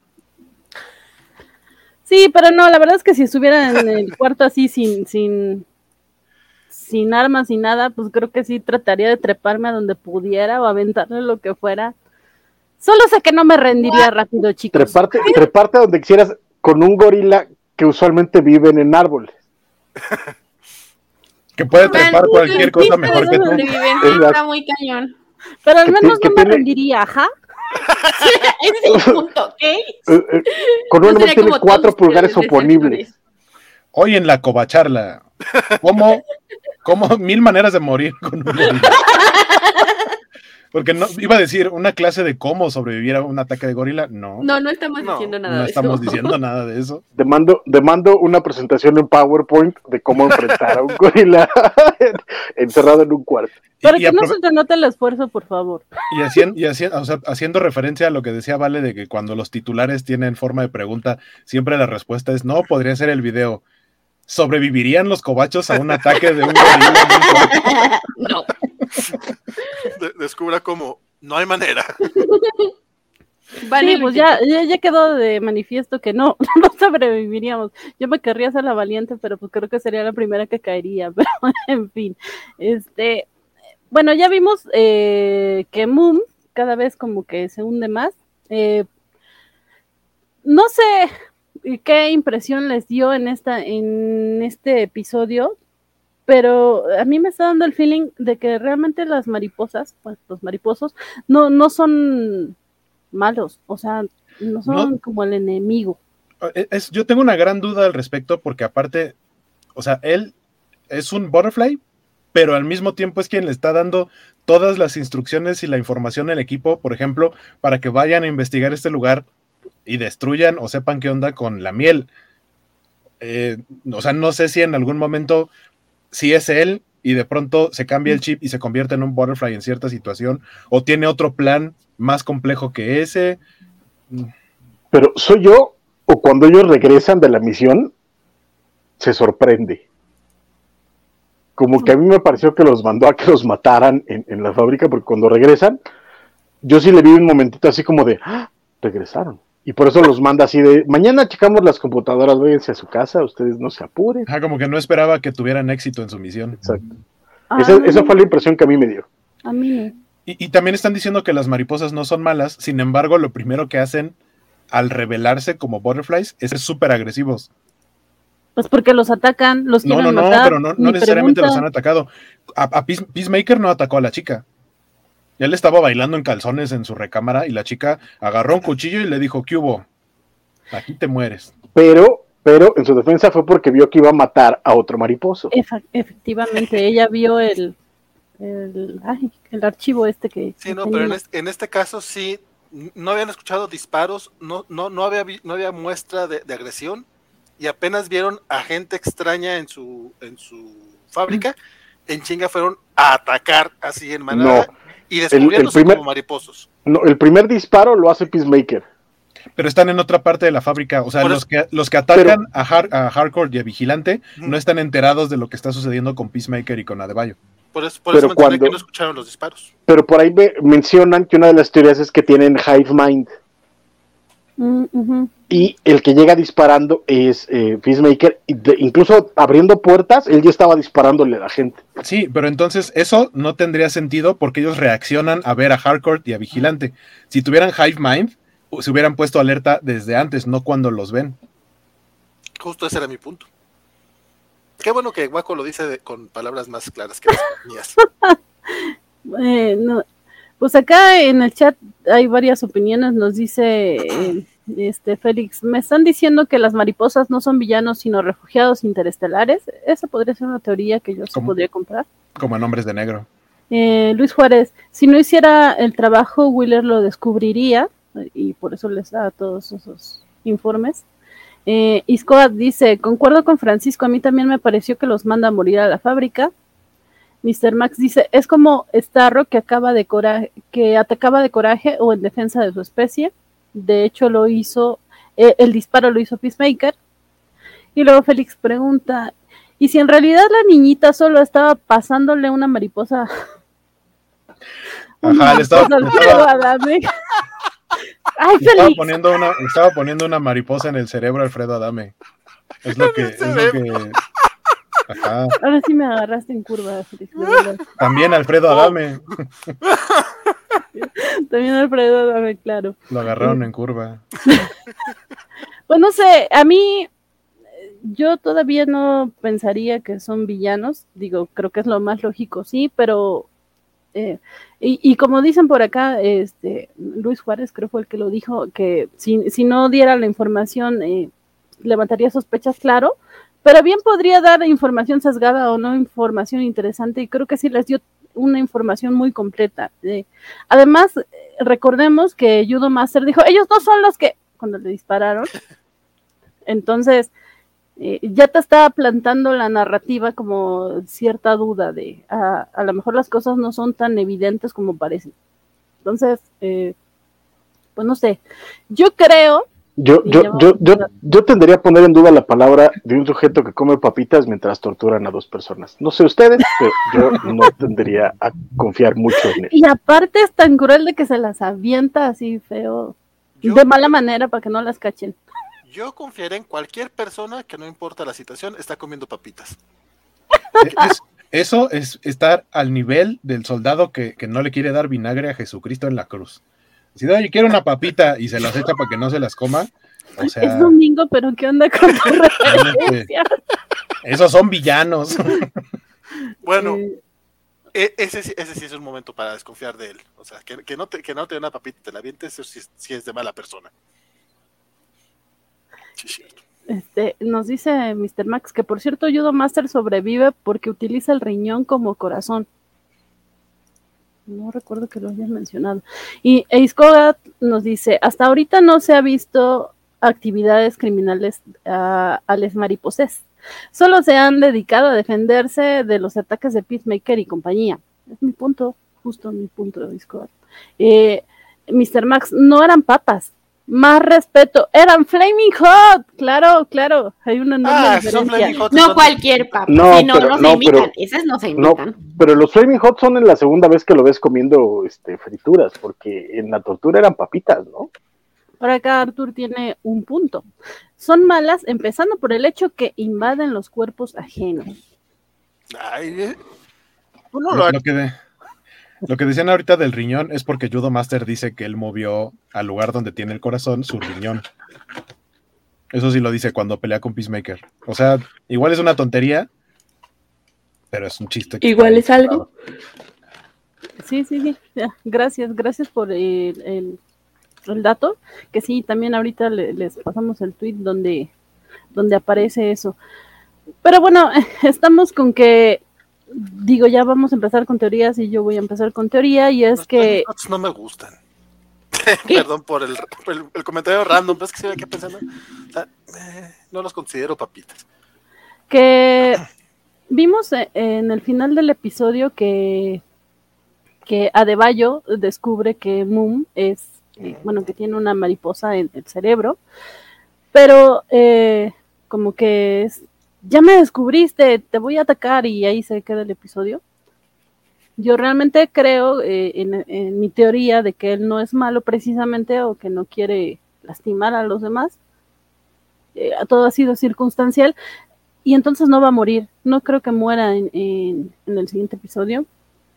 Sí, pero no, la verdad es que si estuviera en el cuarto así sin, sin, sin armas y nada, pues creo que sí trataría de treparme a donde pudiera o aventarle lo que fuera. Solo sé que no me rendiría rápido, chicos. Treparte, treparte donde quisieras con un gorila que usualmente viven en árboles. Que puede trepar Man, cualquier cosa mejor que tú. Está muy cañón. Pero al menos no me tiene- rendiría, ajá. Ese es el punto, ¿ok? Eh, eh, con uno sería tiene cuatro pulgares oponibles. Hoy en la covacharla. ¿Cómo, cómo mil maneras de morir con un? Porque no, iba a decir una clase de cómo sobrevivir a un ataque de gorila. No. No, no estamos diciendo nada no de estamos diciendo nada de eso. Demando, demando una presentación en PowerPoint de cómo enfrentar a un gorila encerrado en un cuarto. Para que no se te note el esfuerzo, por favor. Y, haciendo, y haciendo, o sea, haciendo referencia a lo que decía Vale de que cuando los titulares tienen forma de pregunta, siempre la respuesta es no, podría ser el video. ¿Sobrevivirían los cobachos a un ataque de un gorila? no. descubra cómo no hay manera. Vale, pues ya, ya, quedó de manifiesto que no, no sobreviviríamos. Yo me querría ser la valiente, pero pues creo que sería la primera que caería. Pero en fin, este, bueno, ya vimos eh, que Moon cada vez como que se hunde más. Eh, no sé qué impresión les dio en esta, en este episodio, pero a mí me está dando el feeling de que realmente las mariposas, pues los mariposos, no, no son malos, o sea, no son como el enemigo. Eh, es, yo tengo una gran duda al respecto porque aparte, o sea, él es un butterfly, pero al mismo tiempo es quien le está dando todas las instrucciones y la información al equipo, por ejemplo, para que vayan a investigar este lugar y destruyan o sepan qué onda con la miel. Eh, o sea, no sé si en algún momento si es él y de pronto se cambia el chip y se convierte en un butterfly en cierta situación, o tiene otro plan más complejo que ese. Pero soy yo, o cuando ellos regresan de la misión, se sorprende. Como que a mí me pareció que los mandó a que los mataran en, la fábrica, porque cuando regresan, yo sí le vi un momentito así como de, ¡Ah! regresaron. Y por eso los manda así de, mañana checamos las computadoras, váyanse a su casa, ustedes no se apuren. Ah, como que no esperaba que tuvieran éxito en su misión. Exacto. Ah. esa, fue la impresión que a mí me dio. A mí y, también están diciendo que las mariposas no son malas, sin embargo, lo primero que hacen al revelarse como butterflies es ser súper agresivos. Pues porque los atacan, los quieren no, no, No, pero no, necesariamente los han atacado. a Peacemaker no atacó a la chica. Él estaba bailando en calzones en su recámara y la chica agarró un cuchillo y le dijo, ¿qué hubo? Aquí te mueres. Pero, pero en su defensa fue porque vio que iba a matar a otro mariposo. efectivamente, ella vio el, el, archivo este que... Sí, no, pero en este, caso sí, no habían escuchado disparos, no, no, no, había, no había muestra de, agresión y apenas vieron a gente extraña en su, en su fábrica, en chinga fueron a atacar así en manera y descubriéndose el, como mariposos. No, el primer disparo lo hace Peacemaker. Pero están en otra parte de la fábrica. O sea, los que, los que atacan a, Hardcore y a Vigilante no están enterados de lo que está sucediendo con Peacemaker y con Adebayo. Por eso, por eso que no escucharon los disparos. Pero por ahí mencionan que una de las teorías es que tienen Hive Mind. Mm, y el que llega disparando es eh, Peacemaker, incluso abriendo puertas, él ya estaba disparándole a la gente. Sí, pero entonces eso no tendría sentido porque ellos reaccionan a ver a Hardcore y a Vigilante. Si tuvieran Hive Mind, se hubieran puesto alerta desde antes, no cuando los ven. Justo ese era mi punto. Qué bueno que Guaco lo dice con palabras más claras que las mías. bueno, pues acá en el chat hay varias opiniones, nos dice eh, este Félix, me están diciendo que las mariposas no son villanos sino refugiados interestelares. Esa podría ser una teoría que yo sí podría comprar. Como en Hombres de Negro. Eh, Luis Juárez, si no hiciera el trabajo, Wheeler lo descubriría y por eso les da todos esos informes. Eh, dice, concuerdo con Francisco, a mí también me pareció que los manda a morir a la fábrica. Mr. Max dice, es como Starro que acaba de coraje, que atacaba de coraje o en defensa de su especie. De hecho, lo hizo, eh, el disparo lo hizo Peacemaker. Y luego Félix pregunta, ¿y si en realidad la niñita solo estaba pasándole una mariposa? Ajá, le estaba, Ay, estaba, poniendo una, estaba poniendo una mariposa en el cerebro a Alfredo Adame. Es lo que, es lo que Ahora sí me agarraste en curva, También Alfredo Adame. También Alfredo Adame, claro. Lo agarraron en curva. Pues no sé, a mí yo todavía no pensaría que son villanos. Digo, creo que es lo más lógico, sí, pero eh, y, como dicen por acá, este Luis Juárez creo fue el que lo dijo, que si, si no diera la información eh, levantaría sospechas, claro, pero bien podría dar información sesgada o no información interesante y creo que sí les dio una información muy completa. además, recordemos que Judo Master dijo, ellos no son los que, cuando le dispararon, entonces eh, ya te estaba plantando la narrativa como cierta duda de, a, a lo mejor las cosas no son tan evidentes como parecen. Entonces, eh, pues no sé, yo creo yo, yo, yo, yo, yo tendría a poner en duda la palabra de un sujeto que come papitas mientras torturan a dos personas. No sé ustedes, pero yo no tendría a confiar mucho en él. Y aparte es tan cruel de que se las avienta así feo, de mala manera para que no las cachen. Yo confiaré en cualquier persona que no importa la situación, está comiendo papitas. eso es estar al nivel del soldado que, que no le quiere dar vinagre a Jesucristo en la cruz. Si no, yo quiero una papita y se las echa para que no se las coma. O sea, es domingo, pero ¿qué onda con tu referencia? Esos son villanos. bueno, e, ese, ese, sí es un momento para desconfiar de él. O sea, que, que no, te, que no te dé una papita y te la vientes, eso sí, sí, es de mala persona. Sí, cierto. Este, nos dice Mr. Max que por cierto Judo Master sobrevive porque utiliza el riñón como corazón. No recuerdo que lo hayan mencionado. Y Eiskogat nos dice, hasta ahorita no se ha visto actividades criminales a, a les mariposés. Solo se han dedicado a defenderse de los ataques de Peacemaker y compañía. Es mi punto, justo mi punto de Discord. Eh, Mr. Max, no eran papas, más respeto. Eran Flaming Hot, claro, claro. Hay una enorme ah, diferencia. No cualquier papa. No, no, no, se imitan. Esas no se imitan. pero los Flaming Hot son en la segunda vez que lo ves comiendo este, frituras, porque en la tortura eran papitas, ¿no? Por acá Arthur tiene un punto. Son malas, empezando por el hecho que invaden los cuerpos ajenos. Ay, eh. lo, lo, que lo que decían ahorita del riñón es porque Judo Master dice que él movió al lugar donde tiene el corazón su riñón. Eso sí lo dice cuando pelea con Peacemaker. O sea, igual es una tontería, pero es un chiste. Igual es algo. Sí, sí, sí. Gracias, gracias por el, dato. Que sí, también ahorita les pasamos el tweet donde, donde aparece eso. Pero bueno, estamos con que digo, ya vamos a empezar con teorías y yo voy a empezar con teoría y es que... No me gustan. Perdón por el, comentario random, pero es que se ve que pensando. Eh, no los considero papitas. Que vimos e, en el final del episodio que, que Adebayo descubre que Moon es, eh, bueno, que tiene una mariposa en el cerebro, pero eh, como que es, ya me descubriste, te voy a atacar y ahí se queda el episodio. Yo realmente creo eh, en, mi teoría de que él no es malo precisamente o que no quiere lastimar a los demás. Eh, todo ha sido circunstancial y entonces no va a morir. No creo que muera en, en, el siguiente episodio,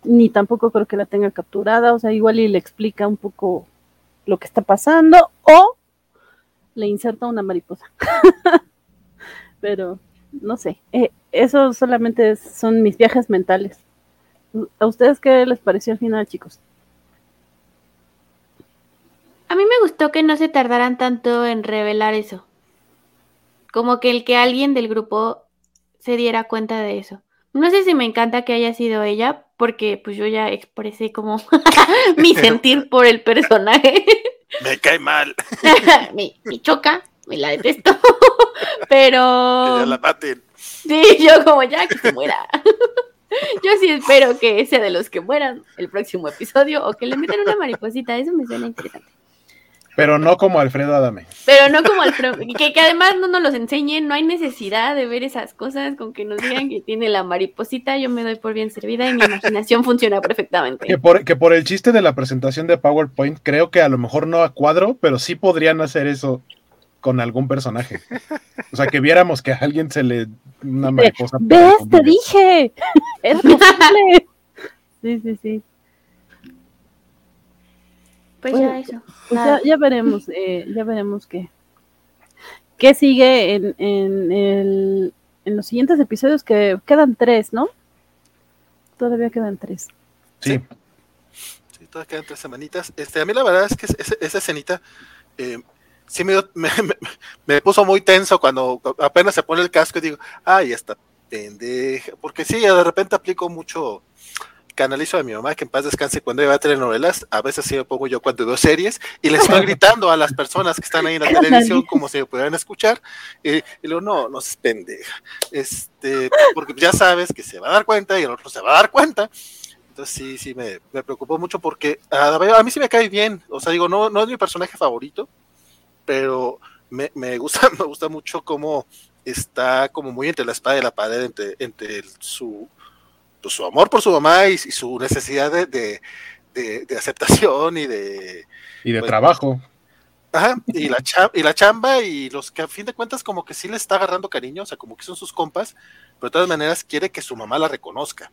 ni tampoco creo que la tenga capturada. O sea, igual y le explica un poco lo que está pasando o le inserta una mariposa. Pero no sé, eh, eso solamente son mis viajes mentales. ¿A ustedes qué les pareció al final, chicos? A mí me gustó que no se tardaran tanto en revelar eso. Como que el que alguien del grupo se diera cuenta de eso. No sé si me encanta que haya sido ella, porque pues yo ya expresé como mi sentir por el personaje. me cae mal. me, me choca, me la detesto. Pero. Que ya la maten. Sí, yo como ya que se muera. Yo sí espero que sea de los que mueran el próximo episodio o que le metan una mariposita. Eso me suena interesante. Pero no como Alfredo Adame. Pero no como Alfredo. Que, que, además no nos los enseñen. No hay necesidad de ver esas cosas. Con que nos digan que tiene la mariposita, yo me doy por bien servida y mi imaginación funciona perfectamente. Que por, que por el chiste de la presentación de PowerPoint, creo que a lo mejor no a cuadro, pero sí podrían hacer eso con algún personaje. O sea, que viéramos que a alguien se le una mariposa. ¿Ves? Te dije. Es posible. Sí, sí, sí. Pues ya eso. Pues ya, veremos, eh, ya veremos qué, qué sigue en, en, el, en los siguientes episodios que quedan tres, ¿no? Todavía quedan tres. Sí. Sí, todavía quedan tres semanitas. Este, a mí la verdad es que esa, esa escenita eh, sí me, me, puso muy tenso cuando apenas se pone el casco y digo, ay, esta pendeja, porque sí, de repente aplico mucho canalizo a mi mamá, que en paz descanse cuando ella va a telenovelas, a veces sí me pongo yo cuando veo series, y le estoy gritando a las personas que están ahí en la televisión como si me pudieran escuchar, y, digo, no, no se pendeja, este, porque ya sabes que se va a dar cuenta y el otro se va a dar cuenta, entonces sí, sí, me, me preocupó mucho porque a, mí sí me cae bien, o sea, digo, no, no es mi personaje favorito, pero me, me gusta, me gusta mucho cómo está como muy entre la espada y la pared, entre, entre su, pues, su amor por su mamá y, su necesidad de, de, aceptación y de... Y de pues, trabajo. Ajá, y la, chamba, y la chamba y los que a fin de cuentas como que sí le está agarrando cariño, o sea, como que son sus compas, pero de todas maneras quiere que su mamá la reconozca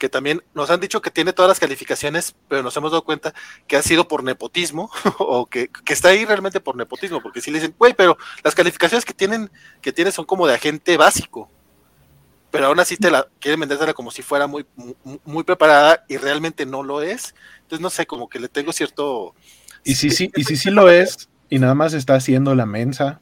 que también nos han dicho que tiene todas las calificaciones, pero nos hemos dado cuenta que ha sido por nepotismo, o que, está ahí realmente por nepotismo, porque si le dicen, güey, pero las calificaciones que tienen, que tiene son como de agente básico, pero aún así te la quieren vendérsela como si fuera muy, muy, preparada y realmente no lo es. Entonces, no sé, como que le tengo cierto. Y si sí, y si sí lo es, y nada más está haciendo la mensa,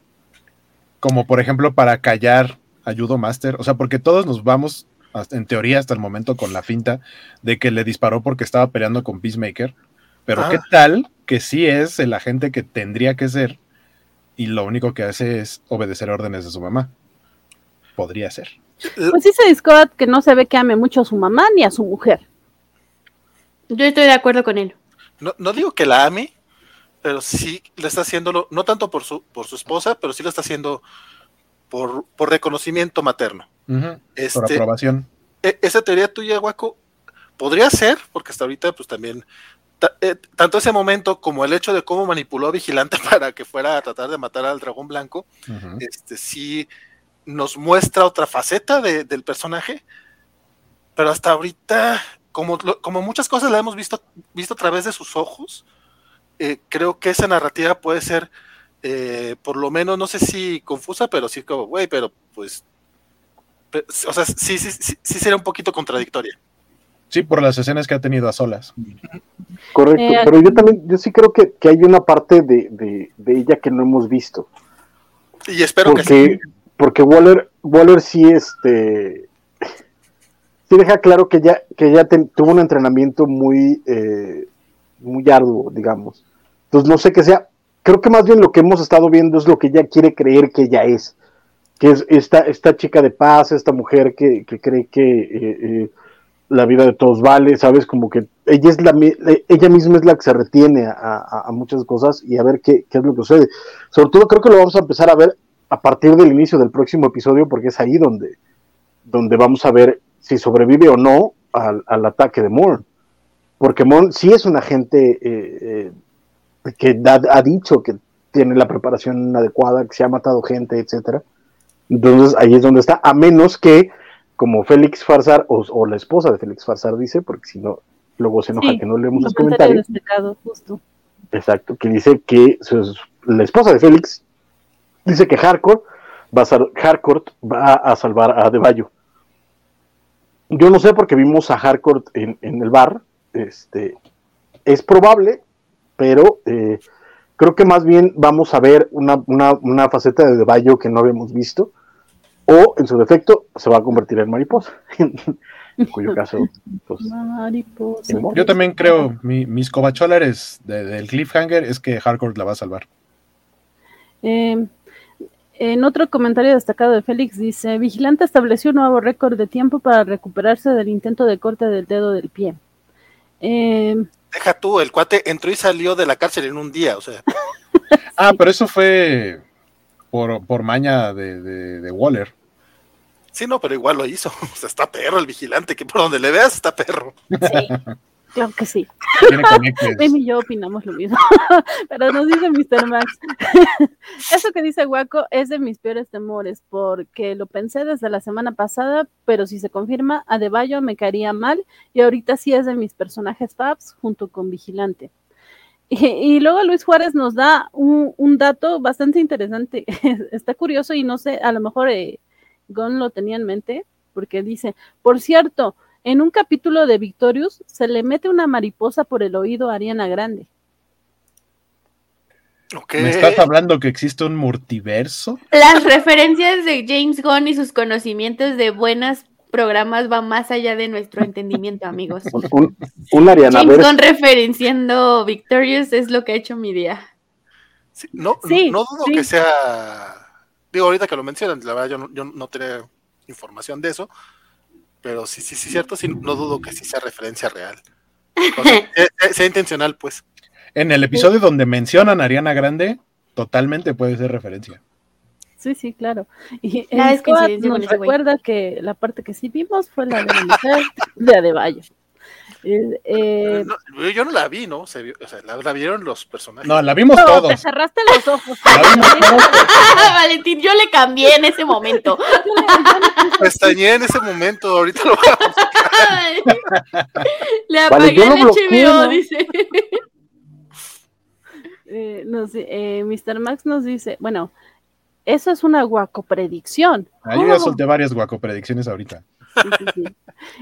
como por ejemplo para callar ayudo Master, o sea, porque todos nos vamos en teoría hasta el momento con la finta de que le disparó porque estaba peleando con Peacemaker. Pero qué ah. tal que sí es el agente que tendría que ser y lo único que hace es obedecer órdenes de su mamá. Podría ser. Pues dice Scott que no se ve que ame mucho a su mamá ni a su mujer. Yo estoy de acuerdo con él. No, no digo que la ame, pero sí le está haciéndolo, no tanto por su, por su esposa, pero sí lo está haciendo por, por reconocimiento materno por este, aprobación. E, esa teoría tuya, Guaco, podría ser, porque hasta ahorita, pues también, eh, tanto ese momento como el hecho de cómo manipuló a Vigilante para que fuera a tratar de matar al dragón blanco, este sí nos muestra otra faceta del personaje, pero hasta ahorita, como, como muchas cosas la hemos visto, visto a través de sus ojos, eh, creo que esa narrativa puede ser, eh, por lo menos, no sé si confusa, pero sí como, güey, pero pues o sea, sí, sí, sí, sí sería un poquito contradictoria. Sí, por las escenas que ha tenido a solas. Correcto, eh, pero yo también, yo sí creo que, hay una parte de, ella que no hemos visto. Y espero que sí. Porque Waller, Waller sí, este, sí deja claro que ella, que ella tuvo un entrenamiento muy, eh, muy arduo, digamos. Entonces no sé qué sea, creo que más bien lo que hemos estado viendo es lo que ella quiere creer que ella es que es esta, esta chica de paz, esta mujer que, cree que eh, eh, la vida de todos vale, ¿sabes? Como que ella, es la, ella misma es la que se retiene a, muchas cosas y a ver qué, es lo que sucede. Sobre todo creo que lo vamos a empezar a ver a partir del inicio del próximo episodio, porque es ahí donde, donde vamos a ver si sobrevive o no al, ataque de Moore. Porque Moore sí es un agente eh, que ha dicho que tiene la preparación adecuada, que se ha matado gente, etcétera entonces ahí es donde está, a menos que, como Félix Farsar, o, la esposa de Félix Farsar dice, porque si no, luego se enoja que no leemos los comentarios. justo. Exacto, que dice que la esposa de Félix dice que Harcourt va a, va a salvar a Deballo. Yo no sé porque vimos a Harcourt en, el bar. Este, es probable, pero eh, creo que más bien vamos a ver una, una, faceta de Deballo que no habíamos visto o en su defecto se va a convertir en mariposa. en cuyo caso, pues, Yo también creo, mis cobacholares del cliffhanger es que Hardcore la va a salvar. Em, en otro comentario destacado de Félix dice, Vigilante estableció un nuevo récord de tiempo para recuperarse del intento de corte del dedo del pie. Em, Deja tú, el cuate entró y salió de la cárcel en un día, o sea. ah, pero eso fue por, por maña de, de Waller. Sí, no, pero igual lo hizo. O sea, está perro el vigilante, que por donde le veas está perro. Sí, claro que sí. Amy y yo opinamos lo mismo. pero nos dice Mr. Max. Eso que dice Waco es de mis peores temores, porque lo pensé desde la semana pasada, pero si se confirma, a Deballo me caería mal, y ahorita sí es de mis personajes Fabs junto con Vigilante. Y, luego Luis Juárez nos da un, un, dato bastante interesante. Está curioso y no sé, a lo mejor eh, Gon lo tenía en mente, porque dice, por cierto, en un capítulo de Victorious se le mete una mariposa por el oído a Ariana Grande. ¿Me estás hablando que existe un multiverso? Las referencias de James Gunn y sus conocimientos de buenas programas va más allá de nuestro entendimiento, amigos. Un, un, Ariana Con referenciando Victorious es lo que ha hecho mi día. no, no, dudo que sea. Digo, ahorita que lo mencionan, la verdad yo no, yo no tenía información de eso, pero sí, sí, sí, cierto, sí, no dudo que sí sea referencia real. sea, intencional, pues. En el episodio donde mencionan a Ariana Grande, totalmente puede ser referencia. Sí, sí, claro. Y la vez que nos recuerda que la parte que sí vimos fue la de la mujer de Adebayo. Eh, yo no la vi, ¿no? Se vio, o sea, la, vieron los personajes. No, la vimos todos. Te cerraste los ojos. Valentín, yo le cambié en ese momento. Pestañé en ese momento, ahorita lo vamos a Le apagué el HBO, dice. Eh, eh, Mr. Max nos dice, bueno, eso es una guacopredicción. Ah, yo ya solté varias guacopredicciones ahorita.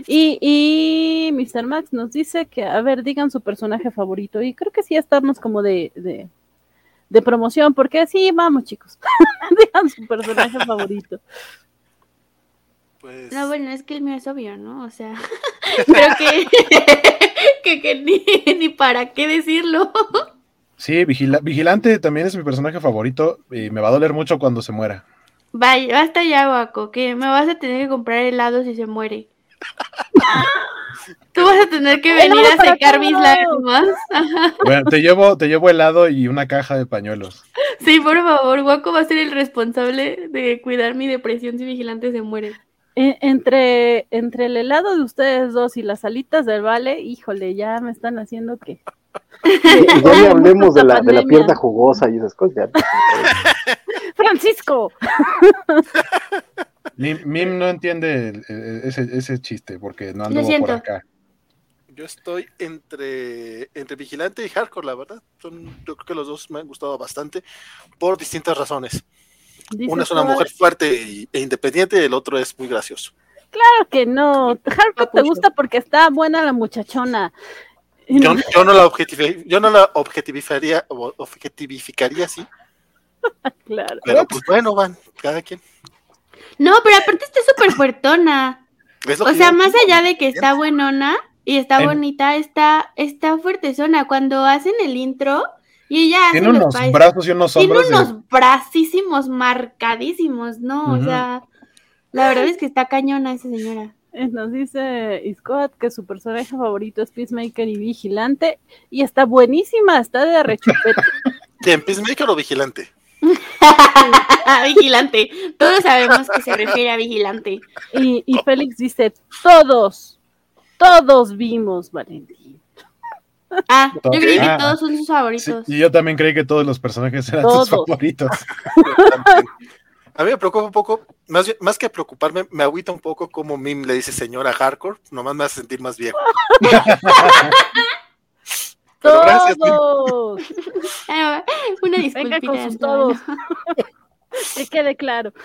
Y, y Mr. Max nos dice que, a ver, digan su personaje favorito. Y creo que sí estamos como de, de, de promoción, porque sí, vamos chicos, digan su personaje favorito. Pues... No, bueno, es que el mío es obvio, ¿no? O sea, creo que, que, que ni, ni para qué decirlo. Sí, Vigilante también es mi personaje favorito y me va a doler mucho cuando se muera. Vaya, basta ya, Guaco, que me vas a tener que comprar helado si se muere. Tú vas a tener que venir a secar mis lágrimas. Bueno, te llevo, te llevo helado y una caja de pañuelos. Sí, por favor, Guaco va a ser el responsable de cuidar mi depresión si Vigilante se muere. E, entre, entre el helado de ustedes dos y las alitas del vale, híjole, ya me están haciendo que ya hablemos de la, de la, pierna jugosa y esas cosas. Francisco. Mim, no entiende ese, ese, chiste porque no ando por acá. Yo estoy entre, entre Vigilante y Hardcore, la verdad. Son, yo creo que los dos me han gustado bastante por distintas razones. Una es una mujer fuerte e independiente, el otro es muy gracioso. Claro que no. Hardcore te gusta porque está buena la muchachona. Yo, no la objetivizaría, yo no la objetivizaría, objetivificaría así. claro. Pero pues bueno, van, cada quien. No, pero aparte está súper fuertona. O sea, más allá de que está buenona y está bonita, está, está fuertezona. Cuando hacen el intro y ella tiene unos brazos y unos hombros. Tiene unos bracísimos marcadísimos, ¿no? O sea, la verdad es que está cañona esa señora. Nos dice Scott que su personaje favorito es Peacemaker y Vigilante. Y está buenísima, está de rechupete. ¿Quién, Peacemaker o Vigilante? vigilante. Todos sabemos que se refiere a Vigilante. Y, y Félix dice: Todos, todos vimos Valentín. Ah, yo creí que todos son sus favoritos. y yo también creí que todos los personajes eran sus favoritos. A mí me preocupa un poco, más, más que preocuparme, me agüita un poco como Mim le dice señora hardcore, nomás me hace sentir más viejo. todos. Una disculpa. con sus todos. que quede claro.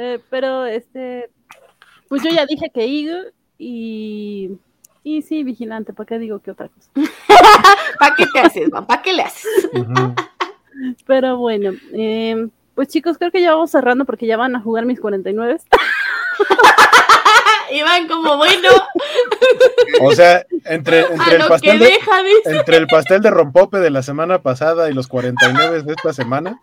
Eh, pero, este, pues yo ya dije que Eagle y y sí, vigilante, ¿para qué digo que otra cosa? ¿Para qué te haces, ¿Para qué le haces? Pero bueno, eh, pues chicos, creo que ya vamos cerrando porque ya van a jugar mis 49. y van como bueno. O sea, entre, entre el pastel de, entre el pastel de rompope de la semana pasada y los 49 de esta semana,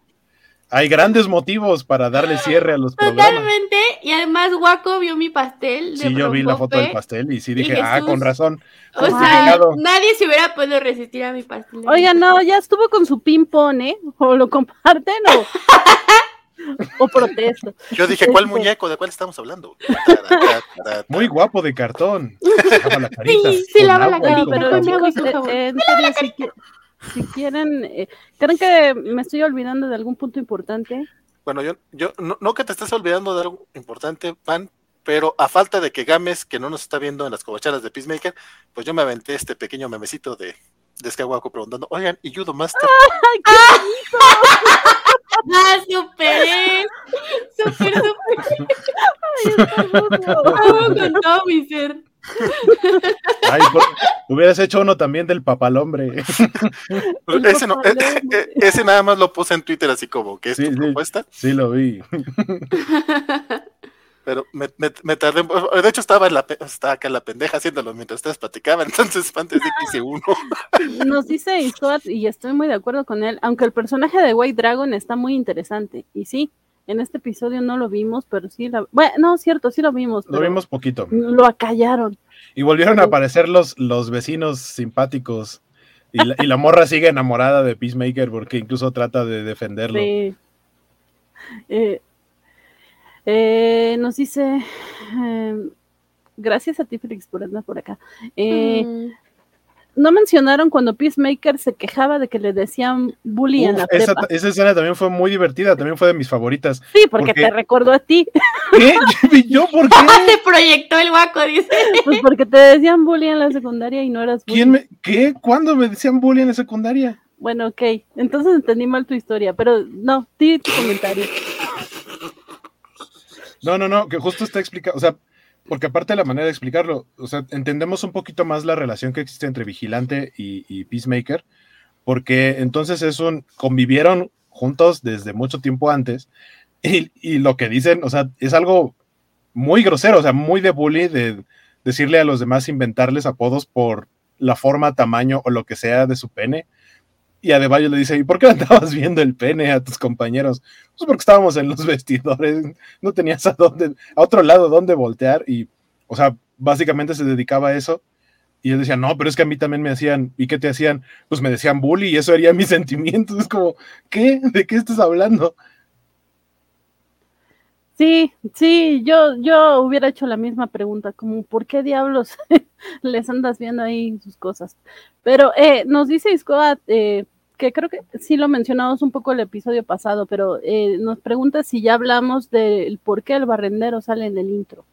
hay grandes motivos para darle cierre a los programas. Totalmente, y además Guaco vio mi pastel. sí, yo vi la foto del pastel y sí dije, ah, con razón. O sea, nadie se hubiera podido resistir a mi pastel. Oiga, no, ya estuvo con su ping-pong, ¿eh? O lo comparten o. o protesto. Yo dije, ¿cuál este muñeco? ¿De cuál estamos hablando? Muy guapo de cartón. Se lava la carita. Sí, se lava la carita. Pero, chicos, eh, en serio, si quieren, eh, ¿creen que me estoy olvidando de algún punto importante? Bueno, yo, yo no, que te estés olvidando de algo importante, Pan, pero a falta de que Games, que no nos está viendo en las covacharas de Peacemaker, pues yo me aventé este pequeño memecito de, de preguntando, oigan, ¿y Judo Master? ¡Ay, qué bonito! ¡Ah, superé! ¡Super, super! ¡Ay, con todo mi ser! Ay, hubieras hecho uno también del papalombre. ese, no, e, e, ese, nada más lo puse en Twitter así como que es tu propuesta. Sí, lo vi. pero me, me, tardé. De hecho, estaba, en la, estaba acá en la pendeja haciéndolo mientras ustedes platicaban. Entonces, antes de que hice uno. Nos dice Iscoat, y estoy muy de acuerdo con él, aunque el personaje de White Dragon está muy interesante. Y sí, en este episodio no lo vimos, pero sí. La, bueno, no, cierto, sí lo vimos. Lo vimos poquito. Lo acallaron. Y volvieron a aparecer los, los vecinos simpáticos. Y la, y la morra sigue enamorada de Peacemaker porque incluso trata de defenderlo. Sí. Eh, eh, nos dice, eh, gracias a ti, Felix, por andar por acá. Eh, mm. No mencionaron cuando Peacemaker se quejaba de que le decían bully en la esa, esa, escena también fue muy divertida, también fue de mis favoritas. Sí, porque, te recordó a ti. ¿Qué? ¿Yo por qué? te proyectó el guaco, dice. Pues porque te decían bully en la secundaria y no eras bully. ¿Quién me, ¿Qué? ¿Cuándo me decían bully en la secundaria? Bueno, ok. Entonces entendí mal tu historia, pero no, di tu comentario. No, no, no, que justo está explicado, o sea, porque aparte de la manera de explicarlo, o sea, entendemos un poquito más la relación que existe entre Vigilante y, Peacemaker, porque entonces es un, convivieron juntos desde mucho tiempo antes, y, y, lo que dicen, o sea, es algo muy grosero, o sea, muy de bully, de decirle a los demás inventarles apodos por la forma, tamaño o lo que sea de su pene. Y Adebayo le dice, ¿y por qué andabas viendo el pene a tus compañeros? Pues porque estábamos en los vestidores, no tenías a dónde, a otro lado dónde voltear y, o sea, básicamente se dedicaba a eso. Y él decía, no, pero es que a mí también me hacían, ¿y qué te hacían? Pues me decían bully y eso haría mis sentimientos. Es como, ¿qué? ¿De qué estás hablando? Sí, sí, yo, yo hubiera hecho la misma pregunta, como, ¿por qué diablos les andas viendo ahí sus cosas? Pero eh, nos dice Iscoa, eh, que creo que sí lo mencionamos un poco el episodio pasado, pero eh, nos pregunta si ya hablamos del por qué el barrendero sale en el intro.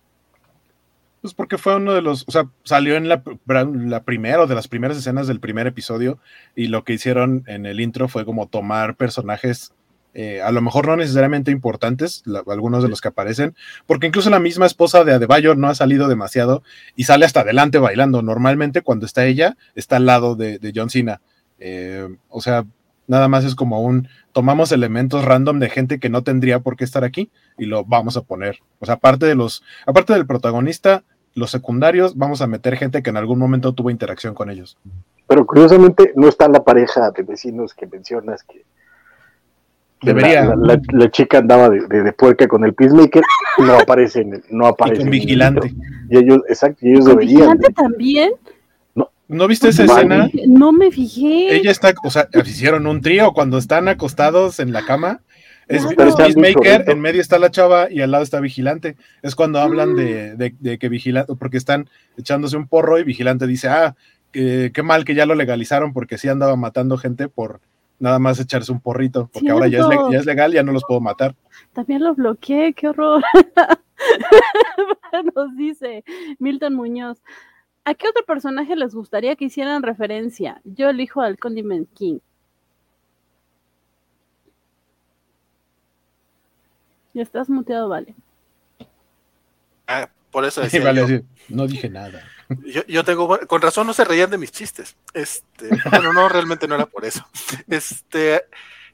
Pues porque fue uno de los, o sea, salió en la, la primera o de las primeras escenas del primer episodio y lo que hicieron en el intro fue como tomar personajes, eh, a lo mejor no necesariamente importantes, algunos de los que aparecen, porque incluso la misma esposa de Adebayo no ha salido demasiado y sale hasta adelante bailando. Normalmente cuando está ella, está al lado de, de John Cena eh, o sea, nada más es como un, tomamos elementos random de gente que no tendría por qué estar aquí y lo vamos a poner. O sea, aparte de los, aparte del protagonista, los secundarios, vamos a meter gente que en algún momento tuvo interacción con ellos. Pero curiosamente no está la pareja de vecinos que mencionas que, debería. La, chica andaba de, de, puerca con el peacemaker, no aparece, no aparece. Y con vigilante. Y ellos, exacto, ellos deberían. ¿Vigilante también? ¿No viste esa escena? No me fijé. Ella está, o sea, hicieron un trío cuando están acostados en la cama. Es, Peacemaker, en medio está la chava y al lado está Vigilante. Es cuando hablan de, de, que Vigilante, porque están echándose un porro y Vigilante dice, ah, qué mal que ya lo legalizaron porque sí andaba matando gente por nada más echarse un porrito, porque ahora ya es, ya es, legal, ya no los puedo matar. También lo bloqueé, qué horror. Nos dice Milton Muñoz. ¿A qué otro personaje les gustaría que hicieran referencia? Yo elijo al Condiment King. Ya estás muteado, vale. Ah, por eso decía no dije nada. Yo, tengo, con razón no se reían de mis chistes. Este, bueno, no, realmente no era por eso. Este,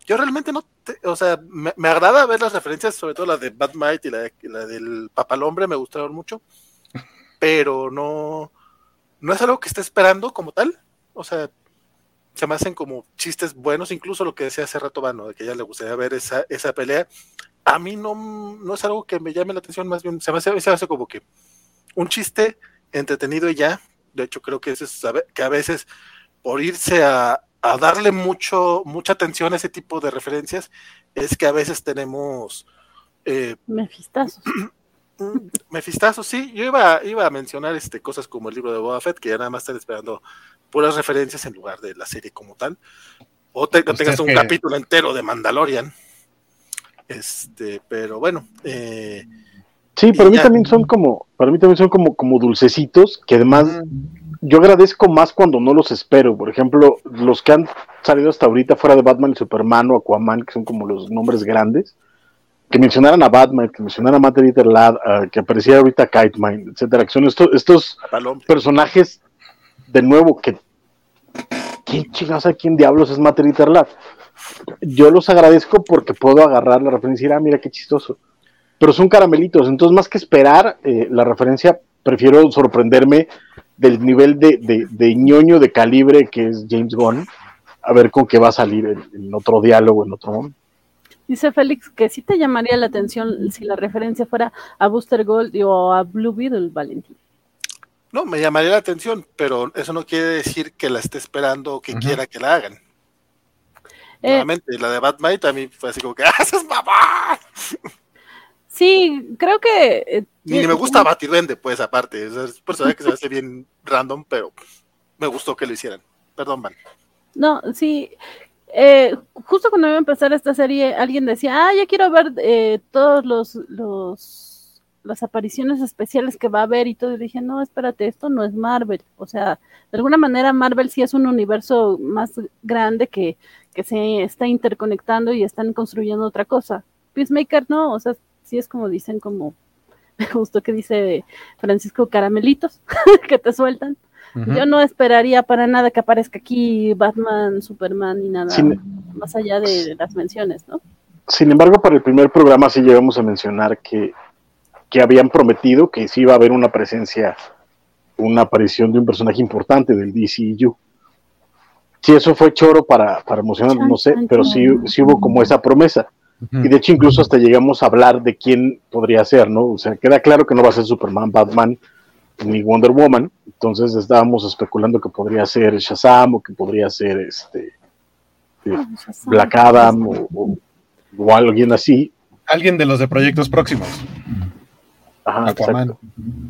yo realmente no, o sea, me, agrada ver las referencias, sobre todo la de Bad Might y la, la del Papalombre, me gustaron mucho, pero no, no es algo que esté esperando como tal. O sea, se me hacen como chistes buenos, incluso lo que decía hace rato Vano, de que ya le gustaría ver esa, esa pelea. A mí no, no es algo que me llame la atención, más bien se me hace, se hace como que un chiste entretenido y ya. De hecho, creo que, es, que a veces por irse a, a darle mucho, mucha atención a ese tipo de referencias, es que a veces tenemos... Eh, Mefistazos. Mefistazo, sí, yo iba, iba a mencionar este, cosas como el libro de Boba Fett, que ya nada más están esperando puras referencias en lugar de la serie como tal. O te, tengas un capítulo entero de Mandalorian. Este, pero bueno. Eh, sí, para mí también son como, para mí también son como, como dulcecitos, que además yo agradezco más cuando no los espero. Por ejemplo, los que han salido hasta ahorita fuera de Batman y Superman o Aquaman, que son como los nombres grandes que mencionaran a Batman, que mencionaran a Matt Lad, que apareciera ahorita Kite Mind, etcétera, que son estos, estos personajes de nuevo que ¿quién chingados a quién diablos es Matt Lad? Yo los agradezco porque puedo agarrar la referencia y decir, ah, mira qué chistoso. pero son caramelitos. Entonces, más que esperar eh, la referencia, prefiero sorprenderme del nivel de, de, ñoño de calibre que es James Gunn, a ver con qué va a salir en, otro diálogo, en otro momento. Dice Félix que sí te llamaría la atención si la referencia fuera a Booster Gold o a Blue Beetle, Valentín. No, me llamaría la atención, pero eso no quiere decir que la esté esperando o que quiera que la hagan. Eh, Nuevamente, la de Batman también fue así como que ¡Haces ¡Ah, mamá! Sí, creo que. Eh, Ni me gusta Batidende, pues, aparte. Es un personaje que se hace bien random, pero me gustó que lo hicieran. Perdón, Van. No, sí. Eh, justo cuando iba a empezar esta serie, alguien decía, ah, ya quiero ver eh, todos los, los las apariciones especiales que va a haber y todo. Y dije, no, espérate, esto no es Marvel. O sea, de alguna manera Marvel sí es un universo más grande que, que se está interconectando y están construyendo otra cosa. Peacemaker no, o sea, sí es como dicen, como me gustó que dice Francisco Caramelitos, que te sueltan. Yo no esperaría para nada que aparezca aquí Batman, Superman y nada más allá de las menciones, ¿no? Sin embargo, para el primer programa sí llegamos a mencionar que, que habían prometido que sí iba a haber una presencia, una aparición de un personaje importante del DCU. Si eso fue choro para, para emocionar, no sé, pero sí, sí hubo como esa promesa. Y de hecho incluso hasta llegamos a hablar de quién podría ser, ¿no? O sea, queda claro que no va a ser Superman, Batman ni Wonder Woman. Entonces estábamos especulando que podría ser Shazam o que podría ser este eh, ah, Black Adam o, alguien así. Alguien de los de proyectos próximos. Ajá,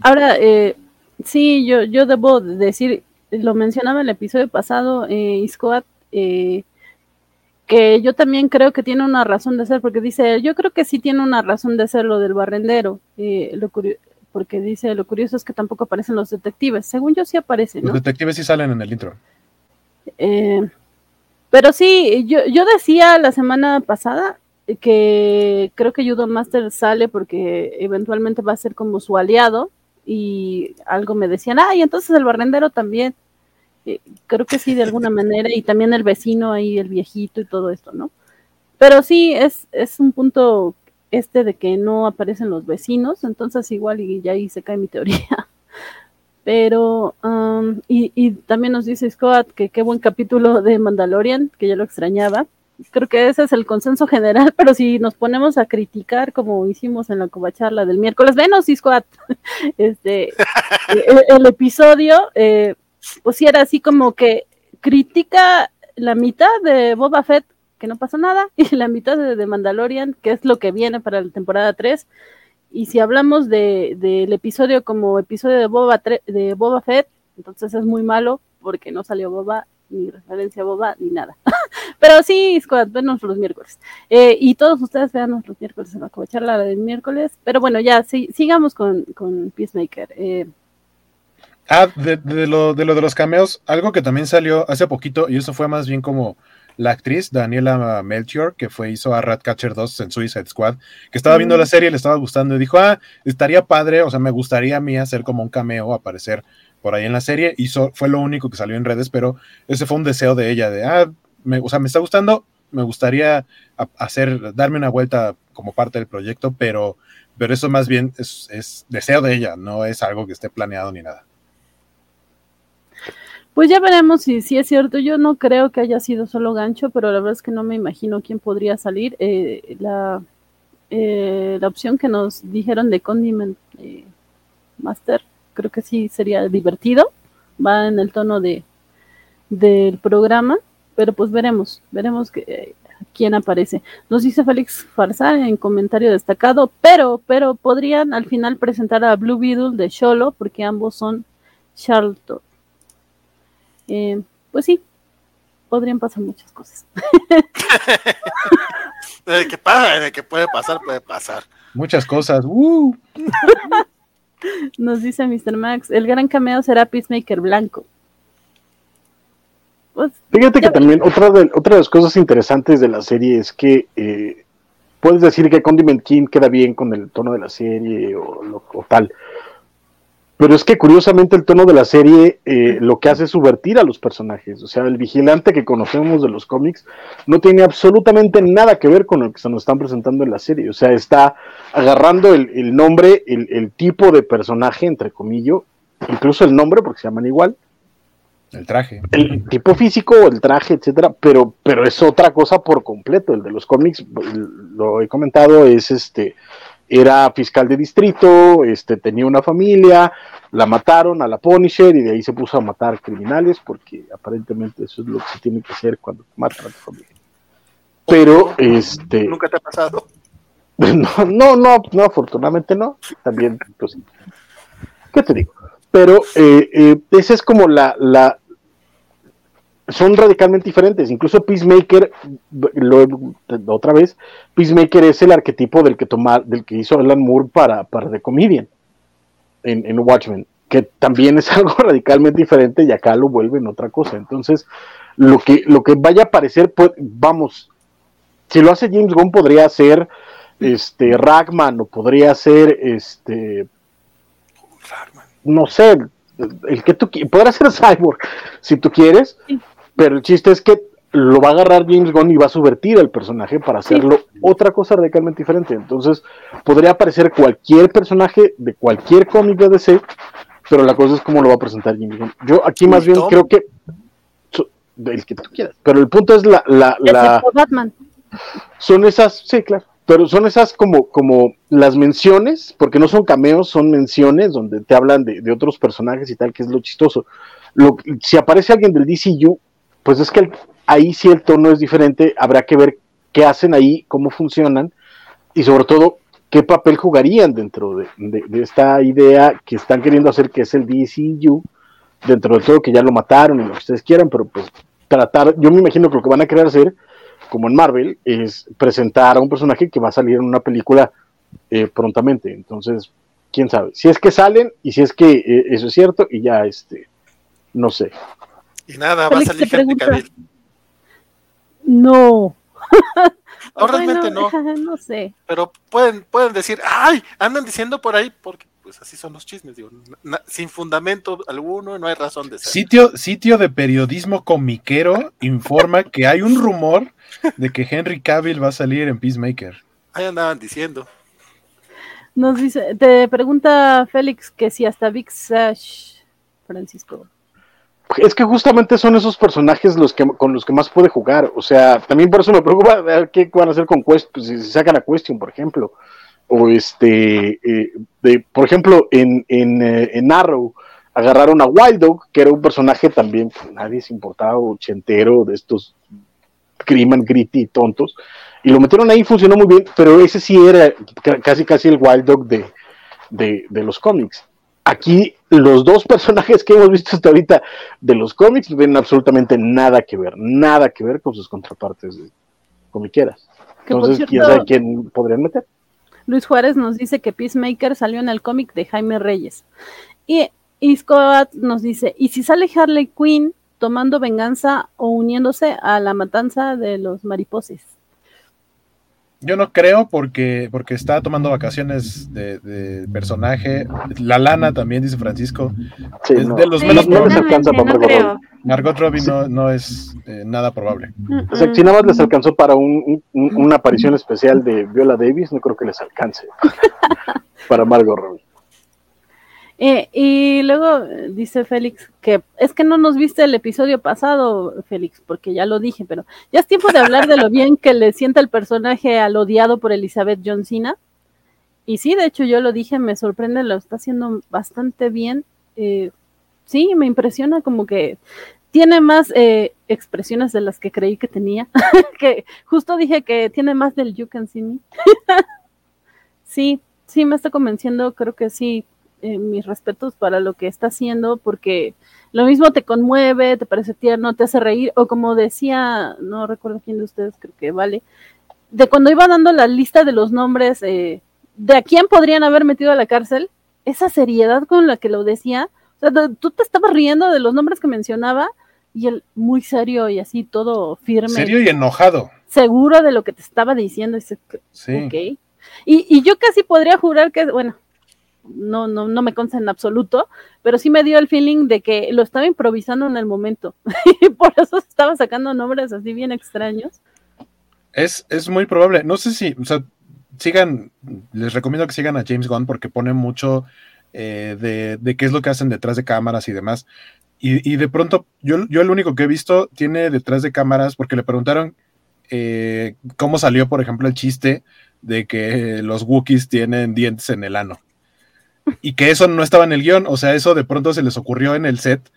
Ahora, eh, sí, yo, yo debo decir, lo mencionaba en el episodio pasado, eh, Iscoat, eh, que yo también creo que tiene una razón de ser, porque dice, yo creo que sí tiene una razón de ser lo del barrendero, eh, lo porque dice, lo curioso es que tampoco aparecen los detectives, según yo sí aparecen. Los detectives sí salen en el intro. Eh, pero sí, yo, yo decía la semana pasada que creo que Judo Master sale porque eventualmente va a ser como su aliado y algo me decían, ah, y entonces el barrendero también. Eh, creo que sí, de alguna manera, y también el vecino ahí, el viejito y todo esto, ¿no? Pero sí, es, es un punto este de que no aparecen los vecinos, entonces igual y ya ahí se cae mi teoría. Pero, um, y, y, también nos dice Scott que qué buen capítulo de Mandalorian, que ya lo extrañaba. Creo que ese es el consenso general, pero si nos ponemos a criticar como hicimos en la covacharla del miércoles, venos, Scott, este, el, el, episodio, eh, pues sí era así como que critica la mitad de Boba Fett, que no pasa nada, y la mitad de, Mandalorian, que es lo que viene para la temporada 3. Y si hablamos del de, episodio como episodio de Boba, de Boba Fett, entonces es muy malo porque no salió Boba, ni referencia a Boba, ni nada. Pero sí, Squad, venos los miércoles. Eh, y todos ustedes veanos los miércoles en la del miércoles. Pero bueno, ya, sigamos con, con Peacemaker. Eh, Ah, de, lo, de lo de los cameos, algo que también salió hace poquito, y eso fue más bien como la actriz Daniela Melchior, que fue, hizo a Ratcatcher 2 en Suicide Squad, que estaba viendo la mm. serie, le estaba gustando y dijo, ah, estaría padre, o sea, me gustaría a mí hacer como un cameo, aparecer por ahí en la serie, y fue lo único que salió en redes, pero ese fue un deseo de ella, de, ah, me, o sea, me está gustando, me gustaría hacer, darme una vuelta como parte del proyecto, pero, pero eso más bien es, es deseo de ella, no es algo que esté planeado ni nada. Pues ya veremos si, si es cierto. Yo no creo que haya sido solo gancho, pero la verdad es que no me imagino quién podría salir. Eh, la, eh, la opción que nos dijeron de Condiment eh, Master, creo que sí sería divertido. Va en el tono de del programa, pero pues veremos, veremos que, quién aparece. Nos dice Félix Farsar en comentario destacado, pero, pero podrían al final presentar a Blue Beetle de Sholo, porque ambos son Charlton. Eh, pues sí, podrían pasar muchas cosas. de que pasa, de que puede pasar, puede pasar. Muchas cosas. ¡uh! Nos dice Mr. Max, el gran cameo será Peacemaker blanco. Pues, Fíjate que también otra de, otra de las cosas interesantes de la serie es que eh, puedes decir que Condiment King queda bien con el tono de la serie o, o tal, pero es que curiosamente el tono de la serie eh, lo que hace es subvertir a los personajes. O sea, el vigilante que conocemos de los cómics no tiene absolutamente nada que ver con lo que se nos están presentando en la serie. O sea, está agarrando el, nombre, el, tipo de personaje, entre comillas, incluso el nombre, porque se llaman igual. El traje. El tipo físico, el traje, etcétera, pero, pero es otra cosa por completo. El de los cómics, lo he comentado, es este era fiscal de distrito, este, tenía una familia, la mataron a la Punisher y de ahí se puso a matar criminales porque aparentemente eso es lo que se tiene que hacer cuando matan a tu familia. Pero, este... ¿Nunca te ha pasado? No, no, no, no afortunadamente no. También, pues, ¿qué te digo? Pero eh, eh, esa es como la, la, son radicalmente diferentes. Incluso Peacemaker, lo, otra vez, Peacemaker es el arquetipo del que toma, del que hizo Alan Moore para, para The Comedian en, Watchmen, que también es algo radicalmente diferente y acá lo vuelven otra cosa. Entonces, lo que, lo que vaya a parecer, pues, vamos, si lo hace James Gunn podría ser este Ragman o podría ser este no sé el que tú podrá ser Cyborg si tú quieres pero el chiste es que lo va a agarrar James Gunn y va a subvertir al personaje para hacerlo otra cosa radicalmente diferente. Entonces, podría aparecer cualquier personaje de cualquier cómic de DC, pero la cosa es cómo lo va a presentar James Gunn. Yo aquí más bien creo que el que tú quieras, pero el punto es la, la, la Batman. Son esas, sí, claro, pero son esas como, como las menciones, porque no son cameos, son menciones donde te hablan de, de otros personajes y tal, que es lo chistoso. Lo, si aparece alguien del DCU, pues es que ahí sí el tono es diferente, habrá que ver qué hacen ahí, cómo funcionan y sobre todo qué papel jugarían dentro de, esta idea que están queriendo hacer que es el DCU, dentro de todo que ya lo mataron y lo que ustedes quieran, pero pues tratar, yo me imagino que lo que van a querer hacer, como en Marvel, es presentar a un personaje que va a salir en una película eh, prontamente, entonces, quién sabe, si es que salen y si es que eh, eso es cierto y ya, este, no sé, y nada, va a salir Henry Cavill. No. no, realmente no. No sé. Pero pueden, pueden decir, ay, andan diciendo por ahí, porque pues así son los chismes, digo, sin fundamento alguno, no hay razón de ser. Sitio, sitio de periodismo comiquero informa que hay un rumor de que Henry Cavill va a salir en Peacemaker. Ahí andaban diciendo. Nos dice, te pregunta Félix que si hasta Big Sash, Francisco es que justamente son esos personajes los que con los que más puede jugar. O sea, también por eso me preocupa qué van a hacer con Quest, pues, si sacan a Question, por ejemplo. O este, eh, de, por ejemplo, en, en, eh, en, Arrow agarraron a Wild Dog, que era un personaje también, pues, nadie se importaba, ochentero, de estos crimen gritty tontos, y lo metieron ahí, funcionó muy bien, pero ese sí era casi casi el Wild Dog de, de, de los cómics aquí los dos personajes que hemos visto hasta ahorita de los cómics no tienen absolutamente nada que ver, nada que ver con sus contrapartes de comiqueras. Entonces, quién sabe quién podrían meter. Luis Juárez nos dice que Peacemaker salió en el cómic de Jaime Reyes. Y, y Scott nos dice, ¿y si sale Harley Quinn tomando venganza o uniéndose a la matanza de los mariposes? Yo no creo porque, porque está tomando vacaciones de, personaje. La lana también, dice Francisco. es de los menos no, les alcanza para Margot Robbie. Margot Robbie no, es eh, nada probable. O sea, si nada más les alcanzó para un, una aparición especial de Viola Davis, no creo que les alcance para Margot Robbie. Eh, y luego eh, dice Félix que es que no nos viste el episodio pasado, Félix, porque ya lo dije, pero ya es tiempo de hablar de lo bien que le sienta el personaje al odiado por Elizabeth John Cena. Y sí, de hecho yo lo dije, me sorprende, lo está haciendo bastante bien. Eh, sí, me impresiona como que tiene más expresiones de las que creí que tenía. que justo dije que tiene más del You Can See Me. sí, sí, me está convenciendo, creo que sí eh, mis respetos para lo que está haciendo, porque lo mismo te conmueve, te parece tierno, te hace reír, o como decía, no recuerdo quién de ustedes, creo que vale, de cuando iba dando la lista de los nombres eh, de a quién podrían haber metido a la cárcel, esa seriedad con la que lo decía, o sea, tú te estabas riendo de los nombres que mencionaba y él muy serio y así todo firme. Serio y enojado. Seguro de lo que te estaba diciendo. sí. Y, y yo casi podría jurar que, bueno, no, no, no me consta en absoluto, pero sí me dio el feeling de que lo estaba improvisando en el momento. y por eso estaba sacando nombres así bien extraños. Es, es muy probable. No sé si, o sea, sigan, les recomiendo que sigan a James Gunn porque pone mucho eh, de, de, qué es lo que hacen detrás de cámaras y demás. Y, y, de pronto, yo, yo el único que he visto tiene detrás de cámaras, porque le preguntaron eh, cómo salió, por ejemplo, el chiste de que los Wookiees tienen dientes en el ano. Y que eso no estaba en el guion, o sea, eso de pronto se les ocurrió en el set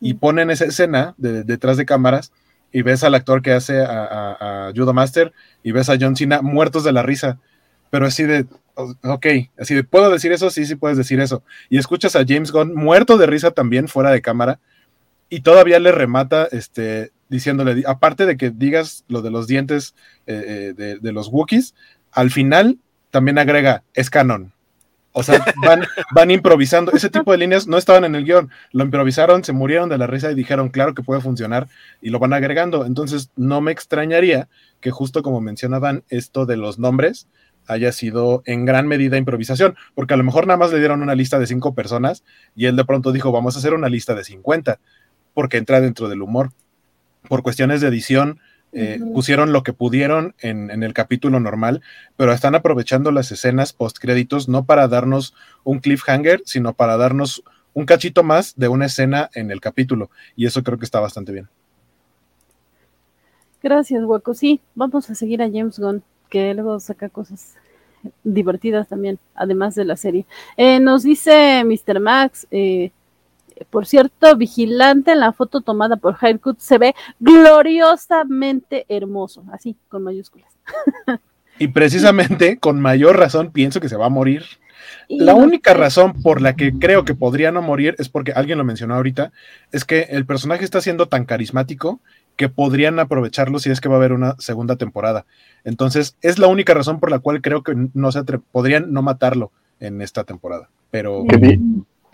y ponen esa escena de, detrás de cámaras y ves al actor que hace a, a, a Judo Master y ves a John Cena muertos de la risa. Pero así de, ok, así de, ¿puedo decir eso? Sí, sí puedes decir eso. Y escuchas a James Gunn muerto de risa también fuera de cámara y todavía le remata este, diciéndole, aparte de que digas lo de los dientes eh, eh, de, de, los Wookiees, al final también agrega, es canon. O sea, van, van improvisando. Ese tipo de líneas no estaban en el guion. Lo improvisaron, se murieron de la risa y dijeron, claro que puede funcionar, y lo van agregando. Entonces, no me extrañaría que justo como mencionaban, esto de los nombres haya sido en gran medida improvisación, porque a lo mejor nada más le dieron una lista de cinco personas y él de pronto dijo, vamos a hacer una lista de 50, porque entra dentro del humor. Por cuestiones de edición, eh, uh -huh. pusieron lo que pudieron en, en, el capítulo normal, pero están aprovechando las escenas post créditos no para darnos un cliffhanger, sino para darnos un cachito más de una escena en el capítulo, y eso creo que está bastante bien. Gracias, Hueco. Sí, vamos a seguir a James Gunn, que luego saca cosas divertidas también, además de la serie. Eh, nos dice Mr. Max, eh, por cierto, vigilante en la foto tomada por Hidecut se ve gloriosamente hermoso, así, con mayúsculas. Y precisamente, con mayor razón, pienso que se va a morir. Y la no única sé. razón por la que creo que podría no morir es porque alguien lo mencionó ahorita, es que el personaje está siendo tan carismático que podrían aprovecharlo si es que va a haber una segunda temporada. Entonces, es la única razón por la cual creo que no se podrían no matarlo en esta temporada. Pero que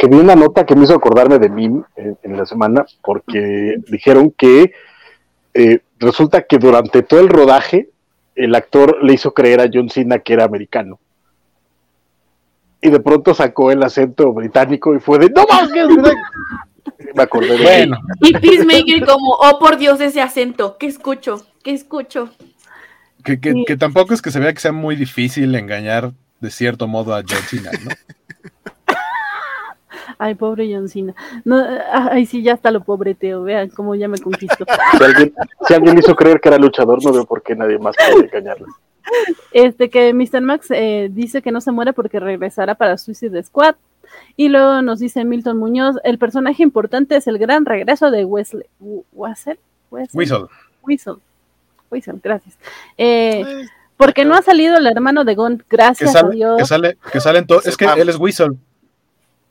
que vi una nota que me hizo acordarme de mí en, en la semana, porque dijeron que eh, resulta que durante todo el rodaje el actor le hizo creer a John Cena que era americano. Y de pronto sacó el acento británico y fue de ¡No más! Me acordé de bueno. Y Peacemaker como, oh por Dios, ese acento, ¿qué escucho? ¿Qué escucho? Que, que, sí. que, tampoco es que se vea que sea muy difícil engañar de cierto modo a John Cena, ¿no? Ay, pobre John Cena. No, ay, sí, ya está lo pobreteo. Vean cómo ya me conquistó. Si alguien, si alguien hizo creer que era luchador, no veo por qué nadie más puede engañarlo. Este que Mr. Max eh, dice que no se muere porque regresará para Suicide Squad. Y luego nos dice Milton Muñoz, el personaje importante es el gran regreso de Wesley. ¿Wesley? Whistle. Whistle. Whistle, gracias. Eh, porque no ha salido el hermano de Gon, gracias que sale, a Dios. Que sale, que sale en todo. Es que él es Whistle.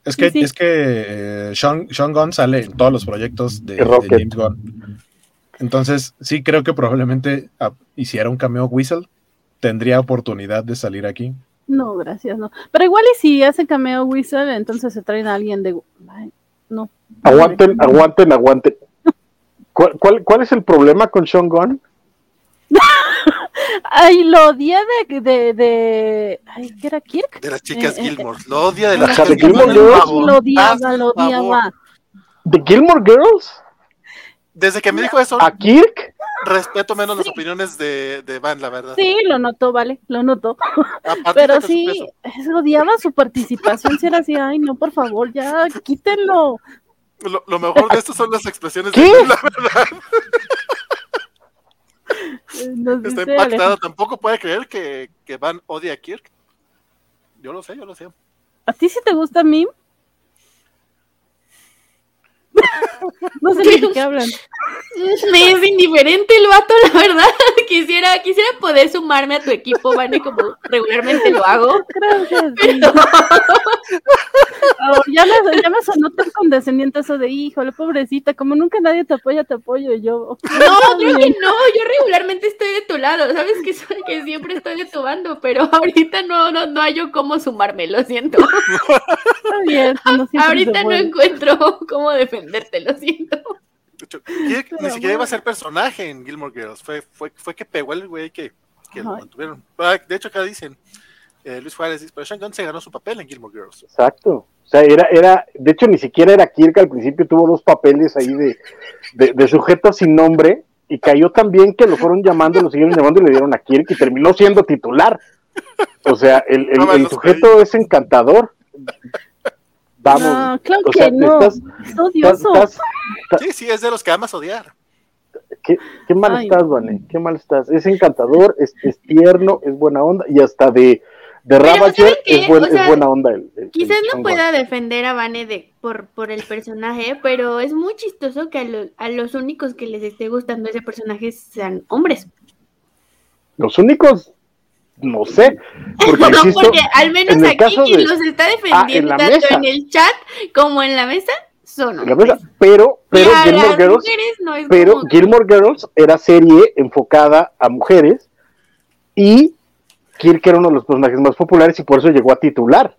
Es que, sí, sí. es que eh, Sean, Sean Gunn sale en todos los proyectos de, de, James Gunn. Entonces, sí creo que probablemente ah, hiciera un cameo Whistle, tendría oportunidad de salir aquí. No, gracias, no. Pero igual y si hace cameo Whistle, entonces se traen a alguien de... Ay, no. Aguanten, aguanten, aguanten. ¿Cuál, cuál, ¿Cuál es el problema con Sean Gunn? Ay, lo odié de, de, de, Ay, ¿qué era Kirk? De las chicas eh, Gilmore. Lo odia de las chicas Gilmore Girls. Lo odiaba, lo odiaba. ¿De Gilmore Girls? Desde que me dijo eso. ¿A Kirk? Respeto menos sí. las opiniones de, de, Van, la verdad. Sí, lo notó, vale, lo notó. Pero sí, odiaba su participación. Si era así, ay, no, por favor, ya, quítenlo. Lo, lo mejor de esto son las expresiones ¿Qué? de la verdad. Nos Está impactado. Tampoco puede creer que, que, Van odia a Kirk. Yo lo sé, yo lo sé. ¿A ti sí te gusta Mim? No sé de qué hablan. Me es indiferente el vato, la verdad. Quisiera, quisiera poder sumarme a tu equipo, Vane, como regularmente lo hago. Gracias. Pero... oh, ya, me, ya me sonó tan condescendiente eso de híjole, pobrecita, como nunca nadie te apoya, te apoyo yo. No, creo que no, yo regularmente estoy de tu lado, sabes que, soy, que siempre estoy de tu bando, pero ahorita no, no, no hay yo cómo sumarme, lo siento. Está bien, no ahorita no encuentro cómo defenderte, lo siento. Ni siquiera iba a ser personaje en Gilmore Girls. Fue, fue, fue que pegó el güey que, que lo mantuvieron. Ah, de hecho, acá dicen: eh, Luis Juárez dice, pero Sean Gunn se ganó su papel en Gilmore Girls. Exacto. O sea, era, era, de hecho, ni siquiera era Kirk, al principio tuvo dos papeles ahí de, de, sujeto sin nombre, y cayó tan bien que lo fueron llamando, lo siguieron llamando y le dieron a Kirk y terminó siendo titular. O sea, el, el, sujeto es encantador. Vamos. No, claro que no. es odioso. sí, sí, es de los que amas odiar. Qué, qué mal estás, Vane, qué mal estás. Es encantador, es, es tierno, es buena onda y hasta de de Ravager es, buena onda. El, quizás no pueda defender a Vane de, por, por el personaje, pero es muy chistoso que a, los únicos que les esté gustando ese personaje sean hombres. Los únicos, no sé. Porque, porque al menos aquí quien los está ah, defendiendo tanto en el chat como en la mesa son hombres. pero, pero, Gilmore Girls, pero Gilmore Girls era serie enfocada a mujeres y Kirk era uno de los personajes más populares y por eso llegó a titular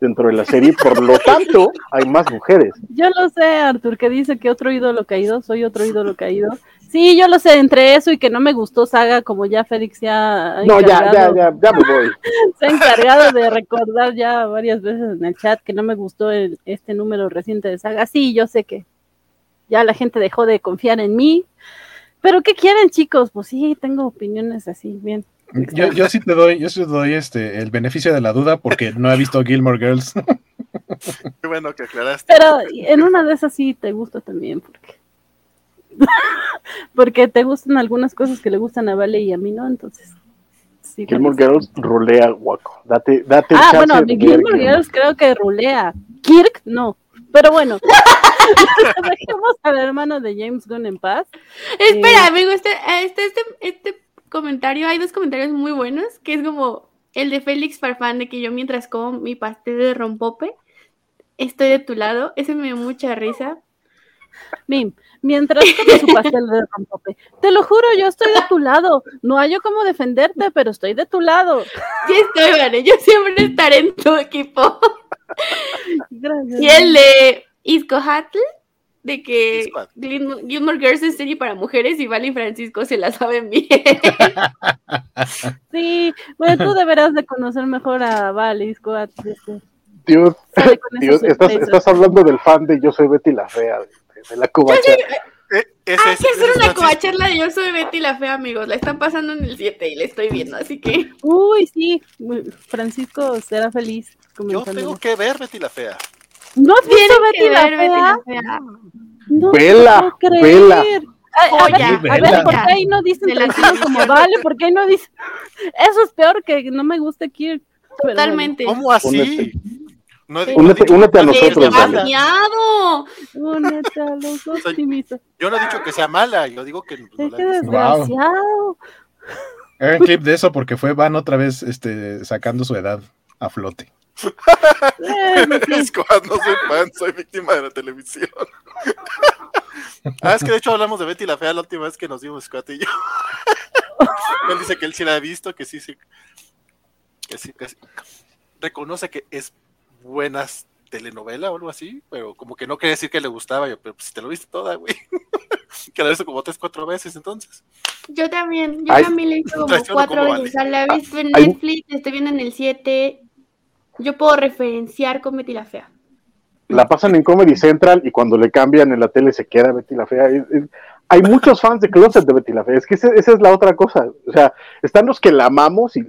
dentro de la serie, por lo tanto, hay más mujeres. Yo lo sé, Artur, que dice que otro ídolo caído, soy otro ídolo caído. Sí, yo lo sé, entre eso y que no me gustó Saga, como ya Félix ya... No, ya, ya, ya, ya me voy. Se ha encargado de recordar ya varias veces en el chat que no me gustó este número reciente de Saga. Sí, yo sé que ya la gente dejó de confiar en mí, pero ¿qué quieren chicos? Pues sí, tengo opiniones así, bien. Yo, yo sí te doy, yo sí te doy este el beneficio de la duda porque no he visto Gilmore Girls. Qué bueno que aclaraste. Pero en una de esas sí te gusta también, porque porque te gustan algunas cosas que le gustan a Vale y a mí no, entonces. Sí, Gilmore Girls rulea guaco. Date, date ah, bueno, Gilmore Girls creo que rulea. Kirk no. Pero bueno, dejemos al hermano de James Gunn en paz. Espera, eh, amigo, este, este, este, este comentario, hay dos comentarios muy buenos, que es como el de Félix Farfán, de que yo mientras como mi pastel de rompope, estoy de tu lado. Ese me dio mucha risa. Mim, mientras como su pastel de rompope. Te lo juro, yo estoy de tu lado. No hay yo cómo defenderte, pero estoy de tu lado. Sí estoy, vale. Yo siempre estaré en tu equipo. Gracias. Y el de Isco Hatl, de que Gilmore Girls es serie para mujeres y Val y Francisco se la saben bien. sí, bueno, tú deberás de conocer mejor a Val y Scott. Este, Dios, Dios estás, estás, hablando del fan de Yo soy Betty la Fea, de, la cubacha. Eh, Hay que hacer una covacharla de Yo soy Betty la Fea, amigos. La están pasando en el 7 y la estoy viendo, así que. Uy, sí, Francisco será feliz. Yo tengo que ver Betty la Fea. ¿No has visto Betty la, fea? No vela, vela. A, ver, a ver, ¿por qué ahí no dicen tranquilo como vale? ¿Por qué ahí no dicen? Eso es peor que no me guste Kirk. Totalmente. ¿Cómo así? No, únete, únete, a nosotros. ¡Demasiado! Únete a los optimistas. Yo no he dicho que sea mala, yo digo que. No es que desgraciado. Hagan clip de eso porque fue Van otra vez este, sacando su edad a flote. No soy fan, soy víctima de la televisión. ah, es que de hecho hablamos de Betty la Fea la última vez que nos dimos Scott y yo. él dice que él sí la ha visto, que sí, sí, que sí, que sí. Reconoce que es buena telenovela o algo así, pero como que no quiere decir que le gustaba. Yo, pero si te lo viste toda, güey. que la he visto como tres, cuatro veces entonces. Yo también, yo también la he visto como cuatro veces. O sea, la he visto en Netflix, estoy viendo en el 7 yo puedo referenciar con Betty la Fea. La pasan en Comedy Central y cuando le cambian en la tele se queda Betty la Fea. hay muchos fans de Closet de Betty la Fea. Es que esa, es la otra cosa. O sea, están los que la amamos y,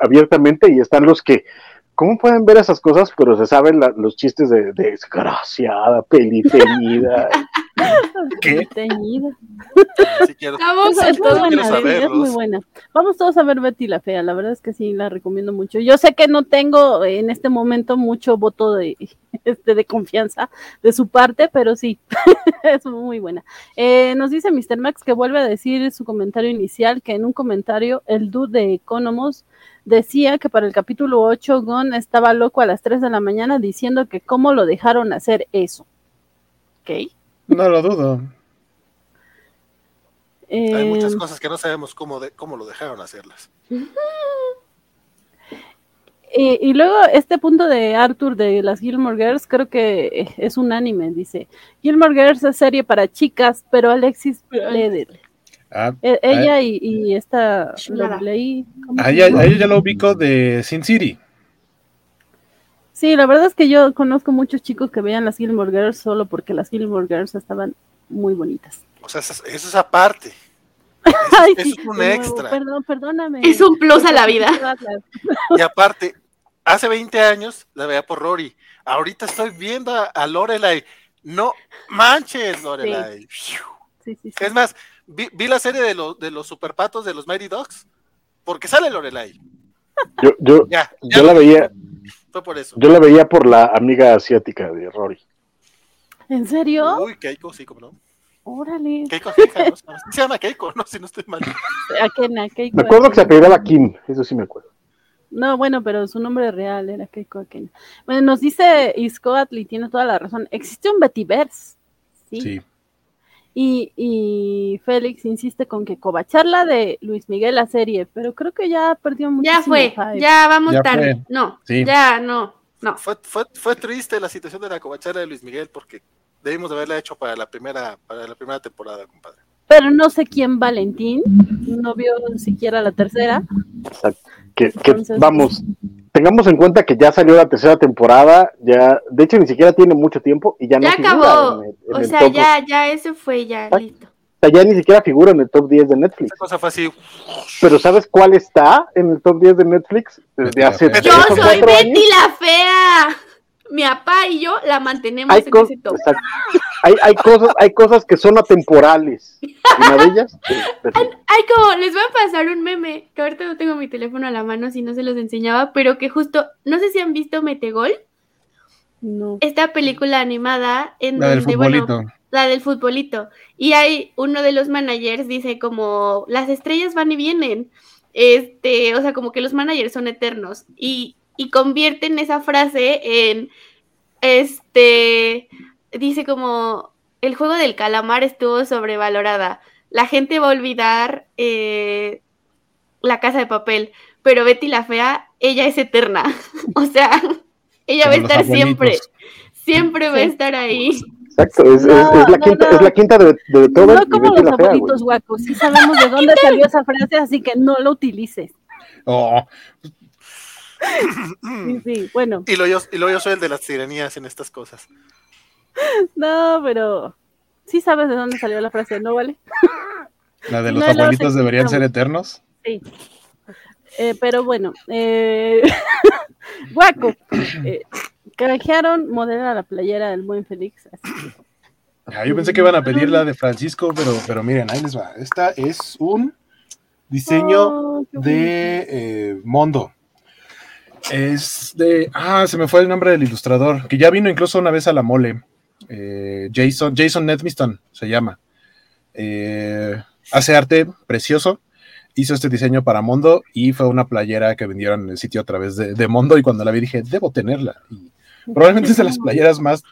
abiertamente y están los que ¿Cómo pueden ver esas cosas? Pero se saben los chistes de, desgraciada, peliteñida. ¿Qué? Teñida. Vamos, es, muy buena, es muy buena. Vamos todos a ver Betty la Fea, la verdad es que sí, la recomiendo mucho. Yo sé que no tengo en este momento mucho voto de, este, de confianza de su parte, pero sí, es muy buena. Eh, nos dice Mr. Max que vuelve a decir su comentario inicial, que en un comentario el dude de Economos decía que para el capítulo 8 Gon estaba loco a las 3 de la mañana diciendo que cómo lo dejaron hacer eso. ¿Ok? No lo dudo. Hay muchas eh, cosas que no sabemos cómo, de, cómo lo dejaron hacerlas. Y, luego este punto de Arthur de las Gilmore Girls creo que es unánime, dice. Gilmore Girls es serie para chicas, pero Alexis Ah, e, ella y, y, esta leí. A ella, ya lo ubico de Sin City. Sí, la verdad es que yo conozco muchos chicos que veían las Gilmore Girls solo porque las Gilmore Girls estaban muy bonitas. O sea, eso, es aparte. Eso, es un extra. perdón, perdóname. Es un plus a la vida. Y aparte, hace 20 años la veía por Rory. Ahorita estoy viendo a, Lorelai. No manches, Lorelai. es más, vi, la serie de, los de los superpatos de los Mighty Dogs porque sale Lorelai. Yo, yo, yo la veía. Fue por eso. Yo la veía por la amiga asiática de Rory. ¿En serio? Uy, Keiko, sí, como no. Órale. Keiko se llama Keiko, no, si no estoy mal. Akena, Keiko. Me acuerdo que se apellidaba Kim, eso sí me acuerdo. No, bueno, pero su nombre real era Keiko Akena. Bueno, nos dice Iscoatl y tiene toda la razón. Existe un Betiverse. Sí. sí. Y, y, Félix insiste con que covacharla de Luis Miguel la serie, pero creo que ya perdió mucho. Ya fue, ya vamos tarde. No, ya no, no. Fue, fue, fue triste la situación de la covacharla de Luis Miguel porque debimos de haberla hecho para la primera, para la primera temporada, compadre. Pero no sé quién Valentín, no vio siquiera la tercera. Exacto. Que, vamos, tengamos en cuenta que ya salió la tercera temporada, ya, de hecho ni siquiera tiene mucho tiempo y ya, no acabó. o sea, ya, ya eso fue ya listo. O sea, ya ni siquiera figura en el top 10 de Netflix. cosa fue así. Pero ¿sabes cuál está en el top 10 de Netflix? Desde hace Yo soy Betty la fea mi papá y yo la mantenemos hay en ese top. Hay, hay, cosas, hay cosas que son atemporales. Una de ellas. hay, como, les voy a pasar un meme, que ahorita no tengo mi teléfono a la mano si no se los enseñaba, pero que justo, no sé si han visto Metegol. No. Esta película animada en la del futbolito. la del futbolito. Y hay uno de los managers dice como las estrellas van y vienen. Este, o sea, como que los managers son eternos. Y y convierten esa frase en, este, dice como, el juego del calamar estuvo sobrevalorada. La gente va a olvidar eh, la casa de papel, pero Betty la Fea, ella es eterna. o sea, ella va a estar siempre, siempre va a estar ahí. Exacto, es, la, quinta, es la quinta de, de todo. No como los abuelitos guacos, sí sabemos de dónde salió esa frase, así que no lo utilices. Oh, sí, bueno. Y luego, yo, yo soy el de las tiranías en estas cosas. No, pero sí sabes de dónde salió la frase, ¿no vale? La de los abuelitos deberían ser eternos. Sí. Eh, pero bueno, eh, Guaco, eh, modera la playera del buen Félix. Ah, yo pensé que iban a pedir la de Francisco, pero, pero miren, ahí les va. Esta es un diseño oh, de eh, Mondo. Es de. Ah, se me fue el nombre del ilustrador, que ya vino incluso una vez a la mole. Eh, Jason, Jason Nedmiston se llama. Eh, hace arte precioso. Hizo este diseño para Mondo y fue una playera que vendieron en el sitio a través de, Mondo. Y cuando la vi dije, debo tenerla. Y probablemente es de las playeras más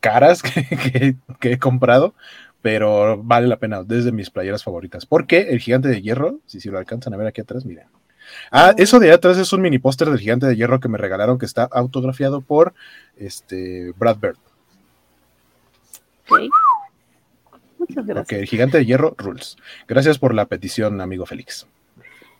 caras que, he comprado, pero vale la pena, desde mis playeras favoritas. Porque el gigante de hierro, si, si lo alcanzan a ver aquí atrás, miren. Ah, eso de atrás es un mini póster del gigante de hierro que me regalaron que está autografiado por este Brad Bird. Muchas gracias. Ok, el gigante de hierro rules. Gracias por la petición, amigo Félix.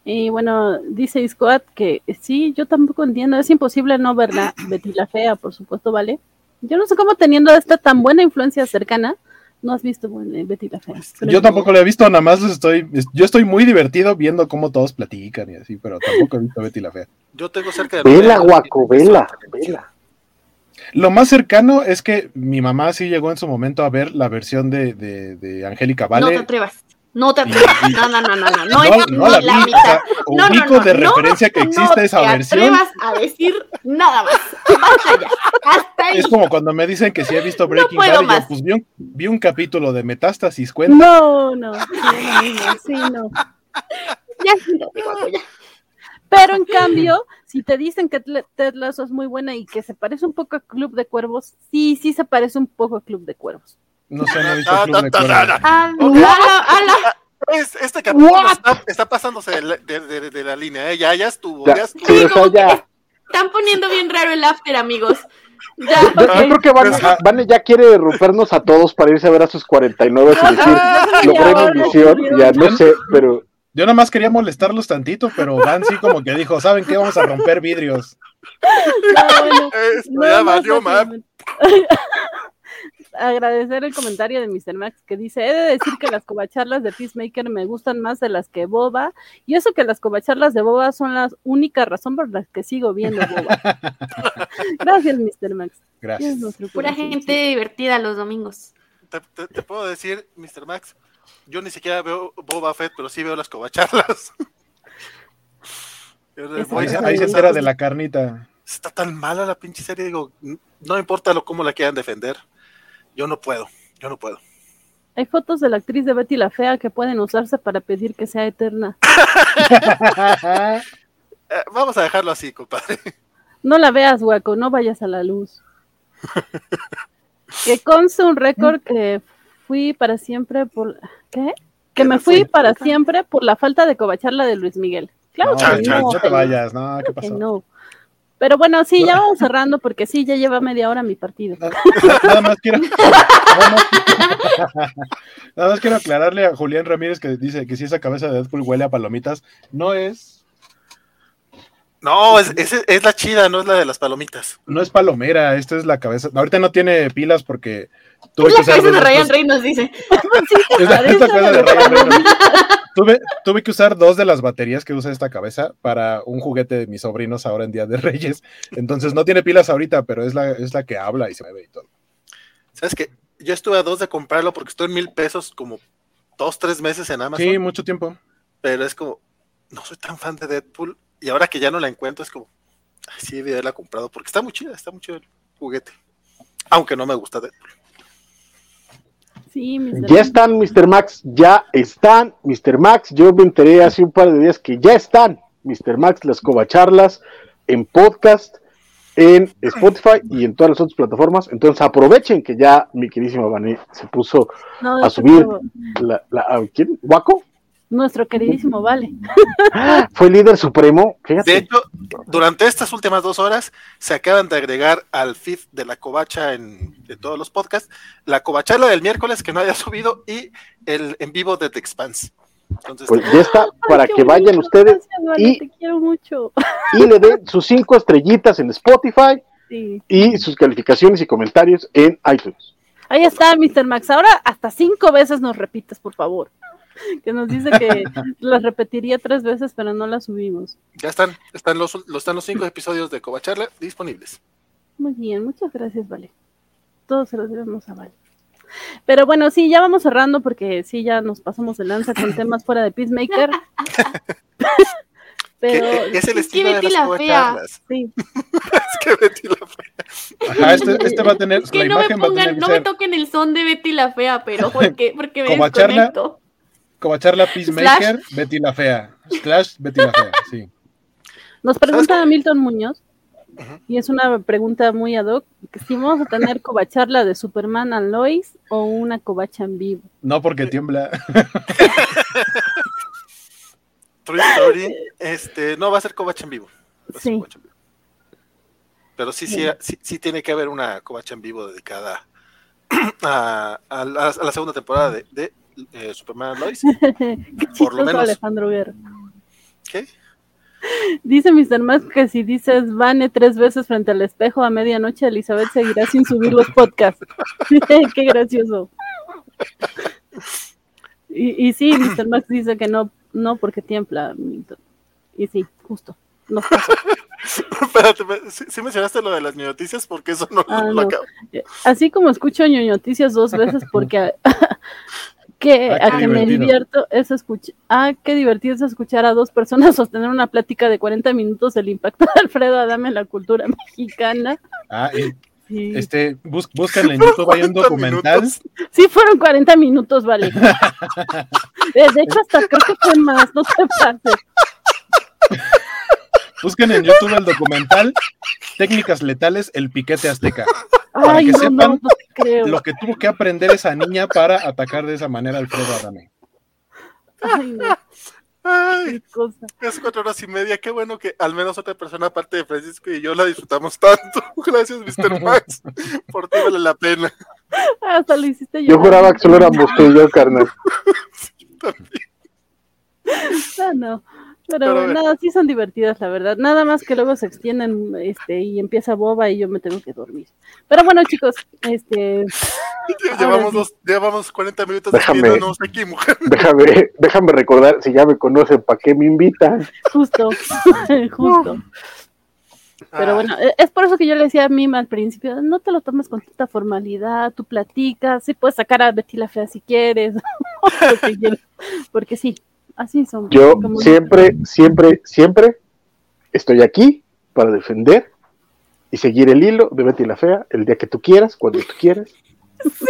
Y bueno, dice Scott que sí, yo tampoco entiendo, es imposible no verla, Betty la Fea, por supuesto, ¿vale? Yo no sé cómo teniendo esta tan buena influencia cercana, no has visto Betty la Fea. Yo tampoco lo he visto, nada más estoy, yo estoy muy divertido viendo cómo todos platican y así, pero tampoco he visto Betty la Fea. Yo tengo cerca de... Vela, guaco, vela, vela. Lo más cercano es que mi mamá sí llegó en su momento a ver la versión de, de, de Angélica Vale. No te atrevas. No te atrevas. No, no, no, no, no. No, es no la, la mitad. no, no, no, de referencia que existe esa versión. No te atrevas a decir nada más. Basta ya. Hasta ahí. Es como cuando me dicen que si he visto Breaking Bad. Yo, pues vi un, vi un, capítulo de Metástasis. ¿cuenta? No, no. Sí, no. Ya, ya, ya. Pero en cambio, si te dicen que Ted Lasso es muy buena y que se parece un poco a Club de Cuervos, sí, sí se parece un poco a Club de Cuervos. No sé, no he visto Club de Cuervos. este capítulo está, pasándose de, la línea, ¿eh? ya, ya estuvo, ya, estuvo. Están poniendo bien raro el after, amigos. Ya, yo, creo que Vane, ya quiere rompernos a todos para irse a ver a sus 49 y decir, logré mi misión, ya no sé, pero... Yo nada más quería molestarlos tantito, pero Van sí como que dijo, ¿saben qué? Vamos a romper vidrios. No, ya valió, man agradecer el comentario de Mr. Max que dice, he de decir que las covacharlas de Peacemaker me gustan más de las que Boba, y eso que las covacharlas de Boba son la única razón por la que sigo viendo Boba. Gracias, Mr. Max. Gracias. Pura gente divertida los domingos. Te, puedo decir, Mr. Max, yo ni siquiera veo Boba Fett, pero sí veo las covacharlas. ahí, se entera de la carnita. Está tan mala la pinche serie, digo, no importa lo, cómo la quieran defender yo no puedo, yo no puedo. Hay fotos de la actriz de Betty la Fea que pueden usarse para pedir que sea eterna. Eh, vamos a dejarlo así, compadre. No la veas, hueco, no vayas a la luz. que conste un récord que fui para siempre por... ¿Qué? Que me fui para siempre por la falta de cobacharla de Luis Miguel. Claro que no. No te vayas, no, ¿qué pasó? No. Pero bueno, sí, ya vamos cerrando porque sí, ya lleva media hora mi partido. Nada más quiero, nada más, quiero aclararle a Julián Ramírez que dice que si esa cabeza de Deadpool huele a palomitas, no es. No, es, es, la chida, no es la de las palomitas. No es palomera, esta es la cabeza. Ahorita no tiene pilas porque Tuve es la cabeza de Ryan Reynolds, dice. es la, cabeza de Ryan Reynolds. Tuve, tuve, que usar dos de las baterías que usa esta cabeza para un juguete de mis sobrinos ahora en Día de Reyes. Entonces no tiene pilas ahorita, pero es la, es la que habla y se mueve y todo. ¿Sabes qué? Yo estuve a dos de comprarlo porque estoy en mil pesos como dos, tres meses en Amazon. Sí, mucho tiempo. Pero es como, no soy tan fan de Deadpool y ahora que ya no la encuentro es como, sí, debí haberla comprado porque está muy chida, está muy chido el juguete. Aunque no me gusta Deadpool. Ya están, Mr. Max, ya están, Mr. Max. Yo me enteré hace un par de días que ya están, Mr. Max, las covacharlas en podcast, en Spotify y en todas las otras plataformas. Entonces aprovechen que ya mi queridísima Vané se puso a subir la, la, ¿quién? ¿Guaco? Nuestro queridísimo Vale. Fue líder supremo. De hecho, durante estas últimas dos horas se acaban de agregar al feed de la covacha en, todos los podcasts, la covachala del miércoles que no haya subido y el en vivo de The Expanse. Entonces, pues ya está, para que vayan ustedes y, y le den sus cinco estrellitas en Spotify y sus calificaciones y comentarios en iTunes. Ahí está, Mr. Max. Ahora hasta cinco veces nos repites, por favor que nos dice que las repetiría tres veces, pero no las subimos. Ya están, están los, están los cinco episodios de Covacharla disponibles. Muy bien, muchas gracias, Vale. Todos se los debemos a Vale. Pero bueno, sí, ya vamos cerrando porque sí, ya nos pasamos de lanza con temas fuera de Peacemaker. Pero es el estilo de las covacharlas. Sí. es que Betty la Fea. Ajá, este, este va a tener. que no me pongan, no me toquen el son de Betty la Fea, pero porque, porque me desconecto. Como charla Peacemaker, Betty la Fea. Slash Betty la Fea, sí. Nos pregunta Milton Muñoz, y es una pregunta muy ad hoc, si vamos a tener covacharla de Superman and Lois o una covacha en vivo. No, porque tiembla. True Story, este, no va a ser covacha en vivo. Sí. Pero sí, sí, sí, tiene que haber una covacha en vivo dedicada a, la, segunda temporada de eh, Superman Lois. Por lo menos. Alejandro Guerra. ¿Qué? Dice Mr. Mask que si dices Vane tres veces frente al espejo a medianoche, Elizabeth seguirá sin subir los podcasts. Qué gracioso. Y, y sí, Mr. Max dice que no, no porque tiembla. Y sí, justo. No Espérate, ¿sí, mencionaste lo de las noticias? Porque eso no, ah, lo acabo. Así como escucho noticias dos veces porque que ah, a que me divierto es escuchar, ah, qué divertido es escuchar a dos personas sostener una plática de 40 minutos del impacto de Alfredo Adame en la cultura mexicana. Ah, y, este, bus, buscan en YouTube, hay un documental. Sí, fueron 40 minutos, vale. Eh, de hecho, hasta creo que fue más, no te pases. Busquen en YouTube el documental Técnicas letales, el piquete azteca. Para que sepan lo que tuvo que aprender esa niña para atacar de esa manera a Alfredo Adame. Ay, cosa. Es cuatro horas y media. Qué bueno que al menos otra persona, aparte de Francisco y yo, la disfrutamos tanto. Gracias, Mr. Max. Por ti vale la pena. Hasta lo hiciste yo. Yo juraba que solo éramos tú y yo, carnal. sí, también. No, no. Pero, nada, sí son divertidas, la verdad. Nada más que luego se extienden este, y empieza boba y yo me tengo que dormir. Pero bueno, chicos, este. Llevamos, dos, llevamos 40 minutos déjame, aquí, mujer. Déjame, déjame recordar, si ya me conocen, ¿para qué me invitan? Justo, justo. Pero bueno, e, es por eso que yo le decía a Mima al principio, no te lo tomes con tanta formalidad, tú platicas, sí puedes sacar a Betty la Fea si quieres, porque, porque sí, Así son. Yo siempre, siempre, siempre estoy aquí para defender y seguir el hilo de Betty la Fea el día que tú quieras, cuando tú quieras. Sí.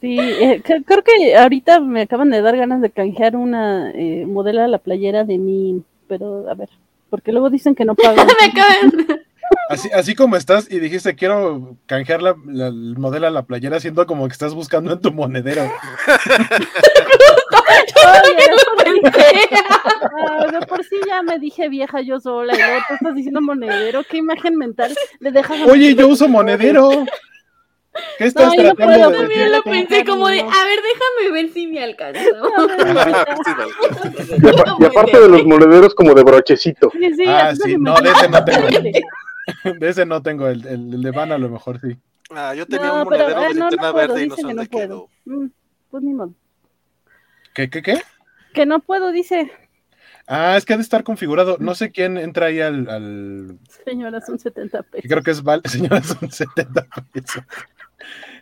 Sí, eh, creo que ahorita me acaban de dar ganas de canjear una eh, modelo a la playera de mí, pero a ver, porque luego dicen que no pagan. me acaban, Así, así como estás y dijiste quiero canjear la, el modelo a la playera, siendo como que estás buscando en tu monedero. de por sí ya me dije vieja yo sola y luego tú estás diciendo monedero. ¿Qué imagen mental le dejas? Oye, yo uso monedero. ¿Qué estás no, tratando no de lo pensé como de, a ver, déjame ver si me alcanza. y, aparte de los monederos como de brochecito. Sí, sí, ah, sí, no, de ese no. De ese no tengo, el, el, de Van a lo mejor sí. Ah, yo tenía un monedero de linterna verde y no sé dónde quedó. Mm, pues ni modo. ¿Qué, qué, qué? Que no puedo, dice. Ah, es que ha de estar configurado. No sé quién entra ahí al. al... Señora, son 70 pesos. Creo que es Val. Señora, son 70 pesos.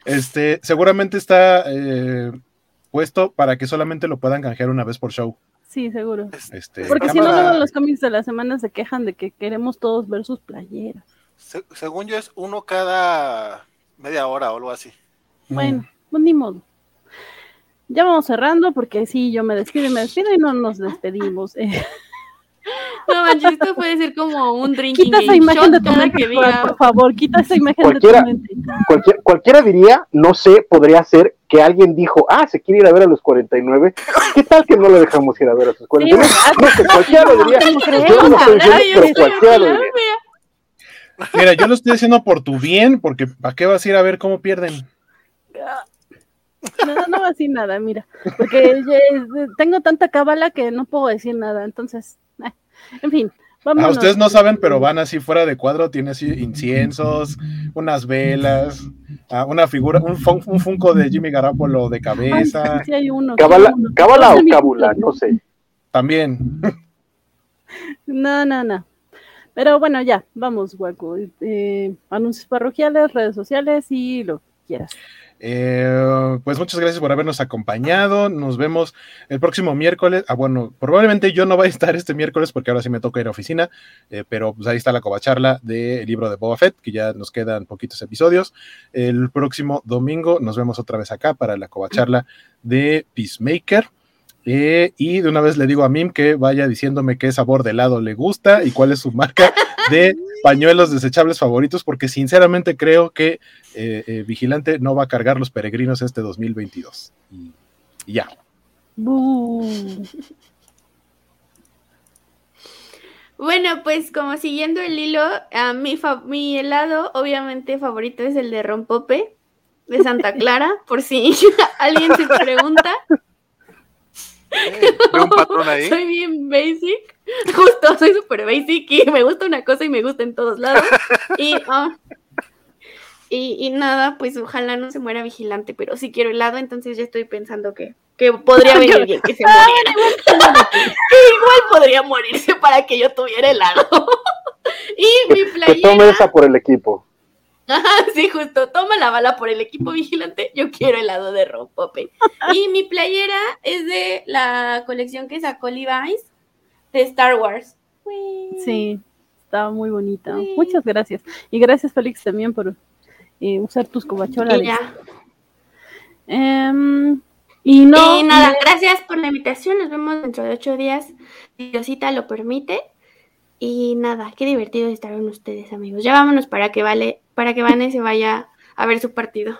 Este, seguramente está eh, puesto para que solamente lo puedan canjear una vez por show. Sí, seguro. Este, Porque si no, luego los cómics de la semana se quejan de que queremos todos ver sus playeras. según yo, es uno cada media hora o algo así. Bueno, pues ni modo. Ya vamos cerrando porque sí, yo me despido y me despido y no nos despedimos. No manches, esto puede ser como un drinking Quita esa imagen de tu mente, por favor, quita esa imagen cualquiera, de tu mente. cualquiera diría, no sé, podría ser que alguien dijo, ah, se quiere ir a ver a los 49, ¿qué tal que no lo dejamos ir a ver a sus 49? no sé, cualquiera diría, yo no estoy diciendo, pero cualquiera diría. Mira, yo lo estoy haciendo por tu bien, porque ¿para qué vas a ir a ver cómo pierden? No, no va a decir nada, mira, porque tengo tanta cábala que no puedo decir nada, entonces, en fin. Vámonos. Ah, ustedes no saben, pero van así fuera de cuadro, tiene así inciensos, unas velas, ah, una figura, un, un funko de Jimmy Garapolo de cabeza. sí, hay uno. Cábala, cábala o cábula, no sé. También. No, no, no. Pero bueno, ya, vamos, Guaco. Eh, anuncios parroquiales, redes sociales y lo que quieras. Eh, pues muchas gracias por habernos acompañado. Nos vemos el próximo miércoles. Ah, bueno, probablemente yo no voy a estar este miércoles porque ahora sí me toca ir a oficina, eh, pero pues ahí está la covacharla del libro de Boba Fett, que ya nos quedan poquitos episodios. El próximo domingo nos vemos otra vez acá para la covacharla de Peacemaker. Eh, y de una vez le digo a Mim que vaya diciéndome qué sabor de helado le gusta y cuál es su marca de pañuelos desechables favoritos, porque sinceramente creo que eh, eh, Vigilante no va a cargar los peregrinos este 2022. Y, ya. Bueno, pues como siguiendo el hilo, a mi, mi helado obviamente favorito es el de rompope de Santa Clara, por si alguien se pregunta. un patrón ahí? Soy bien basic. Justo, soy súper basic y me gusta una cosa y me gusta en todos lados. Ah, y, y, nada, pues ojalá no se muera vigilante, pero si quiero helado, entonces ya estoy pensando que, que podría venir bien que se muriera. igual podría morirse para que yo tuviera helado. y mi playera. Que tome esa por el equipo. sí, justo, toma la bala por el equipo vigilante, yo quiero helado de rompope. Y mi playera es de la colección que sacó Levi's de Star Wars. Sí, estaba muy bonita. Muchas gracias. Y gracias, Félix, también por eh, usar tus covacholas. Em, y no. Y nada, gracias por la invitación. Nos vemos dentro de ocho días, si Diosita lo permite. Y nada, qué divertido estar con ustedes, amigos. Ya vámonos para que vale, para que Vane se vaya a ver su partido.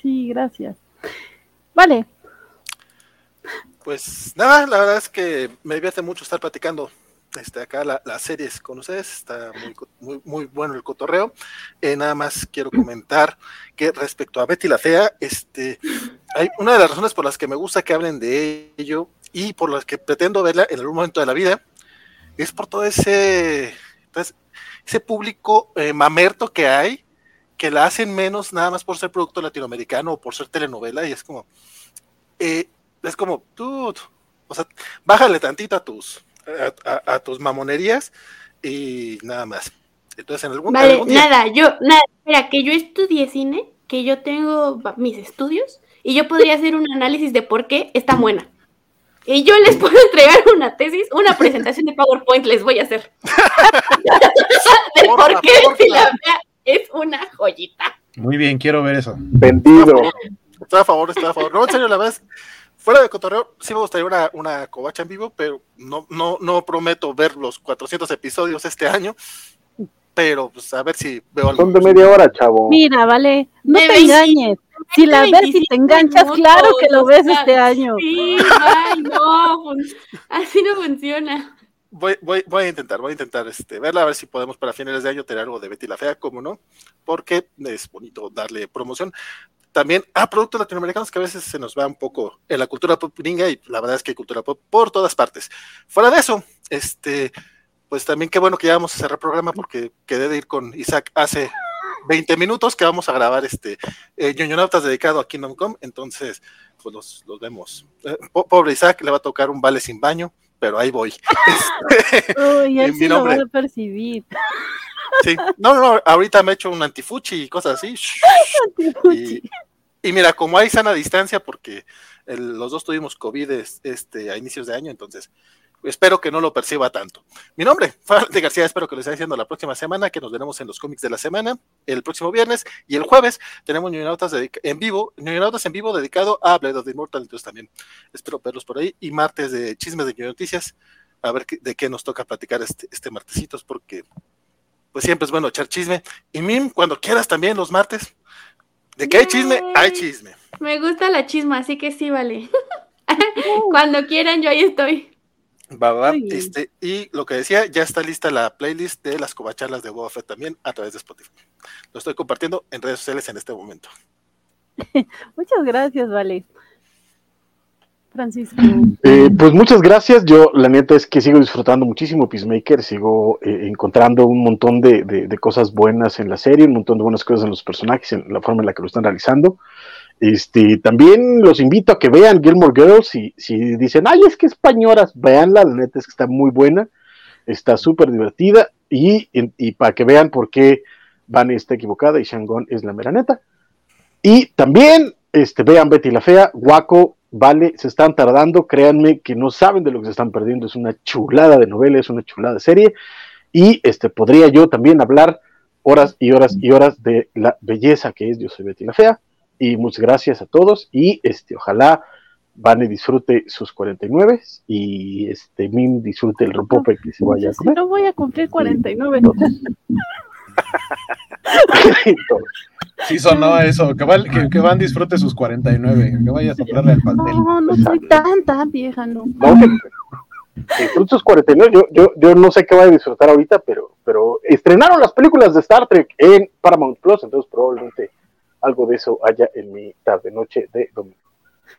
Sí, gracias. Vale. Pues nada, la verdad es que me divierte mucho estar platicando este, acá la, las series con ustedes, está muy, muy, bueno el cotorreo. Eh, nada más quiero comentar que respecto a Betty la Fea, este, hay una de las razones por las que me gusta que hablen de ello y por las que pretendo verla en algún momento de la vida, es por todo ese, pues, ese público eh, mamerto que hay, que la hacen menos nada más por ser producto latinoamericano o por ser telenovela, y es como, eh, es como, tú, o sea, bájale tantito a tus, a, tus mamonerías y nada más. Entonces, en algún, vale, nada, yo, nada, espera, que yo estudié cine, que yo tengo mis estudios y yo podría hacer un análisis de por qué está buena. Y yo les puedo entregar una tesis, una presentación de PowerPoint les voy a hacer. de por qué la es una joyita. Muy bien, quiero ver eso. Vendido. Estoy a favor, estoy a favor. No, en serio, la verdad fuera de cotorreo, sí me gustaría una, una covacha en vivo, pero no, no, no prometo ver los 400 episodios este año. Pero pues a ver si veo algo. Son de media hora, chavo. Mira, vale, no te engañes. Si la ves y te enganchas, claro que lo ves este año. Sí, ay, no, así no funciona. Voy, voy, voy, a intentar, voy a intentar este, verla, a ver si podemos para finales de año tener algo de Betty la Fea, como no, porque es bonito darle promoción también a productos latinoamericanos que a veces se nos va un poco en la cultura pop gringa y la verdad es que hay cultura pop por todas partes. Fuera de eso, este, pues también qué bueno que ya vamos a cerrar el programa porque quedé de ir con Isaac hace 20 minutos que vamos a grabar este eh, ñoñonautas dedicado a Kingdom Come, entonces pues los, los vemos. Eh, pobre Isaac, le va a tocar un vale sin baño, pero ahí voy. Uy, él sí lo va a percibir. Sí, no, no, ahorita me he hecho un antifuchi y cosas así. y, y, mira, como hay sana distancia, porque los dos tuvimos COVID este, a inicios de año, entonces espero que no lo perciba tanto. Mi nombre, de García, espero que lo esté diciendo la próxima semana, que nos veremos en los cómics de la semana, el próximo viernes y el jueves tenemos Ñoñonautas en vivo, Ñoñonautas en vivo dedicado a Blade of the Immortal, entonces también espero verlos por ahí, y martes de chismes de noticias, a ver de qué nos toca platicar este, este martesitos, porque pues siempre es bueno echar chisme. Y Mim, cuando quieras también los martes. De que hay chisme, hay chisme. Me gusta la chisma, así que sí, vale. cuando quieran, yo ahí estoy. Va, va, este, y lo que decía, ya está lista la playlist de las covacharlas de Boba también a través de Spotify. Lo estoy compartiendo en redes sociales en este momento. Muchas gracias, Vale. Francisco. Eh, pues muchas gracias. Yo la neta es que sigo disfrutando muchísimo Peacemaker, sigo eh, encontrando un montón de, cosas buenas en la serie, un montón de buenas cosas en los personajes, en la forma en la que lo están realizando. Este, también los invito a que vean Gilmore Girls y si dicen, ay, es que españolas, veanla, la neta es que está muy buena, está súper divertida y, para que vean por qué Van está equivocada y Shangon es la mera neta. Y también este, vean Betty la Fea, Guaco, vale, se están tardando, créanme que no saben de lo que se están perdiendo, es una chulada de novela, es una chulada de serie, y este, podría yo también hablar horas y horas y horas de la belleza que es Yo soy Betty la Fea, y muchas gracias a todos, y este, ojalá Vane disfrute sus 49 y este Mim disfrute el ropope que se vaya a comer. No voy a cumplir 49. Sí sonó eso, que, que, Van disfrute sus 49, que vaya a soplarle al pastel. No, no soy tan, tan vieja, no. disfrute sus 49, yo, yo, yo no sé qué va a disfrutar ahorita, pero, pero estrenaron las películas de Star Trek en Paramount Plus, entonces probablemente algo de eso haya en mi tarde noche de domingo.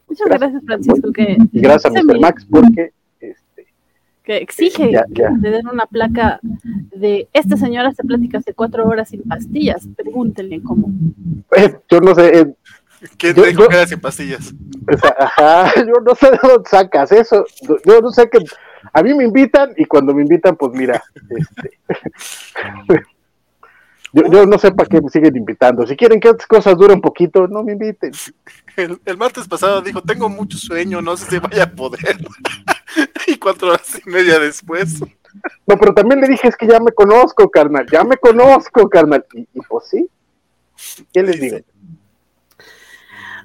Muchas gracias, Francisco. Que y gracias a Mr. Max porque que exige que te den una placa de esta señora se plática hace cuatro horas sin pastillas. Pregúntenle cómo. Eh, yo no sé. Eh, ¿Quién te dijo que era sin pastillas? ajá, yo no sé de dónde sacas eso. Yo no sé que a mí me invitan y cuando me invitan, pues mira, este, yo, no sé para qué me siguen invitando. Si quieren que estas cosas duren un poquito, no me inviten. El, el martes pasado dijo, tengo mucho sueño, no sé si vaya a poder. y cuatro horas y media después. No, pero también le dije, es que ya me conozco, carnal, ya me conozco, carnal. Y, pues sí, ¿qué les digo?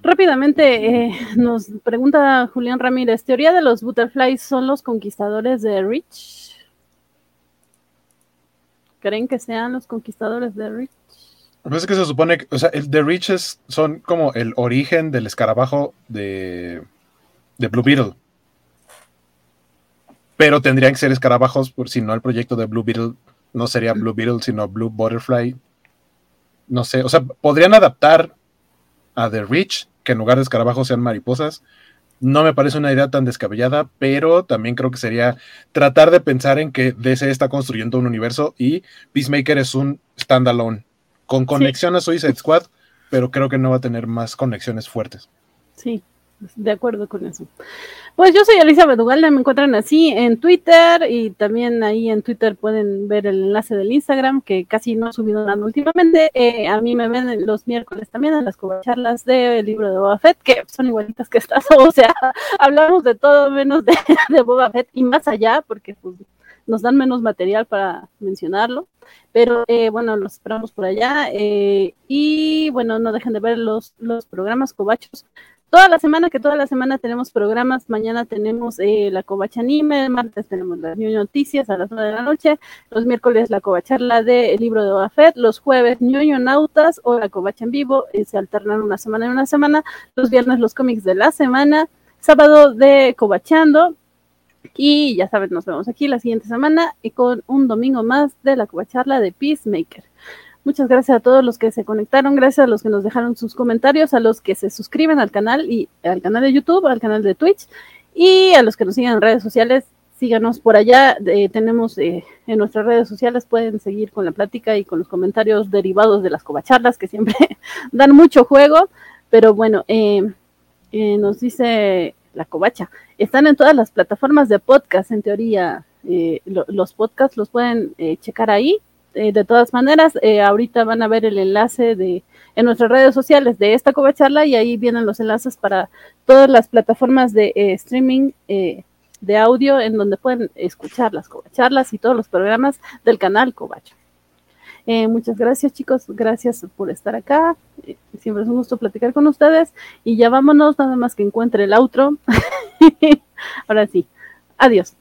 Rápidamente eh, nos pregunta Julián Ramírez, ¿teoría de los butterflies son los conquistadores de Rich? ¿Creen que sean los conquistadores de Rich? Pues es que se supone que, o sea, el de Riches son como el origen del escarabajo de, de Blue Beetle. pero tendrían que ser escarabajos, por si no el proyecto de Blue Beetle no sería Blue Beetle, sino Blue Butterfly. No sé, o sea, podrían adaptar a The Rich, que en lugar de escarabajos sean mariposas. No me parece una idea tan descabellada, pero también creo que sería tratar de pensar en que DC está construyendo un universo y Peacemaker es un standalone, con conexión a Suicide Squad, pero creo que no va a tener más conexiones fuertes. Sí, de acuerdo con eso. Pues yo soy Alicia Bedugalda, me encuentran así en Twitter y también ahí en Twitter pueden ver el enlace del Instagram, que casi no he subido nada últimamente. Eh, a mí me ven los miércoles también en las charlas del libro de Boba Fett, que son igualitas que estas, o sea, hablamos de todo menos de, de Boba Fett y más allá, porque pues, nos dan menos material para mencionarlo. Pero eh, bueno, los esperamos por allá. Eh, y bueno, no dejen de ver los, los programas cobachos toda la semana, que toda la semana tenemos programas. Mañana tenemos eh, la Covacha Anime, el martes tenemos las New Noticias a las 9 de la noche, los miércoles la Covacharla del libro de Boba los jueves New Nautas o la Covacha en vivo, eh, se alternan una semana y una semana, los viernes los cómics de la semana, sábado de Covachando. Y ya saben, nos vemos aquí la siguiente semana y con un domingo más de la Covacharla de Peacemaker. Muchas gracias a todos los que se conectaron, gracias a los que nos dejaron sus comentarios, a los que se suscriben al canal y al canal de YouTube, al canal de Twitch y a los que nos siguen en redes sociales. Síganos por allá, eh, tenemos eh, en nuestras redes sociales, pueden seguir con la plática y con los comentarios derivados de las covacharlas que siempre dan mucho juego, pero bueno, eh, nos dice la covacha, están en todas las plataformas de podcast, en teoría, los podcasts los pueden checar ahí, eh, de todas maneras, eh, ahorita van a ver el enlace de en nuestras redes sociales de esta charla y ahí vienen los enlaces para todas las plataformas de eh, streaming de audio en donde pueden escuchar las charlas y todos los programas del canal Covacho. muchas gracias chicos, gracias por estar acá. siempre es un gusto platicar con ustedes y ya vámonos, nada más que encuentre el outro. Ahora sí, adiós.